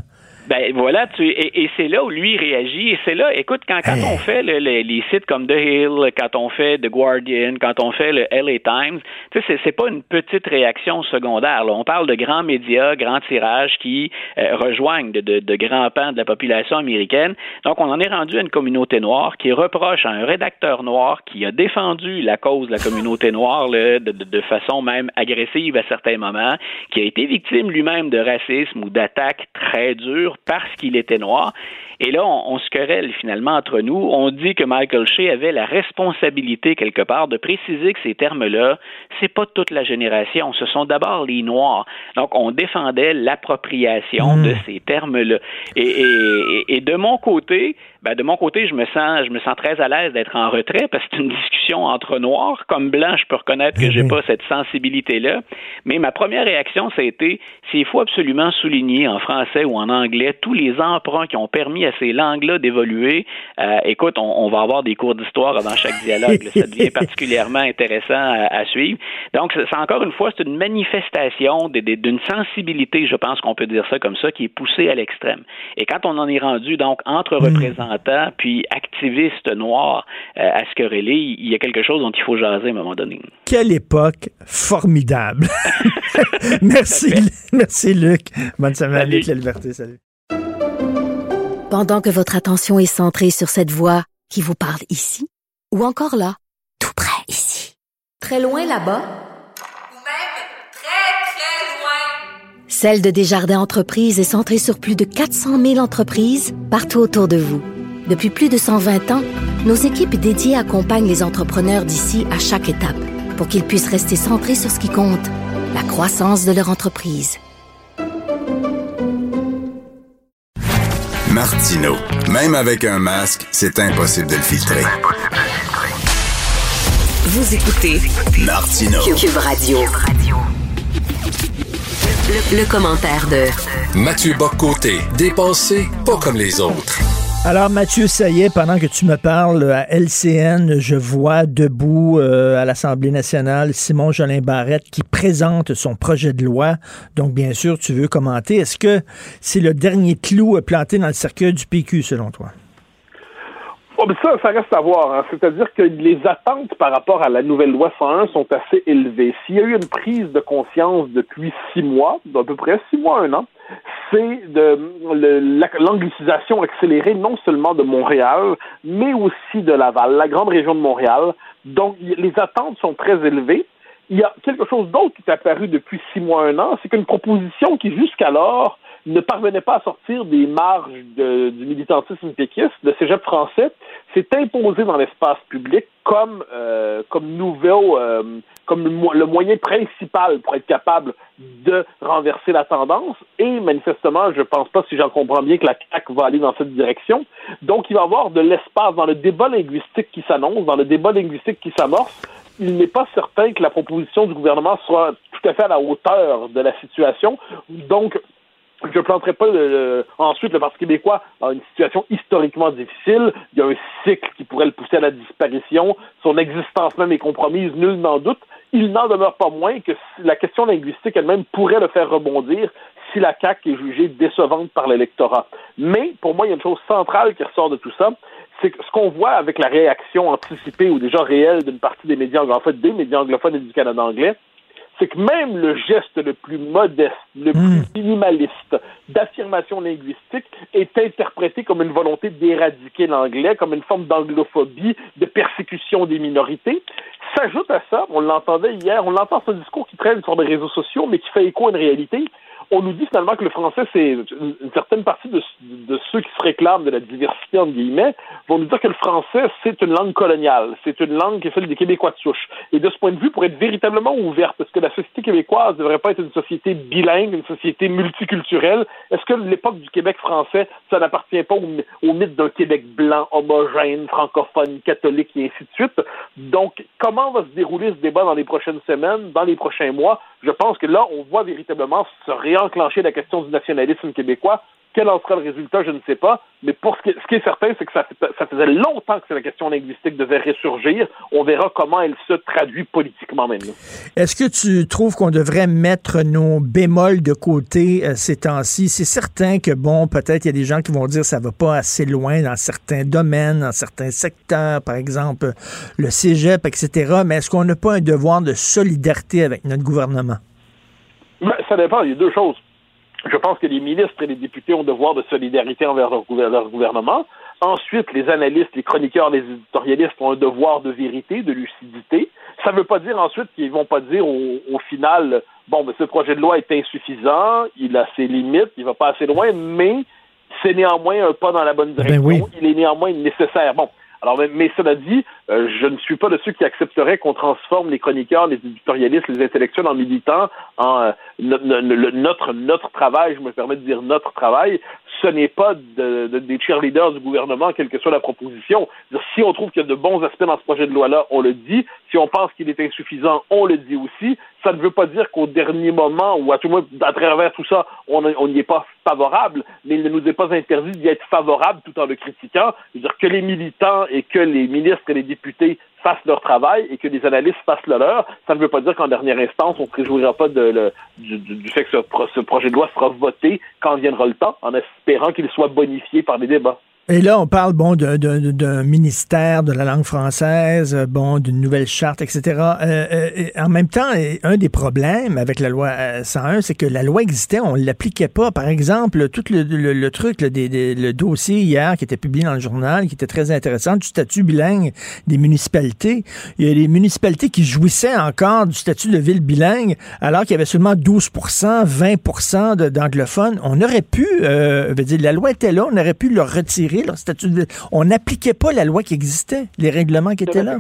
Ben voilà, tu et, et c'est là où lui réagit. Et c'est là, écoute, quand, quand on fait le- le- les sites comme The Hill, quand on fait The Guardian, quand on fait le LA Times, tu sais, c'est, c'est pas une petite réaction secondaire. là. On parle de grands médias, grands tirages qui euh, rejoignent de, de- de grands pans de la population américaine. Donc, on en est rendu à une communauté noire qui reproche à un rédacteur noir qui a défendu la cause de la communauté noire là, de, de- de façon même agressive à certains moments, qui a été victime lui-même de racisme ou d'attaques très dures parce qu'il était noir. Et là, on, on se querelle finalement entre nous. On dit que Michael Shea avait la responsabilité quelque part de préciser que ces termes-là, c'est pas toute la génération, ce sont d'abord les Noirs. Donc, on défendait l'appropriation Mm. de ces termes-là. Et, et- et de mon côté, ben de mon côté, je me sens, je me sens très à l'aise d'être en retrait parce que c'est une discussion entre noirs. Comme blanc, je peux reconnaître que j'ai pas cette sensibilité-là. Mais ma première réaction, ça a été, s'il faut absolument souligner en français ou en anglais tous les emprunts qui ont permis à ces langues-là d'évoluer. Euh, écoute, on, on va avoir des cours d'histoire avant chaque dialogue. là. ça devient particulièrement intéressant à, à suivre. Donc, c'est encore une fois, c'est une manifestation d'une sensibilité, je pense qu'on peut dire ça comme ça, qui est poussée à l'extrême. Et quand on en est rendu donc entre représentants puis activistes noirs euh, à se quereller, il y a quelque chose dont il faut jaser à un moment donné. Quelle époque formidable. [LAUGHS] merci, merci Luc. Bonne semaine, Salut. Luc La Liberté. Salut. Pendant que votre attention est centrée sur cette voix qui vous parle ici, ou encore là, tout près ici, très loin là-bas, Celle de Desjardins Entreprises est centrée sur plus de 400 000 entreprises partout autour de vous. Depuis plus de 120 ans, nos équipes dédiées accompagnent les entrepreneurs d'ici à chaque étape pour qu'ils puissent rester centrés sur ce qui compte, la croissance de leur entreprise. Martino. Même avec un masque, c'est impossible de le filtrer. Vous écoutez Martino. Cube Radio. Le, le commentaire de Mathieu Boccoté, dépensé pas comme les autres. Alors, Mathieu Saillet, pendant que tu me parles à LCN, je vois debout euh, à l'Assemblée nationale Simon Jolin Barrette qui présente son projet de loi. Donc, bien sûr, tu veux commenter. Est-ce que c'est le dernier clou planté dans le cercueil du PQ, selon toi? Oh, ça, ça reste à voir. hein. C'est-à-dire que les attentes par rapport à la nouvelle loi 101 sont assez élevées. S'il y a eu une prise de conscience depuis six mois, d'à peu près six mois, un an, c'est de l'anglicisation accélérée non seulement de Montréal, mais aussi de Laval, la grande région de Montréal. Donc, les attentes sont très élevées. Il y a quelque chose d'autre qui est apparu depuis six mois, un an, c'est qu'une proposition qui jusqu'alors ne parvenait pas à sortir des marges de- du militantisme péquiste, le cégep français, s'est imposé dans l'espace public comme, euh, comme nouveau, euh, comme le, mo- le moyen principal pour être capable de renverser la tendance. Et manifestement, je pense pas, si j'en comprends bien, que la CAQ va aller dans cette direction. Donc, il va y avoir de l'espace dans le débat linguistique qui s'annonce, dans le débat linguistique qui s'amorce. Il n'est pas certain que la proposition du gouvernement soit tout à fait à la hauteur de la situation. Donc, je ne planterai pas le- le- ensuite le Parti québécois dans une situation historiquement difficile. Il y a un cycle qui pourrait le pousser à la disparition. Son existence même est compromise, nul n'en doute. Il n'en demeure pas moins que la question linguistique elle-même pourrait le faire rebondir si la CAQ est jugée décevante par l'électorat. Mais pour moi, il y a une chose centrale qui ressort de tout ça, c'est que ce qu'on voit avec la réaction anticipée ou déjà réelle d'une partie des médias anglophones, des médias anglophones et du Canada anglais, c'est que même le geste le plus modeste, le plus minimaliste d'affirmation linguistique est interprété comme une volonté d'éradiquer l'anglais, comme une forme d'anglophobie, de persécution des minorités. S'ajoute à ça, on l'entendait hier, on l'entend ce discours qui traîne sur les réseaux sociaux, mais qui fait écho à une réalité. On nous dit finalement que le français, c'est une certaine partie de, ceux qui se réclament de la diversité, entre guillemets, vont nous dire que le français, c'est une langue coloniale. C'est une langue qui est celle des Québécois de souche. Et de ce point de vue, pour être véritablement ouverte, est-ce que la société québécoise ne devrait pas être une société bilingue, une société multiculturelle? Est-ce que l'époque du Québec français, ça n'appartient pas au, mythe d'un Québec blanc, homogène, francophone, catholique et ainsi de suite? Donc, comment va se dérouler ce débat dans les prochaines semaines, dans les prochains mois? Je pense que là, on voit véritablement se réenclencher la question du nationalisme québécois. Quel en sera le résultat, je ne sais pas. Mais pour ce qui est, certain, c'est que ça, faisait longtemps que la question linguistique devait ressurgir. On verra comment elle se traduit politiquement maintenant. Est-ce que tu trouves qu'on devrait mettre nos bémols de côté euh, ces temps-ci? C'est certain que, bon, peut-être il y a des gens qui vont dire que ça va pas assez loin dans certains domaines, dans certains secteurs, par exemple le cégep, etc. Mais est-ce qu'on n'a pas un devoir de solidarité avec notre gouvernement? Mais ça dépend, il y a deux choses. Je pense que les ministres et les députés ont devoir de solidarité envers leur, gouver- leur gouvernement. Ensuite, les analystes, les chroniqueurs, les éditorialistes ont un devoir de vérité, de lucidité. Ça ne veut pas dire ensuite qu'ils vont pas dire au, au final, bon, mais ce projet de loi est insuffisant, il a ses limites, il va pas assez loin, mais c'est néanmoins un pas dans la bonne direction. oui. Il est néanmoins nécessaire. Bon. Alors, mais, cela dit, euh, je ne suis pas de ceux qui accepteraient qu'on transforme les chroniqueurs, les éditorialistes, les intellectuels en militants, en euh, no- no- no- notre notre travail. Je me permets de dire notre travail. Ce n'est pas de, de- des cheerleaders du gouvernement, quelle que soit la proposition. Si on trouve qu'il y a de bons aspects dans ce projet de loi-là, on le dit. Si on pense qu'il est insuffisant, on le dit aussi. Ça ne veut pas dire qu'au dernier moment, ou à tout le moins à travers tout ça, on n'y est pas favorable, mais il ne nous est pas interdit d'y être favorable tout en le critiquant. C'est-à-dire que les militants et que les ministres et les députés fassent leur travail et que les analystes fassent le leur, ça ne veut pas dire qu'en dernière instance, on ne se réjouira pas de, le- du, du- fait que ce, ce projet de loi sera voté quand viendra le temps, en espérant qu'il soit bonifié par les débats. Et là, on parle, bon, d'un- ministère de la langue française, euh, bon, d'une nouvelle charte, etc. Euh, euh, en même temps, un des problèmes avec la loi euh, 101, c'est que la loi existait, on l'appliquait pas. Par exemple, tout le, le- le truc, des- le dossier hier qui était publié dans le journal, qui était très intéressant, du statut bilingue des municipalités. Il y a des municipalités qui jouissaient encore du statut de ville bilingue, alors qu'il y avait seulement 12 20 de- d'anglophones. On aurait pu, euh, dire, la loi était là, on aurait pu leur retirer leur statut de ville. On n'appliquait pas la loi qui existait, les règlements qui étaient là?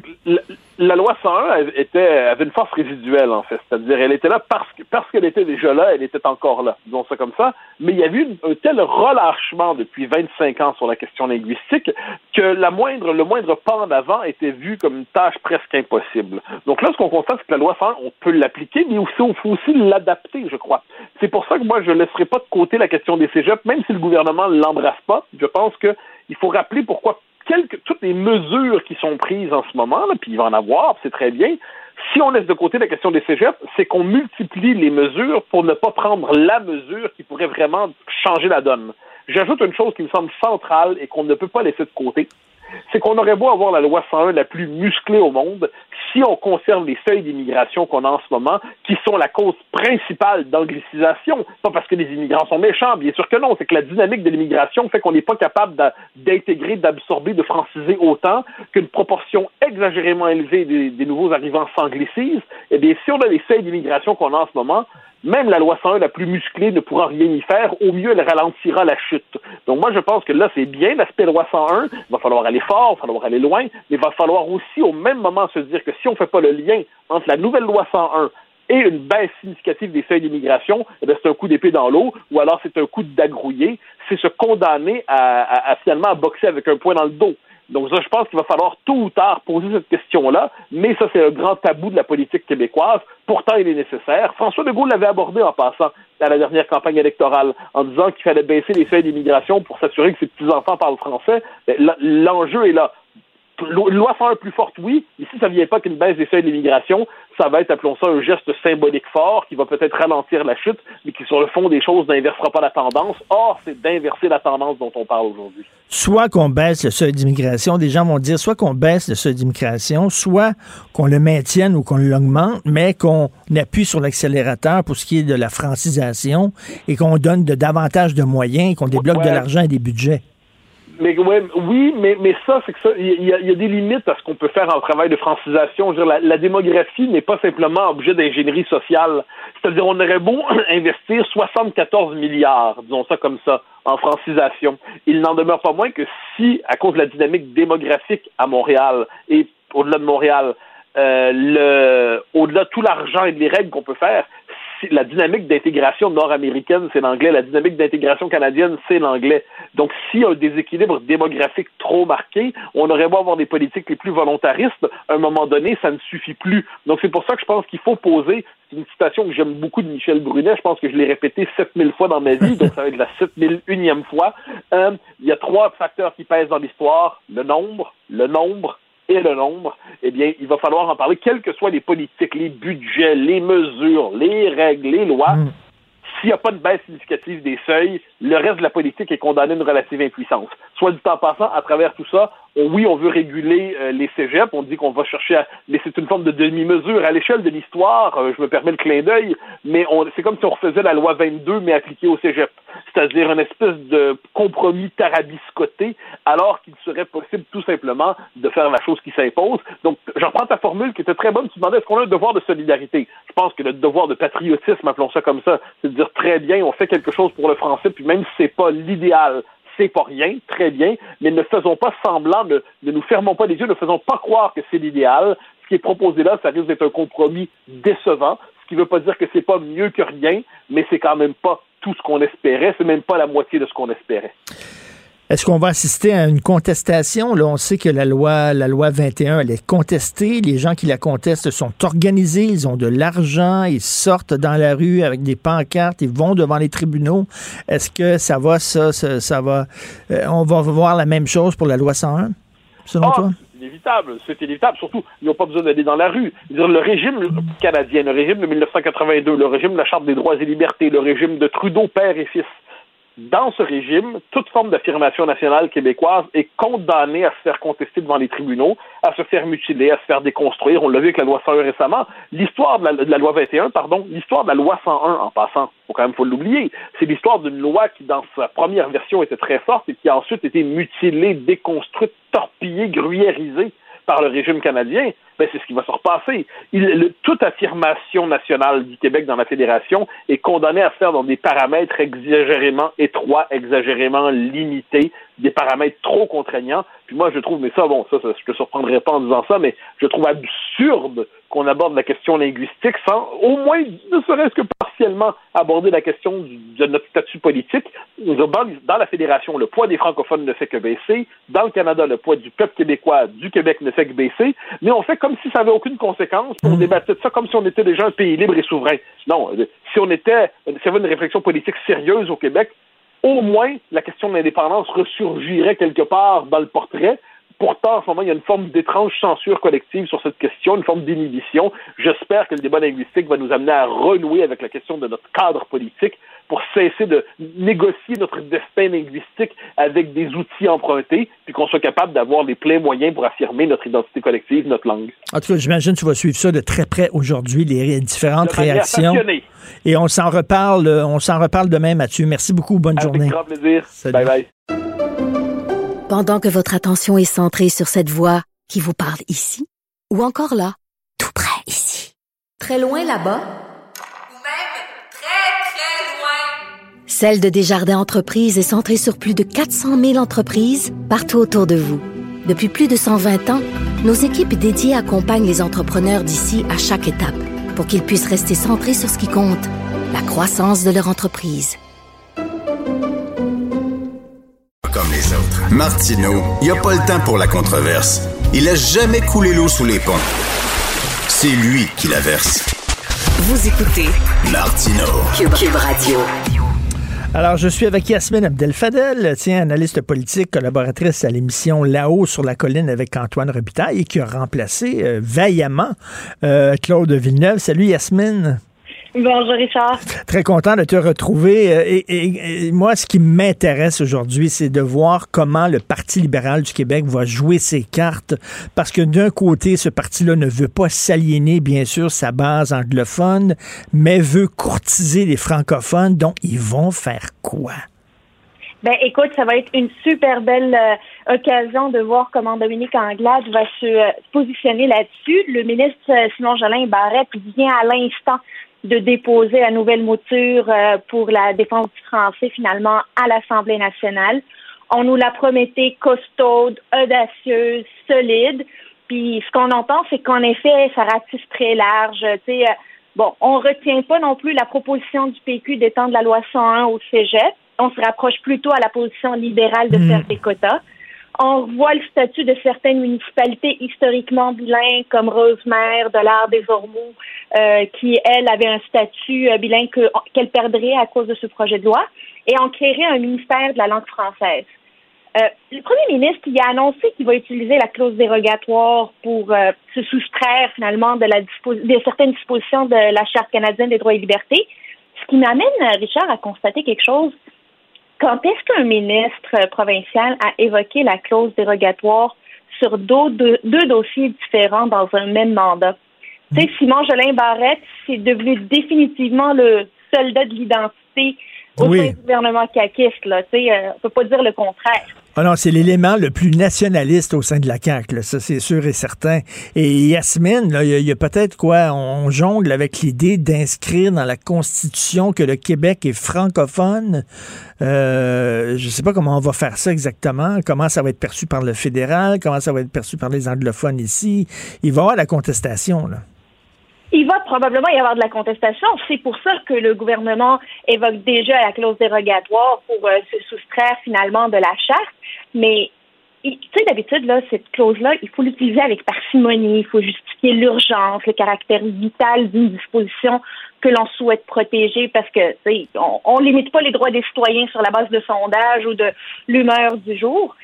La, loi 101 elle était, avait une force résiduelle, en fait. C'est-à-dire, elle était là parce que parce qu'elle était déjà là, elle était encore là. Disons ça comme ça. Mais il y a eu un tel relâchement depuis 25 ans sur la question linguistique que la moindre, le moindre pas en avant était vu comme une tâche presque impossible. Donc là, ce qu'on constate, c'est que la loi 101, on peut l'appliquer, mais aussi, il faut aussi l'adapter, je crois. C'est pour ça que moi, je ne laisserai pas de côté la question des cégeps, même si le gouvernement ne l'embrasse pas. Je pense qu'il faut rappeler pourquoi toutes les mesures qui sont prises en ce moment, là, puis il va en avoir, c'est très bien. Si on laisse de côté la question des cégeps, c'est qu'on multiplie les mesures pour ne pas prendre la mesure qui pourrait vraiment changer la donne. J'ajoute une chose qui me semble centrale et qu'on ne peut pas laisser de côté. C'est qu'on aurait beau avoir la loi 101 la plus musclée au monde, si on conserve les seuils d'immigration qu'on a en ce moment, qui sont la cause principale d'anglicisation, pas parce que les immigrants sont méchants, bien sûr que non, c'est que la dynamique de l'immigration fait qu'on n'est pas capable d'intégrer, d'absorber, de franciser autant qu'une proportion exagérément élevée des, nouveaux arrivants s'anglicisent. Eh bien, si on a les seuils d'immigration qu'on a en ce moment, même la loi 101 la plus musclée ne pourra rien y faire. Au mieux, elle ralentira la chute. Donc moi, je pense que là, c'est bien l'aspect loi 101. Il va falloir aller fort, il va falloir aller loin, mais il va falloir aussi au même moment se dire que si on ne fait pas le lien entre la nouvelle loi 101 et une baisse significative des seuils d'immigration, eh c'est un coup d'épée dans l'eau, ou alors c'est un coup dagrouillé, c'est se condamner à, à- à finalement à boxer avec un poing dans le dos. Donc ça, je pense qu'il va falloir tôt ou tard poser cette question-là, mais ça, c'est un grand tabou de la politique québécoise. Pourtant, il est nécessaire. François Legault l'avait abordé en passant à la dernière campagne électorale, en disant qu'il fallait baisser les seuils d'immigration pour s'assurer que ses petits-enfants parlent français. L'enjeu est là. Loi 101 plus forte, oui. Ici, ça ne vient pas qu'une baisse des seuils d'immigration. Ça va être, appelons ça, un geste symbolique fort qui va peut-être ralentir la chute, mais qui, sur le fond des choses, n'inversera pas la tendance. Or, c'est d'inverser la tendance dont on parle aujourd'hui. soit qu'on baisse le seuil d'immigration, des gens vont dire soit qu'on baisse le seuil d'immigration, soit qu'on le maintienne ou qu'on l'augmente, mais qu'on appuie sur l'accélérateur pour ce qui est de la francisation et qu'on donne de davantage de moyens, qu'on débloque de l'argent et des budgets. Mais ouais, oui, mais, mais ça, c'est que ça, il y, y a des limites à ce qu'on peut faire en travail de francisation. Je veux dire, la, démographie n'est pas simplement objet d'ingénierie sociale. C'est-à-dire, on aurait beau [CLEARS THROAT] investir 74 milliards, disons ça comme ça, en francisation. Il n'en demeure pas moins que si, à cause de la dynamique démographique à Montréal et au-delà de Montréal, euh, le, au-delà de tout l'argent et des règles qu'on peut faire, la dynamique d'intégration nord-américaine, c'est l'anglais. La dynamique d'intégration canadienne, c'est l'anglais. Donc, a un déséquilibre démographique trop marqué, on aurait beau avoir des politiques les plus volontaristes, à un moment donné, ça ne suffit plus. Donc, c'est pour ça que je pense qu'il faut poser, c'est une citation que j'aime beaucoup de Michel Brunet, je pense que je l'ai répété 7000 fois dans ma vie, donc ça va être la 7001e fois. Euh, il y a trois facteurs qui pèsent dans l'histoire, le nombre, le nombre et le nombre, eh bien, il va falloir en parler, quelles que soient les politiques, les budgets, les mesures, les règles, les lois. S'il n'y a pas de baisse significative des seuils, le reste de la politique est condamné à une relative impuissance. Soit du temps passant, à travers tout ça, oui, on veut réguler euh, les cégeps, on dit qu'on va chercher à... Mais c'est une forme de demi-mesure. À l'échelle de l'histoire, euh, je me permets le clin d'œil, mais c'est comme si on refaisait la loi 22, mais appliquée au cégep. C'est-à-dire une espèce de compromis tarabiscoté, alors qu'il serait possible tout simplement de faire la chose qui s'impose. Donc, je reprends ta formule qui était très bonne. Tu demandais est-ce qu'on a un devoir de solidarité? Je pense que le devoir de patriotisme, appelons ça comme ça, c'est de dire très bien, on fait quelque chose pour le français, même si c'est pas l'idéal, c'est pas rien, très bien, mais ne faisons pas semblant, ne, ne nous fermons pas les yeux, ne faisons pas croire que c'est l'idéal. Ce qui est proposé là, ça risque d'être un compromis décevant, ce qui ne veut pas dire que c'est pas mieux que rien, mais c'est quand même pas tout ce qu'on espérait, c'est même pas la moitié de ce qu'on espérait. Est-ce qu'on va assister à une contestation? Là, on sait que la loi, la loi 21, elle est contestée. Les gens qui la contestent sont organisés, ils ont de l'argent, ils sortent dans la rue avec des pancartes, ils vont devant les tribunaux. Est-ce que ça va, ça, ça, ça va, euh, on va voir la même chose pour la loi 101, selon Ah, toi? C'est inévitable, c'est inévitable. Surtout, ils n'ont pas besoin d'aller dans la rue. Dire, le régime canadien, le régime de 1982, le régime de la Charte des droits et libertés, le régime de Trudeau père et fils, dans ce régime, toute forme d'affirmation nationale québécoise est condamnée à se faire contester devant les tribunaux, à se faire mutiler, à se faire déconstruire. On l'a vu avec la loi 101 récemment. L'histoire de la, de la loi 21, pardon, l'histoire de la loi 101, en passant, faut quand même faut l'oublier, c'est l'histoire d'une loi qui, dans sa première version, était très forte et qui a ensuite été mutilée, déconstruite, torpillée, gruyérisée par le régime canadien. Ben c'est ce qui va se repasser. Il, le- toute affirmation nationale du Québec dans la fédération est condamnée à se faire dans des paramètres exagérément étroits, exagérément limités, des paramètres trop contraignants. Puis moi, je trouve, mais ça, bon, ça, ça je te surprendrai pas en disant ça, mais je trouve absurde qu'on aborde la question linguistique sans au moins, ne serait-ce que partiellement, aborder la question du- de notre statut politique. Dans, dans la fédération, le poids des francophones ne fait que baisser. Dans le Canada, le poids du peuple québécois, du Québec ne fait que baisser. Mais on fait comme si ça avait aucune conséquence. On débattait de ça comme si on était déjà un pays libre et souverain. Non, euh, si on était, s'il y avait une réflexion politique sérieuse au Québec, au moins la question de l'indépendance ressurgirait quelque part dans le portrait. Pourtant, en ce moment, il y a une forme d'étrange censure collective sur cette question, une forme d'inhibition. J'espère que le débat linguistique va nous amener à renouer avec la question de notre cadre politique pour cesser de négocier notre destin linguistique avec des outils empruntés, puis qu'on soit capable d'avoir les pleins moyens pour affirmer notre identité collective, notre langue. En tout cas, j'imagine que tu vas suivre ça de très près aujourd'hui, les différentes De réactions. passionnée. Et on s'en reparle, euh, on s'en reparle demain, Mathieu. Merci beaucoup. Bonne Avec journée. grand plaisir. Salut. Bye bye. Pendant que votre attention est centrée sur cette voix qui vous parle ici, ou encore là, tout près ici, très loin là-bas, Celle de Desjardins Entreprises est centrée sur plus de 400 000 entreprises partout autour de vous. Depuis plus de 120 ans, nos équipes dédiées accompagnent les entrepreneurs d'ici à chaque étape pour qu'ils puissent rester centrés sur ce qui compte, la croissance de leur entreprise. Comme les autres. Martineau, il n'y a pas le temps pour la controverse. Il a jamais coulé l'eau sous les ponts. C'est lui qui la verse. Vous écoutez Martineau. Cube, Cube Radio. Alors, je suis avec Yasmine Abdel-Fadel, tiens, analyste politique, collaboratrice à l'émission Là-haut sur la colline avec Antoine Robitaille, et qui a remplacé euh, vaillamment euh, Claude Villeneuve. Salut Yasmine. Bonjour Richard. Très content de te retrouver. Euh, Et, et- et moi, ce qui m'intéresse aujourd'hui, c'est de voir comment le Parti libéral du Québec va jouer ses cartes. Parce que d'un côté, ce parti-là ne veut pas s'aliéner, bien sûr, sa base anglophone, mais veut courtiser les francophones. Donc, ils vont faire quoi? Ben écoute, ça va être une super belle euh, occasion de voir comment Dominique Anglade va se, euh, positionner là-dessus. Le ministre euh, Simon Jolin Barrette vient à l'instant de déposer la nouvelle mouture euh, pour la défense du français finalement à l'Assemblée nationale. On nous l'a prometté costaude, audacieuse, solide. Puis ce qu'on entend, c'est qu'en effet, ça ratisse très large. Tu sais, euh, bon, on retient pas non plus la proposition du PQ d'étendre la loi 101 au cégep. On se rapproche plutôt à la position libérale de faire des quotas. On revoit le statut de certaines municipalités historiquement bilingues comme Rosemère, Delard, des Ormeaux, euh, qui, elle, avait un statut euh, bilingue que- qu'elle perdrait à cause de ce projet de loi. Et on créerait un ministère de la langue française. Euh, le premier ministre il a annoncé qu'il va utiliser la clause dérogatoire pour se soustraire finalement de, certaines dispositions de la Charte canadienne des droits et libertés. Ce qui m'amène, Richard, à constater quelque chose. Quand est-ce qu'un ministre provincial a évoqué la clause dérogatoire sur deux, deux dossiers différents dans un même mandat? Tu sais, Simon Jolin Barrette, c'est devenu définitivement le soldat de l'identité au Oui. sein du gouvernement caquiste. Là. Tu sais, euh, on peut pas dire le contraire. Ah non, c'est l'élément le plus nationaliste au sein de la CAQ, là, ça c'est sûr et certain. Et Yasmine, il y a, a peut-être quoi, on jongle avec l'idée d'inscrire dans la Constitution que le Québec est francophone. Euh, je sais pas comment on va faire ça exactement, comment ça va être perçu par le fédéral, comment ça va être perçu par les anglophones ici? Il va y avoir la contestation, là. Il va probablement y avoir de la contestation. C'est pour ça que le gouvernement évoque déjà la clause dérogatoire pour euh, se soustraire finalement de la charte. Mais tu sais, d'habitude, là, cette clause-là, il faut l'utiliser avec parcimonie. Il faut justifier l'urgence, le caractère vital d'une disposition que l'on souhaite protéger parce que, tu on, on limite pas les droits des citoyens sur la base de sondages ou de l'humeur du jour.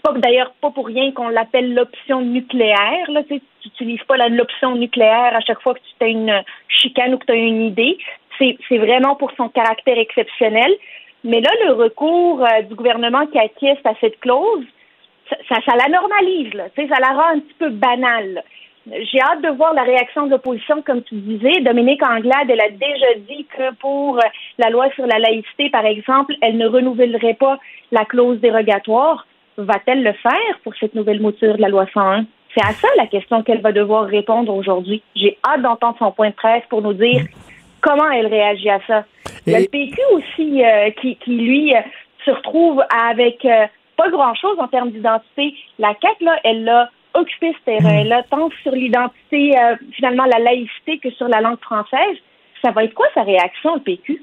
C'est pas d'ailleurs pas pour rien qu'on l'appelle l'option nucléaire. Là, tu n'utilises pas l'option nucléaire à chaque fois que tu as une chicane ou que tu as une idée. C'est vraiment pour son caractère exceptionnel. Mais là, le recours euh, du gouvernement qui acquiesce à cette clause, ça, ça, la normalise, là. Ça la rend un petit peu banale. J'ai hâte de voir la réaction de l'opposition, comme tu disais. Dominique Anglade, elle a déjà dit que pour euh, la loi sur la laïcité, par exemple, elle ne renouvellerait pas la clause dérogatoire. Va-t-elle le faire pour cette nouvelle mouture de la loi 101? C'est à ça la question qu'elle va devoir répondre aujourd'hui. J'ai hâte d'entendre son point de presse pour nous dire comment elle réagit à ça. Et- le PQ aussi euh, qui, qui, lui, euh, se retrouve avec euh, pas grand-chose en termes d'identité. La CAQ, là, elle l'a occupé ce terrain-là, tant sur l'identité, finalement, la laïcité que sur la langue française. Ça va être quoi sa réaction, le PQ?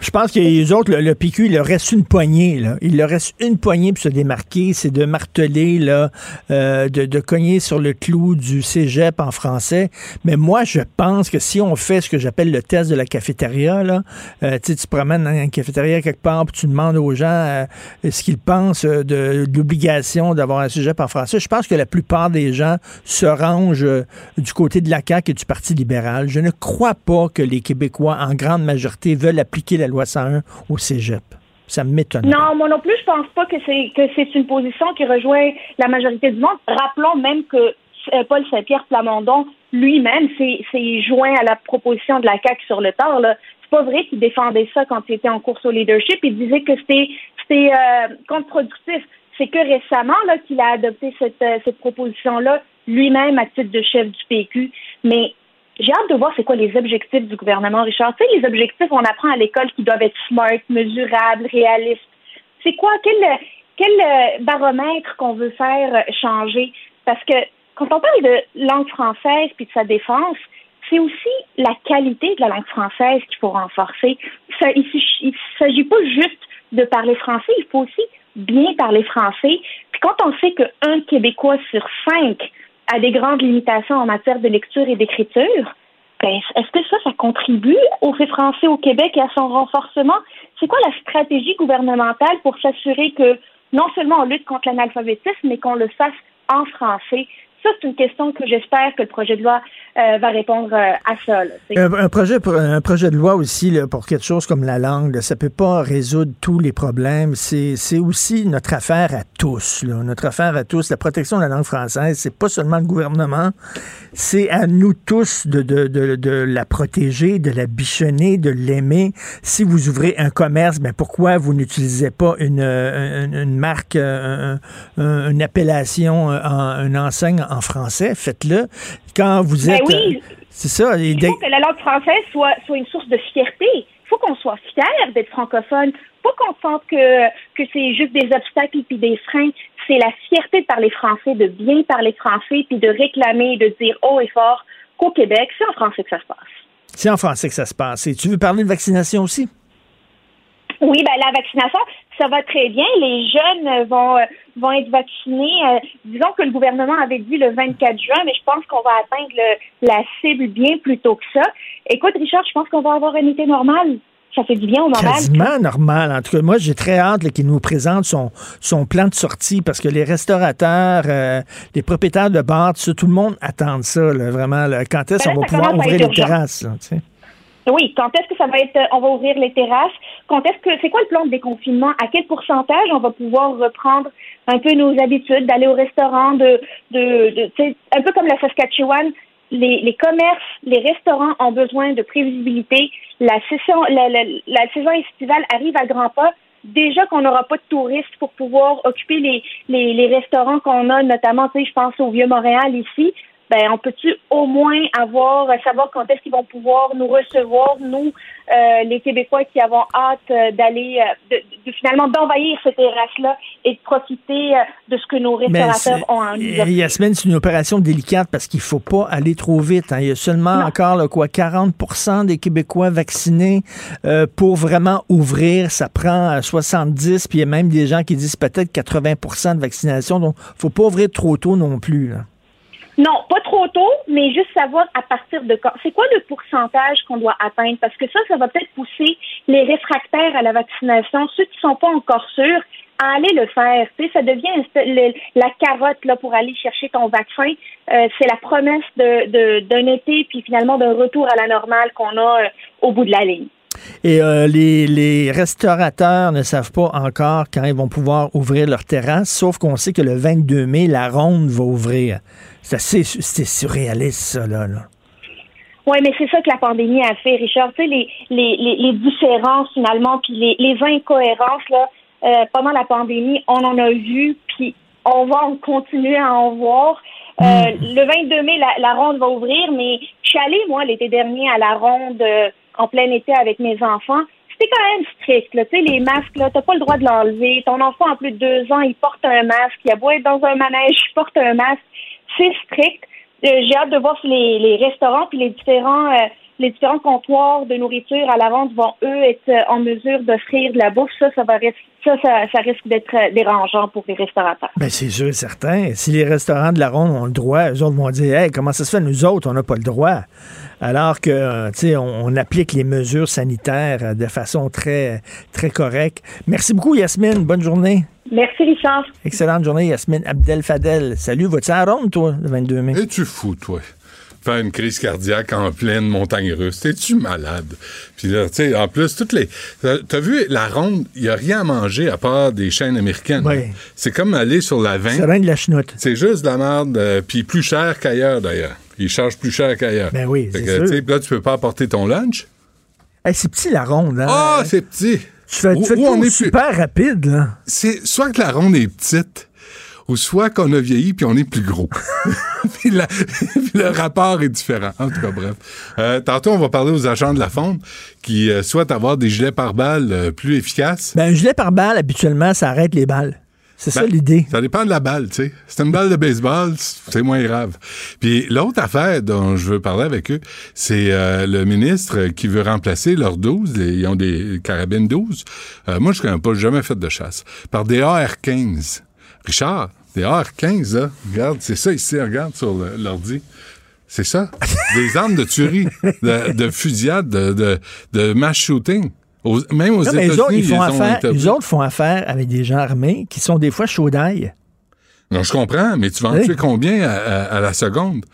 Je pense que les autres, le, le PQ, il leur reste une poignée. Là. Il leur reste une poignée pour se démarquer, c'est de marteler, là, euh, de, de cogner sur le clou du cégep en français. Mais moi, je pense que si on fait ce que j'appelle le test de la cafétéria, là, euh, tu te promènes dans une cafétéria quelque part, puis tu demandes aux gens euh, ce qu'ils pensent euh, de, de l'obligation d'avoir un cégep en français. Je pense que la plupart des gens se rangent euh, du côté de la CAQ et du Parti libéral. Je ne crois pas que les Québécois, en grande majorité, veulent appliquer la loi 101 au cégep. Ça m'étonne. Non, moi non plus, je pense pas que c'est que c'est une position qui rejoint la majorité du monde. Rappelons même que euh, Paul Saint-Pierre Plamondon lui-même s'est joint à la proposition de la CAQ sur le tard. C'est pas vrai qu'il défendait ça quand il était en course au leadership. Il disait que c'était euh, contre-productif. C'est que récemment qu'il a adopté cette, euh, cette proposition-là lui-même à titre de chef du PQ. Mais j'ai hâte de voir c'est quoi les objectifs du gouvernement, Richard. Tu sais, les objectifs, on apprend à l'école qui doivent être smart, mesurables, réalistes. C'est quoi? Quel, quel euh, baromètre qu'on veut faire changer? Parce que quand on parle de langue française puis de sa défense, c'est aussi la qualité de la langue française qu'il faut renforcer. Ça, il ne s'agit pas juste de parler français, il faut aussi bien parler français. Puis quand on sait qu'un Québécois sur cinq a des grandes limitations en matière de lecture et d'écriture, ben, est-ce que ça, ça contribue au français au Québec et à son renforcement? C'est quoi la stratégie gouvernementale pour s'assurer que non seulement on lutte contre l'analphabétisme, mais qu'on le fasse en français? Ça, c'est une question que j'espère que le projet de loi euh, va répondre euh, à ça. Un, projet, un projet de loi aussi là, pour quelque chose comme la langue, là, ça peut pas résoudre tous les problèmes. C'est aussi notre affaire à tous. Notre affaire à tous. La protection de la langue française, c'est pas seulement le gouvernement, c'est à nous tous de, de, de, de la protéger, de la bichonner, de l'aimer. Si vous ouvrez un commerce, ben pourquoi vous n'utilisez pas une, une, marque, un- un- une appellation, euh, en, une enseigne en français? Faites-le. Quand vous Ben êtes... oui. euh, C'est ça. Il faut que la langue française soit, soit une source de fierté. Il faut qu'on soit fier d'être francophone. Pas qu'on sente que, que c'est juste des obstacles puis des freins. C'est la fierté de parler français, de bien parler français, puis de réclamer et de dire haut et fort qu'au Québec, c'est en français que ça se passe. C'est en français que ça se passe. Et tu veux parler de vaccination aussi? Oui, ben la vaccination, ça va très bien. Les jeunes euh, vont euh, vont être vaccinés. euh, disons que le gouvernement avait dit le 24 juin, mais je pense qu'on va atteindre le- la cible bien plus tôt que ça. Écoute, Richard, je pense qu'on va avoir un été normal. Ça fait du bien au moral. Quasiment normal. En tout cas, moi, j'ai très hâte qu'il nous présente son, son plan de sortie parce que les restaurateurs, euh, les propriétaires de bars, tout, le monde attend ça, là, vraiment. là. Quand est-ce Ben qu'on va pouvoir ouvrir les urgent. terrasses? là? Oui, quand est-ce que ça va être, euh, on va ouvrir les terrasses? Quand est-ce que, c'est quoi le plan de déconfinement? À quel pourcentage on va pouvoir reprendre un peu nos habitudes d'aller au restaurant, de, de, de un peu comme la Saskatchewan, les, les commerces, les restaurants ont besoin de prévisibilité. La saison, la, la, la saison estivale arrive à grands pas. Déjà qu'on n'aura pas de touristes pour pouvoir occuper les, les, les restaurants qu'on a, notamment, je pense au Vieux-Montréal ici ben on peut-tu au moins avoir savoir quand est-ce qu'ils vont pouvoir nous recevoir nous euh, les Québécois qui avons hâte euh, d'aller euh, de, de- finalement d'envahir ces terrasses là et de profiter euh, de ce que nos restaurateurs ont offrir. Yasmine, c'est une opération délicate parce qu'il faut pas aller trop vite. hein. Il y a seulement encore là, quoi 40% des Québécois vaccinés euh, pour vraiment ouvrir. Ça prend euh, 70, puis il y a même des gens qui disent peut-être 80% de vaccination. Donc, faut pas ouvrir trop tôt non plus. là. Non, pas trop tôt, mais juste savoir à partir de quand. C'est quoi le pourcentage qu'on doit atteindre? Parce que ça, ça va peut-être pousser les réfractaires à la vaccination, ceux qui sont pas encore sûrs, à aller le faire. Ça devient la carotte là pour aller chercher ton vaccin. Euh, c'est la promesse de de- d'un été puis finalement d'un retour à la normale qu'on a euh, au bout de la ligne. Et euh, les, les restaurateurs ne savent pas encore quand ils vont pouvoir ouvrir leur terrasse, sauf qu'on sait que le 22 mai, la ronde va ouvrir. C'est assez c'est surréaliste, ça, là. là. Oui, mais c'est ça que la pandémie a fait, Richard. Tu sais, les, les, les, les différences finalement, puis les, les incohérences là, euh, pendant la pandémie, on en a vu, puis on va en continuer à en voir. Euh, Le 22 mai, la, la ronde va ouvrir, mais je suis allée, moi, l'été dernier, à la ronde euh, en plein été avec mes enfants. C'était quand même strict, là. Tu sais, les masques, là, t'as pas le droit de l'enlever. Ton enfant, en plus de deux ans, il porte un masque. Il a beau être dans un manège, il porte un masque. C'est strict. Euh, J'ai hâte de voir si les, les restaurants puis les différents euh, les différents comptoirs de nourriture à la vente vont eux être euh, en mesure d'offrir de la bouffe. Ça, ça va ça, ça, risque d'être dérangeant pour les restaurateurs. Ben, c'est sûr et certain. Si les restaurants de la ronde ont le droit, eux autres vont dire Hey, comment ça se fait, nous autres, on n'a pas le droit. Alors que, on, applique les mesures sanitaires de façon très, très correcte. Merci beaucoup, Yasmine. Bonne journée. Merci, Richard. Excellente journée, Yasmine Abdel Fadel. Salut, vas-tu à Ronde, toi, le 22 mai? Es-tu fou, toi? Faire une crise cardiaque en pleine montagne russe. T'es-tu malade? Puis là, tu sais, en plus, toutes les. T'as vu, la ronde, il n'y a rien à manger à part des chaînes américaines. Oui. C'est comme aller sur la 20. C'est rien de la chenoute. C'est juste de la merde, euh, puis plus cher qu'ailleurs, d'ailleurs. Ils chargent plus cher qu'ailleurs. Ben oui, c'est sûr. là, tu peux pas apporter ton lunch? Hey, c'est petit, la ronde. Hein? Ah, c'est petit. Tu fais, tu Où- fais le où on tour est super rapide, là. C'est soit que la ronde est petite, ou soit qu'on a vieilli puis on est plus gros. [LAUGHS] puis, la- puis le rapport est différent. En tout cas, bref. Euh, tantôt, on va parler aux agents de la fonte qui euh, souhaitent avoir des gilets pare-balles euh, plus efficaces. Ben, un gilet par balle, habituellement, ça arrête les balles. C'est ça Ben, l'idée. Ça dépend de la balle, tu sais. C'est une balle de baseball, c'est moins grave. Puis l'autre affaire dont je veux parler avec eux, c'est euh, le ministre qui veut remplacer leurs 12, les- ils ont des carabines 12. Euh, moi, je connais pas, jamais fait de chasse. Par des AR-15. Richard, des AR-15, là, regarde, c'est ça ici, regarde sur l'ordi. C'est ça. des armes de tuerie, de, de fusillade, de, de, de mass shooting. Aux- même aux États-Unis, autres, ils font ont affaire, eux autres font affaire avec des gens armés qui sont des fois chauds d'ail. Non, je comprends, mais tu vas en Oui. tuer combien à, à- à la seconde?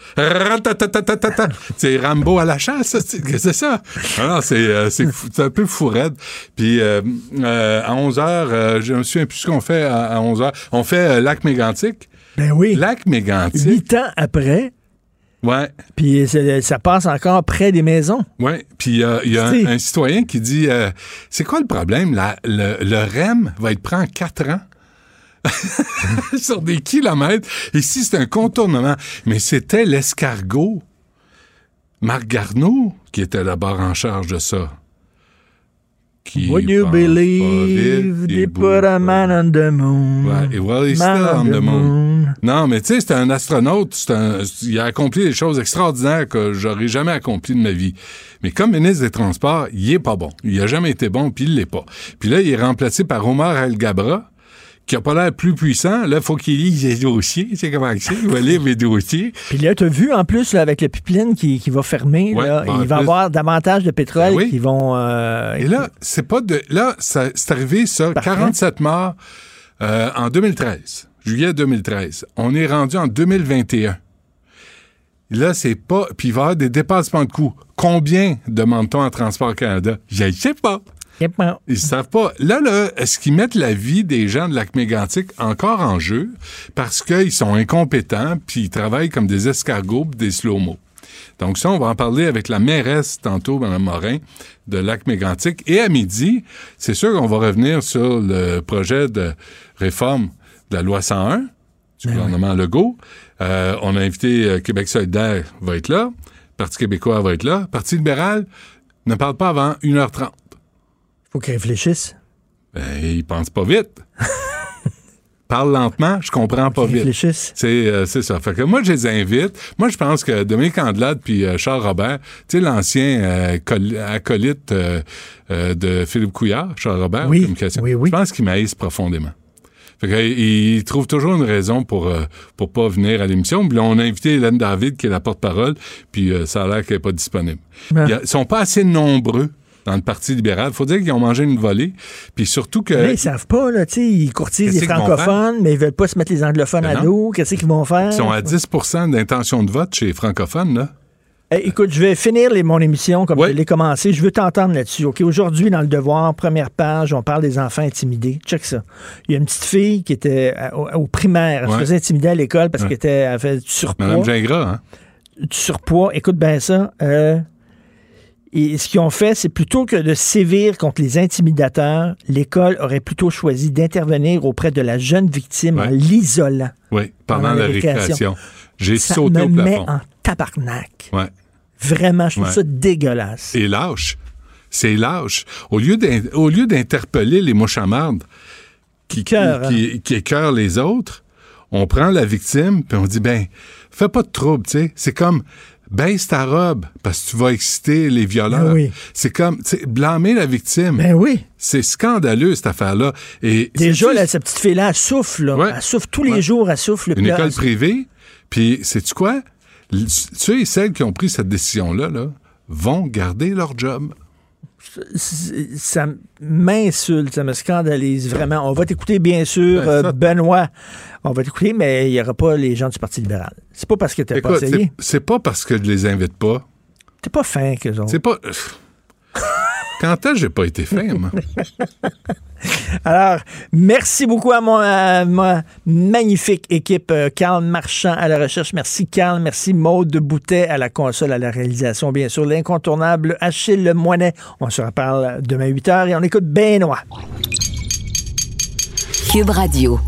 C'est Rambo à la chasse, c'est ça? Alors, c'est euh, c'est c'est un peu fou raide. Puis euh, euh, à 11 h je me souviens plus ce qu'on fait à, 11 h On fait euh, Lac Mégantic. Ben oui. Lac Mégantic. Huit ans après, Ouais. puis ça passe encore près des maisons. Oui, puis euh, il y a un, un citoyen qui dit euh, C'est quoi le problème? La- le, le REM va être pris en quatre ans. [LAUGHS] Sur des kilomètres. Ici, c'est un contournement. Mais c'était l'escargot. Marc Garneau qui était d'abord en charge de ça. Qui Would you believe they put a man on the moon? Ouais, Man still on the moon. Non, mais tu sais, c'est un astronaute. un- il a accompli des choses extraordinaires que j'aurais jamais accompli de ma vie. Mais comme ministre des Transports, il est pas bon. Il a jamais été bon, puis il l'est pas. Puis là, il est remplacé par Omar El-Gabra, qui a pas l'air plus puissant. Là, faut qu'il lise les dossiers. C'est comment que c'est? Il va lire mes dossiers. Puis là, tu as vu en plus là, avec le pipeline qui, qui va fermer, Ouais, là, ben, en il va y avoir davantage de pétrole Ben oui. qui vont. euh, Et là, c'est pas de. Là, c'est arrivé, ça, 47 morts euh, en 2013, juillet 2013. On est rendu en 2021. Là, c'est pas. Puis il va y avoir des dépassements de coûts. Combien demande-t-on à Transport Canada? Je ne sais pas. Ils savent pas. Là, là, est-ce qu'ils mettent la vie des gens de lac mégantic encore en jeu parce qu'ils sont incompétents puis ils travaillent comme des escargots des slow-mo? Donc ça, on va en parler avec la mairesse tantôt, Mme Morin, de lac mégantic. Et à midi, c'est sûr qu'on va revenir sur le projet de réforme de la loi 101 du gouvernement Legault. Euh, on a invité euh, Québec solidaire va être là, Parti québécois va être là, Parti libéral ne parle pas avant 1h30. Faut qu'ils réfléchissent. Ben, ils pensent pas vite. [LAUGHS] Parle lentement, je comprends pas vite. réfléchissent. C'est euh, c'est ça. Fait que moi, je les invite. Moi, je pense que Dominique Andelade puis euh, Charles Robert, tu sais, l'ancien euh, col- acolyte de Philippe Couillard, Charles Robert, Oui, communication, je pense qu'ils m'haïssent profondément. Fait que, ils trouvent toujours une raison pour euh, pour pas venir à l'émission. Puis là, on a invité Hélène David, qui est la porte-parole, puis euh, ça a l'air qu'elle est pas disponible. Ben. Il Ils sont pas assez nombreux dans le Parti libéral. faut dire qu'ils ont mangé une volée. Puis surtout que... Là, ils savent pas, là, tu sais, ils courtisent les francophones, mais ils veulent pas se mettre les anglophones Ben à dos. Qu'est-ce qu'ils vont faire? Ils sont à 10% d'intention de vote chez les francophones, là. Eh, écoute, je vais finir les- mon émission comme je l'ai commencé. Je veux t'entendre là-dessus. OK, aujourd'hui, dans le devoir, première page, on parle des enfants intimidés. Check ça. Il y a une petite fille qui était à- au, au primaire. Elle se faisait intimider à l'école parce qu'elle avait du surpoids. Madame Gingras, hein? Du surpoids. Écoute bien ça. Euh, Et ce qu'ils ont fait, c'est plutôt que de sévir contre les intimidateurs, l'école aurait plutôt choisi d'intervenir auprès de la jeune victime en l'isolant. Oui, pendant la récréation. J'ai Ça sauté me au met plafond. en tabarnak. Ouais. Vraiment, je trouve Ouais. ça dégueulasse. C'est lâche. C'est lâche. Au lieu d'interpeller les mouches à marde qui, hein. qui- qui écœurent les autres, on prend la victime puis on dit ben, fais pas de trouble, tu sais. C'est comme baisse ta robe parce que tu vas exciter les violeurs. Ben oui. C'est comme tu blâmer la victime. Ben oui. C'est scandaleux cette affaire-là. Et Déjà, là, cette petite fille-là, elle souffle. là. Elle souffle tous les jours, elle souffle. une école privée. Puis, sais-tu quoi? L- Ceux et celles qui ont pris cette décision-là là, vont garder leur job. Ça m'insulte, ça me scandalise vraiment. On va t'écouter, bien sûr, euh, Benoît. On va t'écouter, mais il n'y aura pas les gens du Parti libéral. C'est pas parce que t'as pas essayé. c'est- pas parce que je les invite pas. T'es pas fin qu'eux autres. C'est pas. [LAUGHS] Quand est-ce que j'ai pas été fin, moi? [LAUGHS] Alors, merci beaucoup à, mon, à ma magnifique équipe. euh, Carl Marchand à la recherche. Merci, Carl. Merci, Maude de Boutet à la console, à la réalisation. Bien sûr, l'incontournable Achille Le Moinet. On se reparle demain 8 h et on écoute Benoît. Cube Radio.